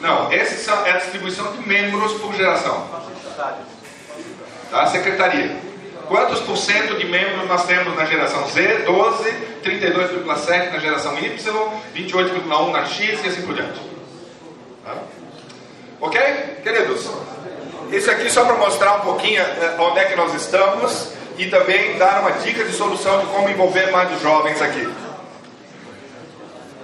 Não, essa é a distribuição de membros por geração. Tá? Secretaria. Quantos por cento de membros nós temos na geração Z? 12, 32,7 na geração Y, 28,1 na X e assim por diante. Tá? Ok? Queridos, esse aqui só para mostrar um pouquinho eh, onde é que nós estamos e também dar uma dica de solução de como envolver mais os jovens aqui.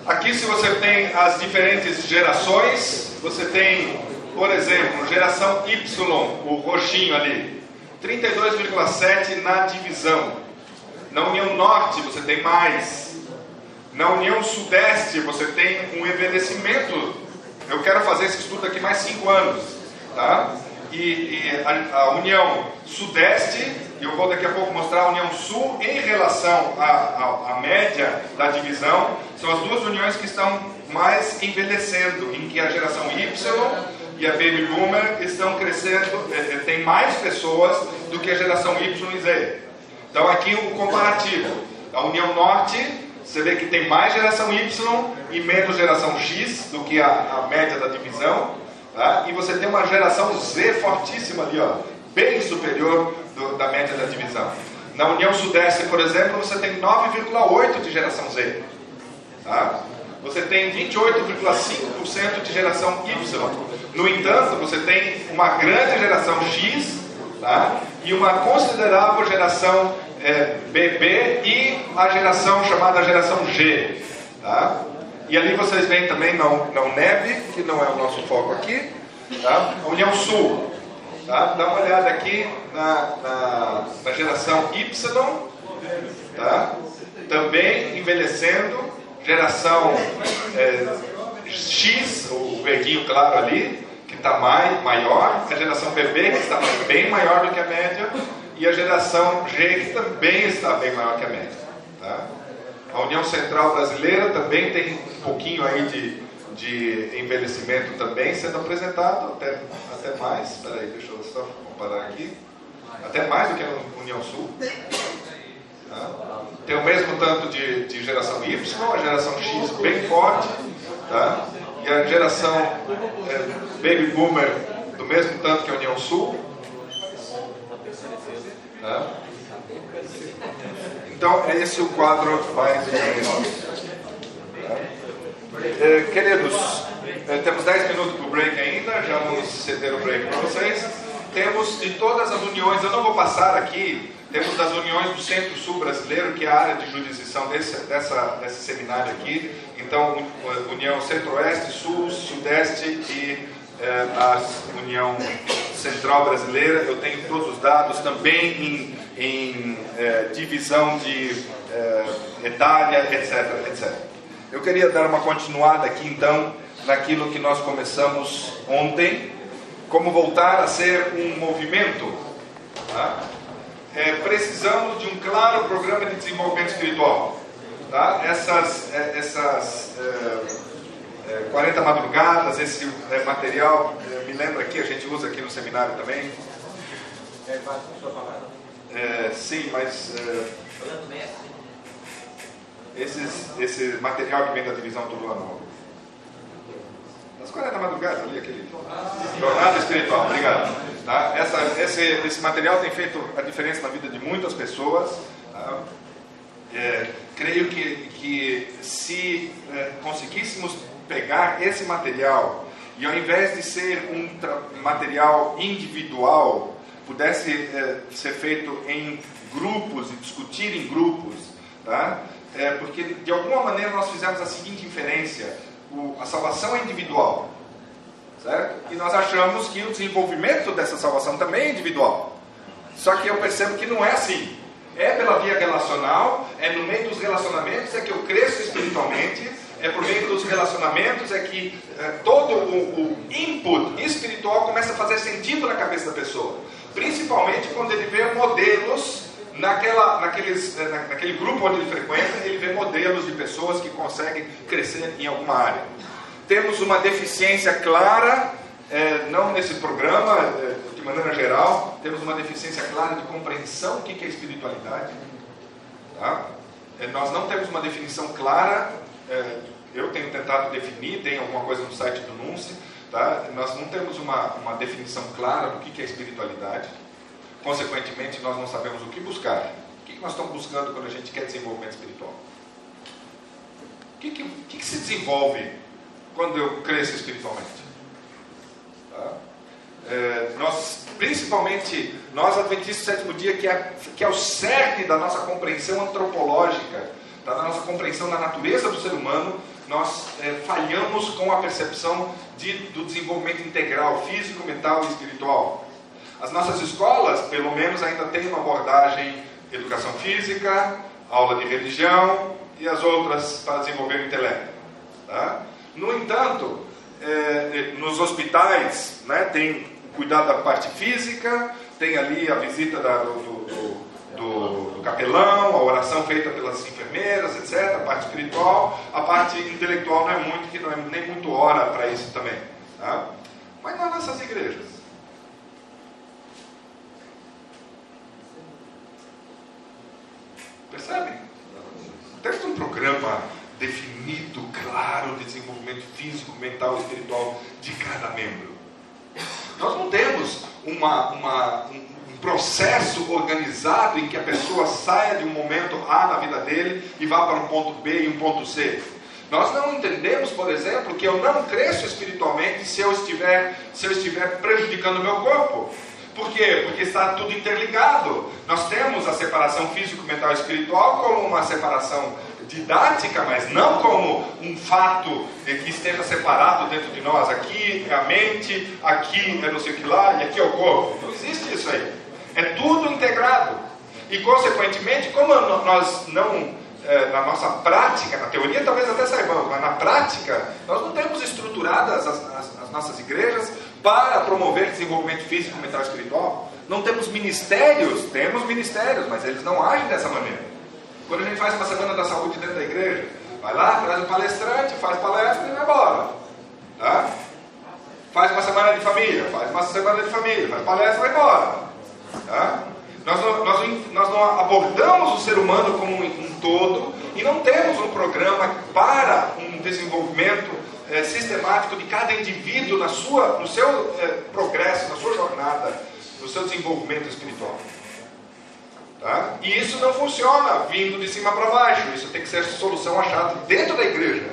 Aqui, se você tem as diferentes gerações, você tem, por exemplo, geração Y, o roxinho ali, 32,7 na divisão. Na União Norte você tem mais. Na União Sudeste você tem um envelhecimento. Eu quero fazer esse estudo aqui mais cinco anos, tá? E, e a, a, União Sudeste, eu vou daqui a pouco mostrar a União Sul em relação à média da divisão, são as duas uniões que estão mais envelhecendo, em que a geração Y e a Baby Boomer estão crescendo, é, é, tem mais pessoas do que a geração Y e Z. Então aqui o comparativo. A União Norte, você vê que tem mais geração Y e menos geração X do que a, a média da divisão. Tá? E você tem uma geração Z fortíssima ali, ó, bem superior do, da média da divisão. Na União Sudeste, por exemplo, você tem 9,8% de geração Z. Tá? Você tem 28,5% de geração Y. No entanto, você tem uma grande geração X tá? e uma considerável geração é, BB e a geração chamada geração G. Tá? E ali vocês veem também não, não neve, que não é o nosso foco aqui, tá? União Sul. Tá? Dá uma olhada aqui na, na, na geração Y, tá? também envelhecendo, geração é, X, o verdinho claro ali, que está mai, maior, a geração bebê, que está bem maior do que a média, e a geração G, que também está bem maior que a média. Tá? A União Central Brasileira também tem um pouquinho aí de, de envelhecimento também sendo apresentado, até, até mais. Espera aí, deixa eu só comparar aqui. Até mais do que a União Sul. Tá? Tem o mesmo tanto de, de geração Y, a geração X bem forte, tá? e a geração é, Baby Boomer do mesmo tanto que a União Sul. Tá? Então, é esse o quadro mais tá? é, Queridos, é, temos 10 minutos para o break ainda, já vamos ceder o break para vocês. Temos de todas as uniões, eu não vou passar aqui temos das uniões do Centro-Sul brasileiro, que é a área de jurisdição desse, dessa, desse seminário aqui. Então, União Centro-Oeste, Sul, Sudeste e eh, a União Central Brasileira. Eu tenho todos os dados também em, em eh, divisão de eh, etária, etc, etc. Eu queria dar uma continuada aqui, então, naquilo que nós começamos ontem, como voltar a ser um movimento. Tá? É, precisamos de um claro programa de desenvolvimento espiritual. Tá? Essas, é, essas é, é, 40 madrugadas, esse é, material, é, me lembra aqui, a gente usa aqui no seminário também. É, sim, mas esses, esse material que vem da divisão do ano. As 40 madrugadas ali, aquele. Jornada espiritual, obrigado. Tá? Essa, esse, esse material tem feito a diferença na vida de muitas pessoas. Tá? É, creio que, que se é, conseguíssemos pegar esse material e ao invés de ser um material individual, pudesse é, ser feito em grupos e discutir em grupos, tá? É, porque de alguma maneira nós fizemos a seguinte inferência: o, a salvação é individual, Certo? E nós achamos que o desenvolvimento dessa salvação também é individual. Só que eu percebo que não é assim. É pela via relacional, é no meio dos relacionamentos é que eu cresço espiritualmente, é por meio dos relacionamentos é que é, todo o, o input espiritual começa a fazer sentido na cabeça da pessoa. Principalmente quando ele vê modelos naquela, naqueles, na, naquele grupo onde ele frequenta, ele vê modelos de pessoas que conseguem crescer em alguma área temos uma deficiência clara, é, não nesse programa, é, de maneira geral, temos uma deficiência clara de compreensão do que é espiritualidade. Tá? É, nós não temos uma definição clara, eu tenho tentado definir, tem alguma coisa no site do NUNCE, tá? nós não temos uma, uma definição clara do que é espiritualidade, consequentemente, nós não sabemos o que buscar. O que nós estamos buscando quando a gente quer desenvolvimento espiritual? O que, que, que, que se desenvolve quando eu cresço espiritualmente. Tá? É, nós, principalmente nós adventistas do sétimo dia, que é, que é o cerne da nossa compreensão antropológica, da nossa compreensão da natureza do ser humano, nós é, falhamos com a percepção de, do desenvolvimento integral, físico, mental e espiritual. As nossas escolas, pelo menos, ainda têm uma abordagem educação física, aula de religião e as outras para desenvolver o intelecto. Tá? No entanto, é, nos hospitais né, tem cuidado da parte física, tem ali a visita da, do, do, do, do, capelão, a oração feita pelas enfermeiras, etc., a parte espiritual, a parte intelectual não é muito, que não é nem muito hora para isso também. Tá? Mas nas nossas igrejas. Percebem? Temos um programa definido, claro, de desenvolvimento físico, mental e espiritual de cada membro. Nós não temos uma, uma, um processo organizado em que a pessoa saia de um momento A na vida dele e vá para um ponto B e um ponto C. Nós não entendemos, por exemplo, que eu não cresço espiritualmente se eu estiver, se eu estiver prejudicando o meu corpo. Por quê? Porque está tudo interligado. Nós temos a separação físico, mental e espiritual como uma separação didática, mas não como um fato que esteja separado dentro de nós. Aqui é a mente, aqui é não sei o que lá, e aqui é o corpo. Não existe isso aí. É tudo integrado. E, consequentemente, como nós não, é, na nossa prática, na teoria talvez até saibamos, mas na prática, nós não temos estruturadas as, as, as nas nossas igrejas para promover desenvolvimento físico, mental e espiritual. Não temos ministérios, temos ministérios, mas eles não agem dessa maneira. Quando a gente faz uma semana da saúde dentro da igreja, vai lá, traz um palestrante, faz palestra e vai embora. Tá? Faz uma semana de família, faz uma semana de família, faz palestra e vai embora. Tá? Nós, não, nós, nós não abordamos o ser humano como um, um todo e não temos um programa para um desenvolvimento é, sistemático de cada indivíduo na sua, no seu é, progresso, na sua jornada, no seu desenvolvimento espiritual. Tá? E isso não funciona vindo de cima para baixo. Isso tem que ser solução achada dentro da igreja,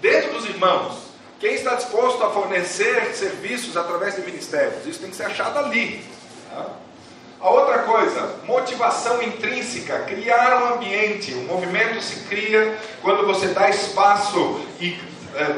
dentro dos irmãos. Quem está disposto a fornecer serviços através de ministérios? Isso tem que ser achado ali. Tá? A outra coisa, motivação intrínseca, criar um ambiente. O movimento se cria quando você dá espaço e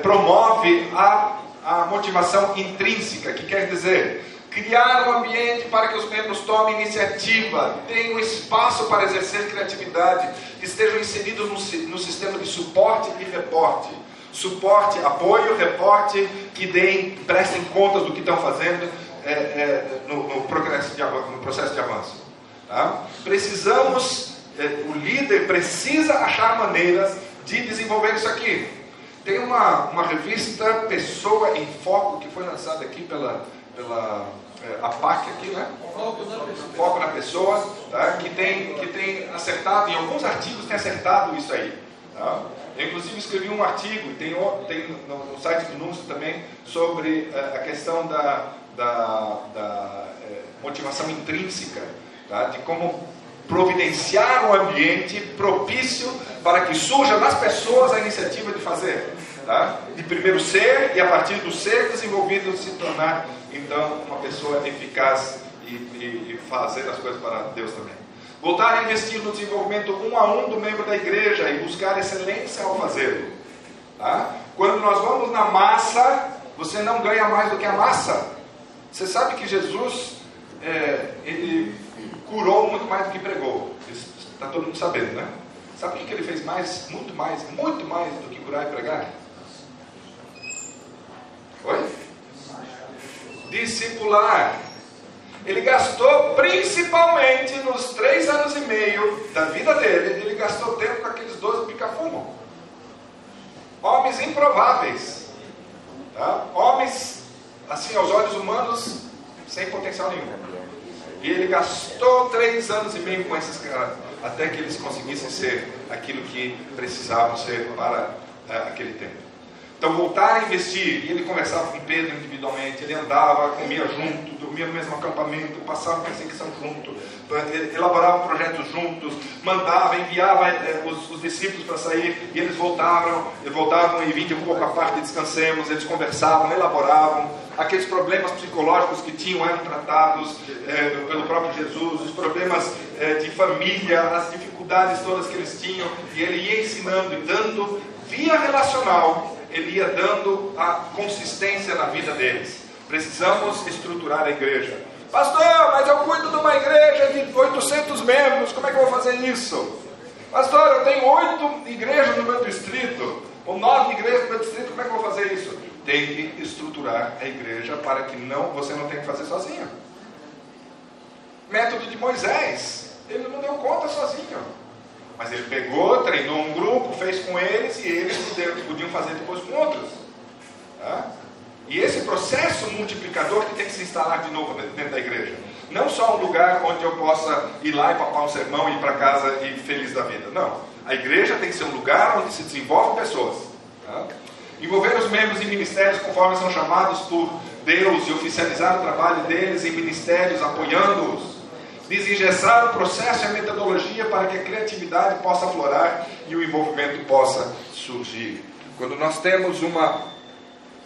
promove a, a motivação intrínseca, que quer dizer criar um ambiente para que os membros tomem iniciativa, tenham espaço para exercer criatividade, estejam inseridos no, no sistema de suporte e reporte. Suporte, apoio, reporte, que deem, prestem contas do que estão fazendo é, é, no, no, progresso de, no processo de avanço. Tá? Precisamos, é, o líder precisa achar maneiras de desenvolver isso aqui. Tem uma, uma revista Pessoa em Foco que foi lançada aqui pela, pela é, APAC aqui, né? Foco na pessoa, Foco na pessoa tá? que, tem, que tem acertado, em alguns artigos tem acertado isso aí. Tá? Eu, inclusive, escrevi um artigo, tem, tem no, no site do Núncio também, sobre uh, a questão da, da, da uh, motivação intrínseca, tá? de como providenciar um ambiente propício para que surja nas pessoas a iniciativa de fazer. Tá? De primeiro ser e a partir do ser desenvolvido se tornar então uma pessoa eficaz e, e, e fazer as coisas para Deus também. Voltar a investir no desenvolvimento um a um do membro da igreja e buscar excelência ao fazê-lo. Tá? Quando nós vamos na massa, você não ganha mais do que a massa. Você sabe que Jesus é, ele curou muito mais do que pregou. Está todo mundo sabendo, né? Sabe o que ele fez mais? Muito mais, muito mais do que curar e pregar? Oi? Discipular. Ele gastou principalmente nos três anos e meio da vida dele, ele gastou tempo com aqueles doze pica-fumo. Homens improváveis. Tá? Homens, assim, aos olhos humanos, sem potencial nenhum. E ele gastou três anos e meio com esses caras, até que eles conseguissem ser aquilo que precisavam ser para uh, aquele tempo. Então, voltar a investir. E ele conversava com Pedro individualmente, ele andava, comia junto, dormia no mesmo acampamento, passava perseguição junto, elaborava projetos juntos, mandava, enviava eh, os, os, discípulos para sair, e eles voltavam, eles voltavam e vinham um pouco à parte, descansemos, eles conversavam, elaboravam. Aqueles problemas psicológicos que tinham eram tratados eh, pelo próprio Jesus, os problemas eh, de família, as dificuldades todas que eles tinham, e ele ia ensinando e dando via relacional ele ia dando a consistência na vida deles. Precisamos estruturar a igreja. Pastor, mas eu cuido de uma igreja de 800 membros, como é que eu vou fazer isso? Pastor, eu tenho oito igrejas no meu distrito, ou nove igrejas no meu distrito, como é que eu vou fazer isso? Tem que estruturar a igreja para que não, você não tenha que fazer sozinho. Método de Moisés, ele não deu conta sozinho. Mas ele pegou, treinou um grupo, fez com eles e eles podiam fazer depois com outros. Tá? E esse processo multiplicador que tem que se instalar de novo dentro da igreja. Não só um lugar onde eu possa ir lá e papar um sermão e ir para casa e feliz da vida. Não. A igreja tem que ser um lugar onde se desenvolvem pessoas. Tá? Envolver os membros em ministérios conforme são chamados por Deus e oficializar o trabalho deles em ministérios, apoiando-os desengessar o processo e a metodologia para que a criatividade possa aflorar e o envolvimento possa surgir. Quando nós temos uma,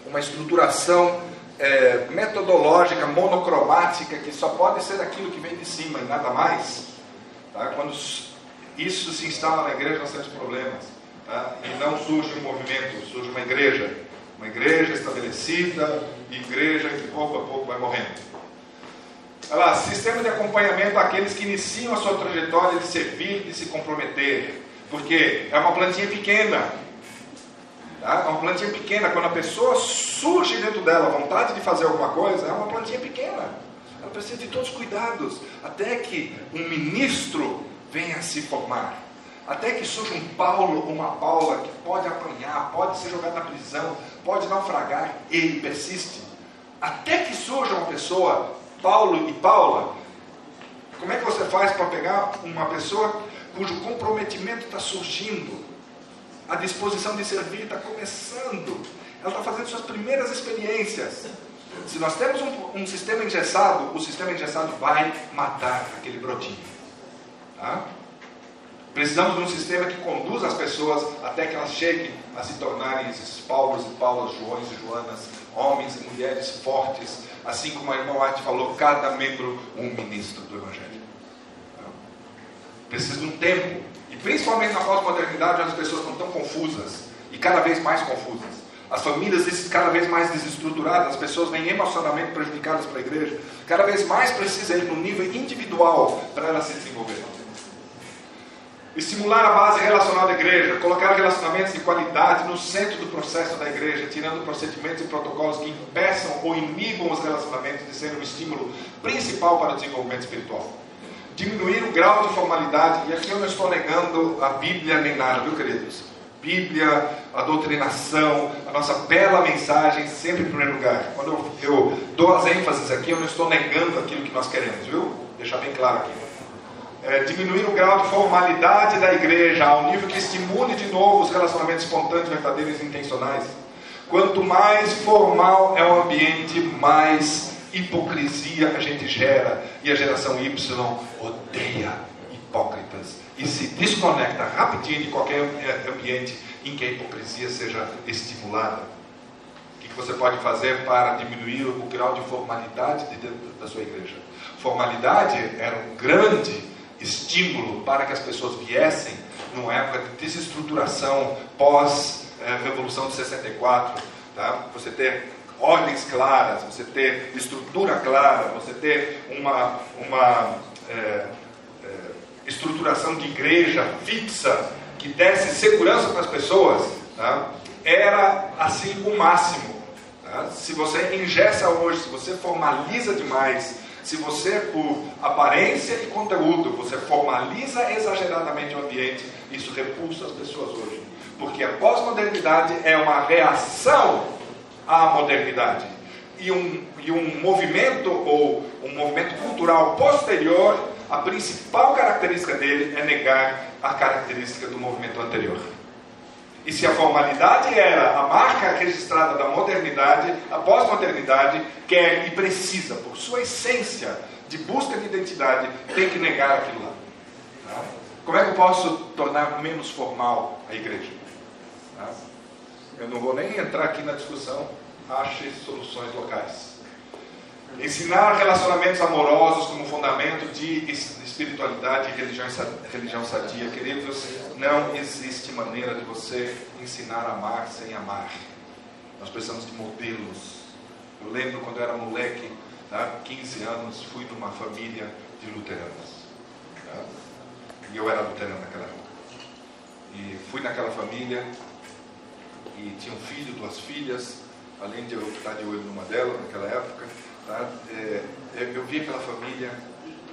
uma estruturação é, metodológica, monocromática, que só pode ser aquilo que vem de cima e nada mais, tá? quando isso se instala na igreja, nós temos problemas. Tá? E não surge um movimento, surge uma igreja. Uma igreja estabelecida, igreja que pouco a pouco vai morrendo. Olha lá, sistema de acompanhamento àqueles que iniciam a sua trajetória de servir, de se comprometer. Porque é uma plantinha pequena. Tá? É uma plantinha pequena. Quando a pessoa surge dentro dela a vontade de fazer alguma coisa, é uma plantinha pequena. Ela precisa de todos os cuidados até que um ministro venha se formar. Até que surja um Paulo ou uma Paula que pode apanhar, pode ser jogado na prisão, pode naufragar, ele persiste. Até que surja uma pessoa, Paulo e Paula, como é que você faz para pegar uma pessoa cujo comprometimento está surgindo, a disposição de servir está começando, ela está fazendo suas primeiras experiências. Se nós temos um, um, sistema engessado, o sistema engessado vai matar aquele brotinho. Tá? Precisamos de um sistema que conduza as pessoas até que elas cheguem a se tornarem esses Paulos e Paulas, Joões e Joanas, homens e mulheres fortes, assim como a irmã White falou, cada membro um ministro do Evangelho. Precisa de um tempo, e principalmente na pós-modernidade, as pessoas estão tão confusas e cada vez mais confusas. As famílias cada vez mais desestruturadas, as pessoas vêm emocionalmente prejudicadas para a igreja. Cada vez mais precisa ir no nível individual para elas se desenvolverem. Estimular a base relacional da igreja, colocar relacionamentos de qualidade no centro do processo da igreja, tirando procedimentos e protocolos que impeçam ou inibam os relacionamentos de serem um estímulo principal para o desenvolvimento espiritual. Diminuir o grau de formalidade, e aqui eu não estou negando a Bíblia nem nada, viu, queridos? Bíblia, a doutrinação, a nossa bela mensagem, sempre em primeiro lugar. Quando eu, eu dou as ênfases aqui, eu não estou negando aquilo que nós queremos, viu? Deixar bem claro aqui é, diminuir o grau de formalidade da igreja ao nível que estimule de novo os relacionamentos espontâneos, verdadeiros e intencionais. Quanto mais formal é o ambiente, mais hipocrisia a gente gera. E a geração Y odeia hipócritas e se desconecta rapidinho de qualquer é, ambiente em que a hipocrisia seja estimulada. O que você pode fazer para diminuir o grau de formalidade de dentro da sua igreja? Formalidade era um grande estímulo para que as pessoas viessem numa época de desestruturação pós-revolução de 64. Tá? Você ter ordens claras, você ter estrutura clara, você ter uma, uma é, é, estruturação de igreja fixa que desse segurança para as pessoas, tá? era assim o máximo. Tá? Se você ingessa hoje, se você formaliza demais, se você, por aparência e conteúdo, você formaliza exageradamente o ambiente, isso repulsa as pessoas hoje. Porque a pós-modernidade é uma reação à modernidade. E um, e um movimento ou um movimento cultural posterior, a principal característica dele é negar a característica do movimento anterior. E se a formalidade era a marca registrada da modernidade, a pós-modernidade quer e precisa, por sua essência de busca de identidade, tem que negar aquilo lá. Tá? Como é que eu posso tornar menos formal a igreja? Eu não vou nem entrar aqui na discussão, ache soluções locais. Ensinar relacionamentos amorosos como fundamento de espiritualidade e religião, sadia. Queridos, não existe maneira de você ensinar a amar sem amar. Nós precisamos de modelos. Eu lembro quando eu era moleque, tá, 15 anos, fui de uma família de luteranos. Tá? E eu era luterano naquela época. E fui naquela família e tinha um filho, duas filhas, além de eu estar de olho numa delas naquela época. Tá? É, eu vi aquela família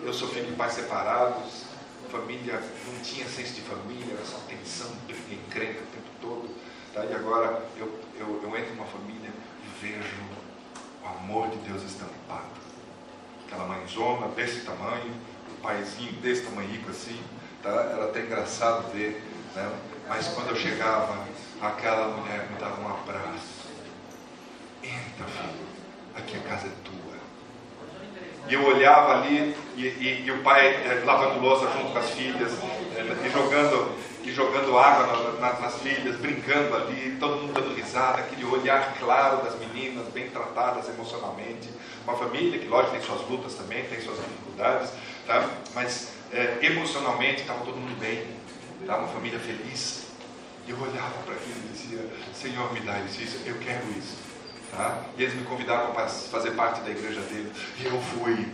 eu sou filho de pais separados, família não tinha senso de família, era só tensão, encrenca o tempo todo. Tá? E agora eu, eu, eu entro numa família e vejo o amor de Deus estampado. Aquela mãezona desse tamanho, o paizinho desse tamanho assim, tá? era até engraçado ver. Né? Mas quando eu chegava, aquela mulher me dava um abraço. Entra, filho, aqui a casa é tua. E eu olhava ali e, e, e o pai é, lavando louça junto com as filhas é, e jogando e jogando água na, na, nas filhas, brincando ali, todo mundo dando risada, aquele olhar claro das meninas, bem tratadas emocionalmente. Uma família que, lógico, tem suas lutas também, tem suas dificuldades, tá? mas é, emocionalmente estava todo mundo bem, tá? uma família feliz. Eu olhava para aquilo e dizia: Senhor, me dá isso, isso, eu quero isso. Tá? E eles me convidaram para fazer parte da igreja dele. E eu fui.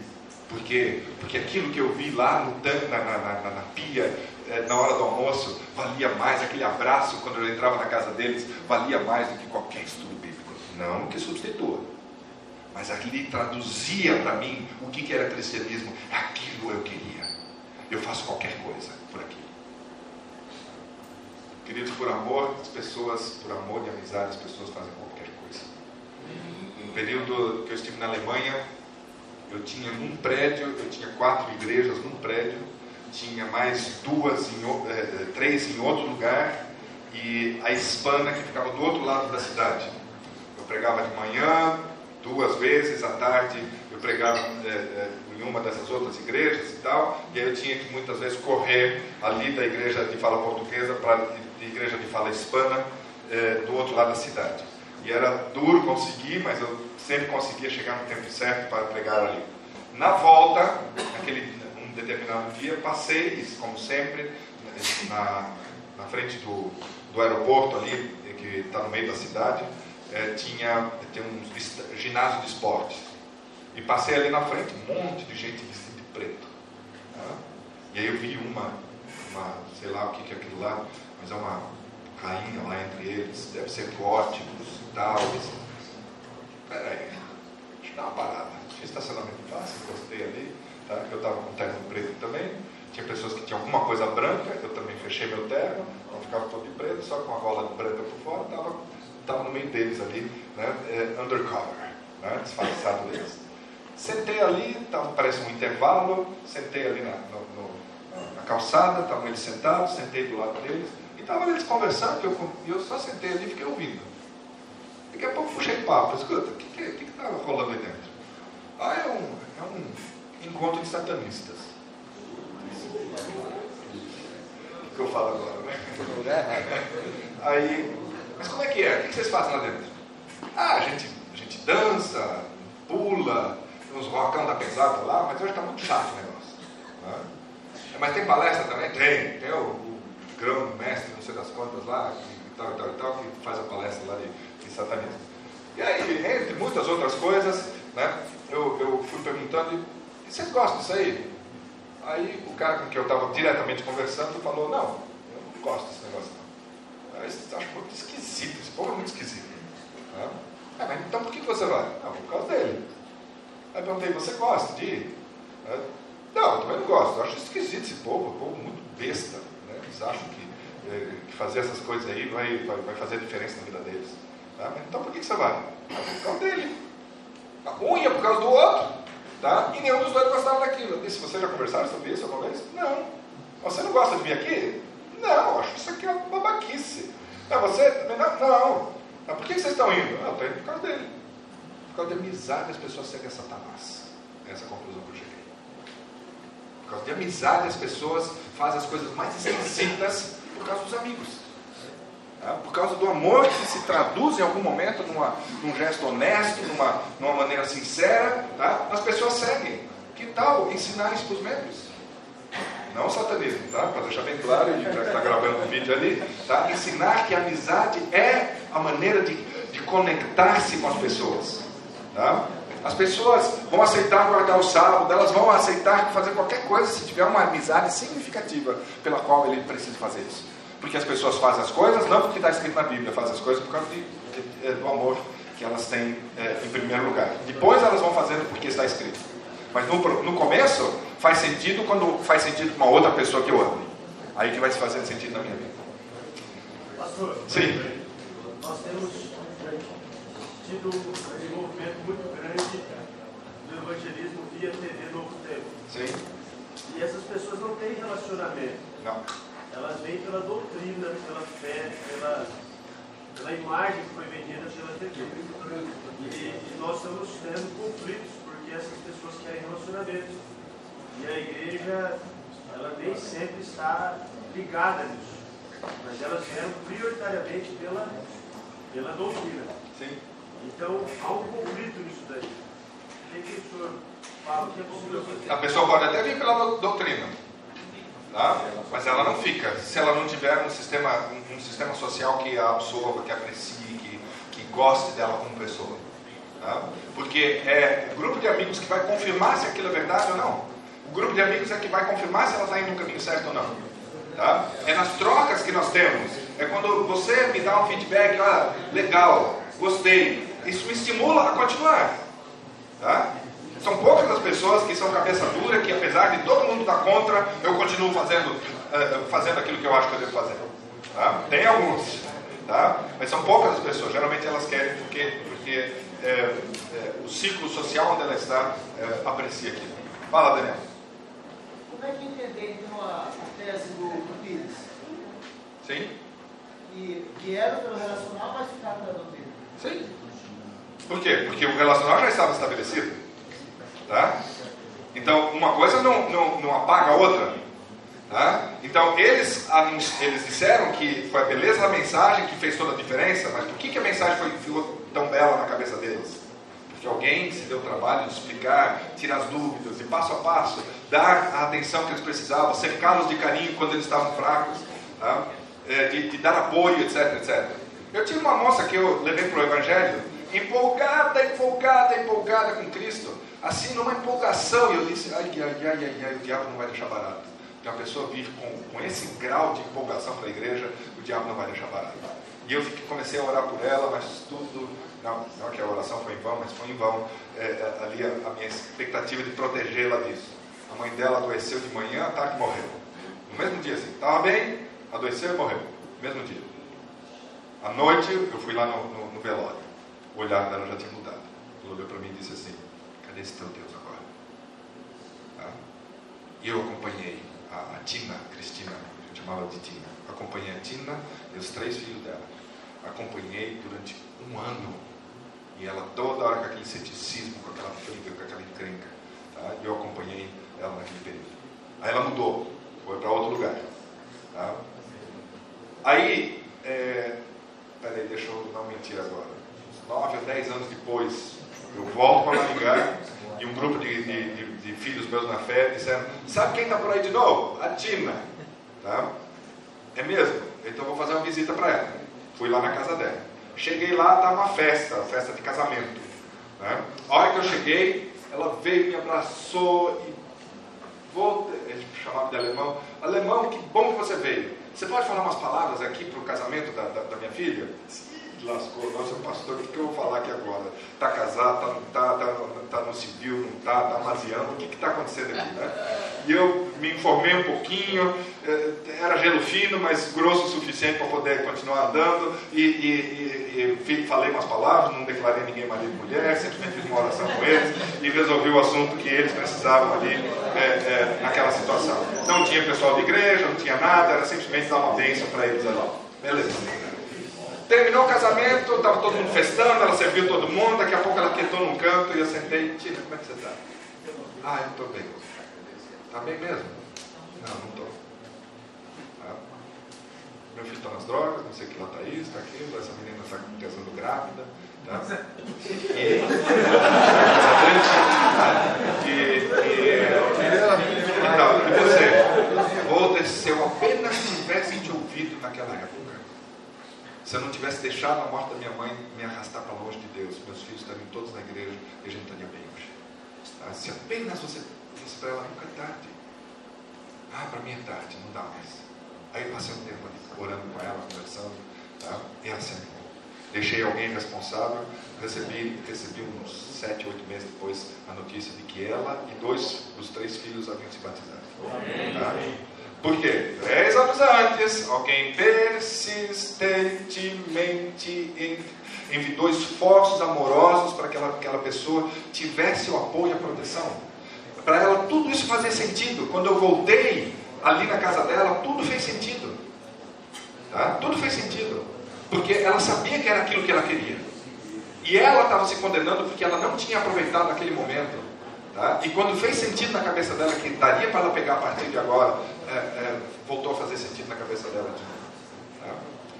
Por quê? Porque aquilo que eu vi lá no tanque, na, na, na, na pia, é, na hora do almoço valia mais, aquele abraço quando eu entrava na casa deles valia mais do que qualquer estudo bíblico. Não que substitua, mas ali traduzia para mim o que, que era cristianismo. Aquilo eu queria. Eu faço qualquer coisa por aquilo. Queridos, por amor, as pessoas, por amor e amizade, as pessoas fazem qualquer coisa. No período que eu estive na Alemanha, eu tinha num prédio, eu tinha quatro igrejas num prédio, tinha mais duas, em, é, três em outro lugar, e a hispana que ficava do outro lado da cidade. Eu pregava de manhã, duas vezes à tarde, eu pregava é, em uma dessas outras igrejas e tal, e aí eu tinha que muitas vezes correr ali da igreja de fala portuguesa para igreja de fala hispana, é, do outro lado da cidade. E era duro conseguir, mas eu sempre conseguia chegar no tempo certo para pregar ali. Na volta, naquele um determinado dia, passei, como sempre, na, na frente do, do aeroporto ali, que está no meio da cidade, é, tinha tem um ginásio de esportes. E passei ali na frente, um monte de gente vestida de preto. Tá? E aí eu vi uma, uma, sei lá o que, que é aquilo lá, mas é uma rainha lá entre eles, deve ser góticos e tal. Peraí, deixa eu dar uma parada. Tinha estacionamento fácil, gostei ali, tá? eu estava com terno preto também. Tinha pessoas que tinham alguma coisa branca, eu também fechei meu terno, não ficava todo de preto, só com a gola branca por fora, estava tava no meio deles ali, né? É, undercover, né? disfarçado deles. Sentei ali, tava, parece um intervalo, sentei ali na, no, no, na calçada, estavam eles sentados, sentei do lado deles, estavam eles conversando, eu, eu só sentei ali e fiquei ouvindo. Daqui a pouco puxei papo, escuta, o que está que, que, que tá rolando aí dentro? Ah, é um, é um encontro de satanistas. O que eu falo agora, né? Aí, mas como é que é? O que vocês fazem lá dentro? Ah, a gente, a gente dança, pula, uns rocão da pesada lá, mas hoje está muito chato o negócio. Né? Mas tem palestra também? Tem. Tem o grão mestre, não sei das quantas lá, e tal, e tal, e tal, que faz a palestra lá de, de satanismo. E aí, entre muitas outras coisas, né, eu, eu fui perguntando, e vocês gostam disso aí? Aí o cara com quem eu estava diretamente conversando falou, não, eu não gosto desse negócio não. Eu acho muito esquisito, esse povo é muito esquisito. Né? Ah, mas então por que você vai? Ah, por causa dele. Aí perguntei, você gosta de ir? Não, eu também não gosto, eu acho esquisito esse povo, um povo muito besta. Eles acham que, é, que, fazer essas coisas aí vai, vai, vai, fazer a diferença na vida deles. Tá? Então por que, que você vai? Ah, por causa dele. Um ia por causa do outro. Tá? E nenhum dos dois gostava daquilo. Eu disse, você já conversaram sobre isso alguma vez? Não. Você não gosta de vir aqui? Não, acho isso aqui é uma babaquice. É, você também não? Não. Mas por que vocês estão indo? Ah, eu estou indo por causa dele. Por causa de amizade as pessoas seguem Satanás. Essa é a conclusão que eu cheguei. Por causa de amizade as pessoas fazem as coisas mais esquisitas por causa dos amigos. Tá? Por causa do amor que se traduz em algum momento numa, num gesto honesto, numa, numa maneira sincera, tá? as pessoas seguem. Que tal ensinar isso para os membros? Não o satanismo, tá? Para deixar bem claro, já que está gravando o vídeo ali, tá? Ensinar que a amizade é a maneira de, de conectar-se com as pessoas. Tá? As pessoas vão aceitar guardar o sábado, elas vão aceitar fazer qualquer coisa se tiver uma amizade significativa pela qual ele precisa fazer isso. Porque as pessoas fazem as coisas não porque está escrito na Bíblia, fazem as coisas por causa de, de, de, do amor que elas têm é, em primeiro lugar. Depois elas vão fazendo porque está escrito. Mas no, no começo faz sentido quando faz sentido com uma outra pessoa que eu amo. Aí que vai se fazendo sentido na minha vida. Pastor, Sim. nós temos tido um desenvolvimento muito grande do evangelismo via TV Novo Tempo. Sim. E essas pessoas não têm relacionamento. Não. Elas vêm pela doutrina, pela fé, pela, pela imagem que foi vendida pela TV. E, e nós estamos tendo conflitos, porque essas pessoas querem relacionamento. E a igreja, ela nem sempre está ligada nisso. Mas elas vieram prioritariamente pela, pela doutrina. Sim. Então, há um conflito nisso daí. A pessoa pode até vir pela do- doutrina, tá? mas ela não fica. Se ela não tiver um sistema, um, um sistema social que a absorva, que aprecie, que, que goste dela como pessoa. Tá? Porque é o grupo de amigos que vai confirmar se aquilo é verdade ou não. O grupo de amigos é que vai confirmar se ela está indo no caminho certo ou não. Tá? É nas trocas que nós temos. É quando você me dá um feedback, ah, legal, gostei. Isso me estimula a continuar. Tá? São poucas as pessoas que são cabeça dura, que apesar de todo mundo estar contra, eu continuo fazendo, uh, fazendo aquilo que eu acho que eu devo fazer. Tá? Tem alguns, tá? mas são poucas as pessoas. Geralmente elas querem porque, porque é, é, o ciclo social onde ela está é, aprecia aquilo. Fala, Daniel. Como é que entender então a, tese do, do Pires? Sim. Que vieram pelo relacional, mas ficaram pela doutrina. Sim. Por quê? Porque o relacional já estava estabelecido. Tá? Então, uma coisa não, não, não apaga a outra. Tá? Então, eles, eles disseram que foi a beleza da mensagem que fez toda a diferença, mas por que, que a mensagem foi, ficou tão bela na cabeça deles? Porque alguém se deu o trabalho de explicar, tirar as dúvidas, de passo a passo, dar a atenção que eles precisavam, cercá-los de carinho quando eles estavam fracos, tá? é, de, de, dar apoio, etc, etc. Eu tive uma moça que eu levei para o Evangelho, empolgada, empolgada, empolgada com Cristo, assim numa empolgação, e eu disse, ai, ai, ai, ai, ai o diabo não vai deixar barato. Que uma pessoa vir com, com esse grau de empolgação para a igreja, o diabo não vai deixar barato. E eu comecei a orar por ela, mas tudo, não, não que a oração foi em vão, mas foi em vão, é, é, ali a, a minha expectativa de protegê-la disso. A mãe dela adoeceu de manhã, à tarde morreu. No mesmo dia, assim, estava bem, adoeceu e morreu. No mesmo dia. À noite, eu fui lá no, no, no velório. O olhar dela já tinha mudado. Ela olhou para mim e disse assim: Cadê esse teu Deus agora? Tá? Eu acompanhei a, a Tina, Cristina, gente chamava de Tina. Acompanhei a Tina e os três filhos dela. Acompanhei durante um ano. E ela toda hora com aquele ceticismo, com aquela briga, com aquela encrenca. Tá? E eu acompanhei ela naquele período. Aí ela mudou, foi para outro lugar. Tá? Aí, é, peraí, deixa eu não mentir agora. Nove ou dez anos depois, eu volto para Maringá e um grupo de, de, de, de, filhos meus na fé disseram: Sabe quem está por aí de novo? A Tina. Tá? É mesmo? Então vou fazer uma visita para ela. Fui lá na casa dela. Cheguei lá, estava uma festa, festa de casamento. Né? A hora que eu cheguei, ela veio, me abraçou e vou, ele chamava de alemão, alemão, que bom que você veio. Você pode falar umas palavras aqui para o casamento da, da, da, minha filha? Lascou, nossa pastor, o que, eu vou falar aqui agora? Está casado, está não está, está tá no civil, não está, está amaziando, o que está acontecendo aqui? Né? E eu me informei um pouquinho, eh, era gelo fino, mas grosso o suficiente para poder continuar andando, e, e, e, e, falei umas palavras, não declarei ninguém marido e mulher, simplesmente fiz uma oração com eles e resolvi o assunto que eles precisavam ali é, é, naquela situação. Não tinha pessoal de igreja, não tinha nada, era simplesmente dar uma bênção para eles ali. Beleza. Terminou o casamento, estava todo mundo festando, ela serviu todo mundo, daqui a pouco ela quietou num canto e eu sentei, Tina, como é que você está? Ah, eu estou bem. Está bem mesmo? Não, não estou. Tá? Meu filho está nas drogas, não sei o que lá está isso, está aquilo, essa menina está casando grávida. Tá? E, e, e, então, e você? Outra, se eu apenas tivesse te ouvido naquela época, se eu não tivesse deixado a morte da minha mãe me arrastar para longe de Deus, meus filhos estariam todos na igreja e a gente estaria bem hoje. Se apenas você disse para ela, nunca é tarde. Ah, para mim é tarde, não dá mais. Aí eu passei um tempo ali, orando com ela, conversando, tá? e ela sempre Deixei alguém responsável, recebi, recebi uns sete, oito meses depois a notícia de que ela e dois dos três filhos haviam se batizado. Tá? Por quê? Três anos antes, alguém persistentemente enviou esforços amorosos para que aquela, aquela pessoa tivesse o apoio e a proteção. Para ela tudo isso fazia sentido. Quando eu voltei ali na casa dela, tudo fez sentido. Tá? Tudo fez sentido. Porque ela sabia que era aquilo que ela queria. E ela estava se condenando porque ela não tinha aproveitado aquele momento. Tá? E quando fez sentido na cabeça dela que daria para ela pegar a partir de agora, é, é, voltou a fazer sentido na cabeça dela. Tá?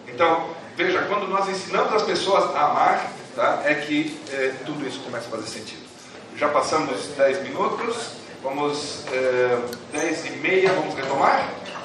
Então, veja, quando nós ensinamos as pessoas a amar, tá? é que é, tudo isso começa a fazer sentido. Já passamos 10 minutos, vamos é, 10 e meia, vamos retomar?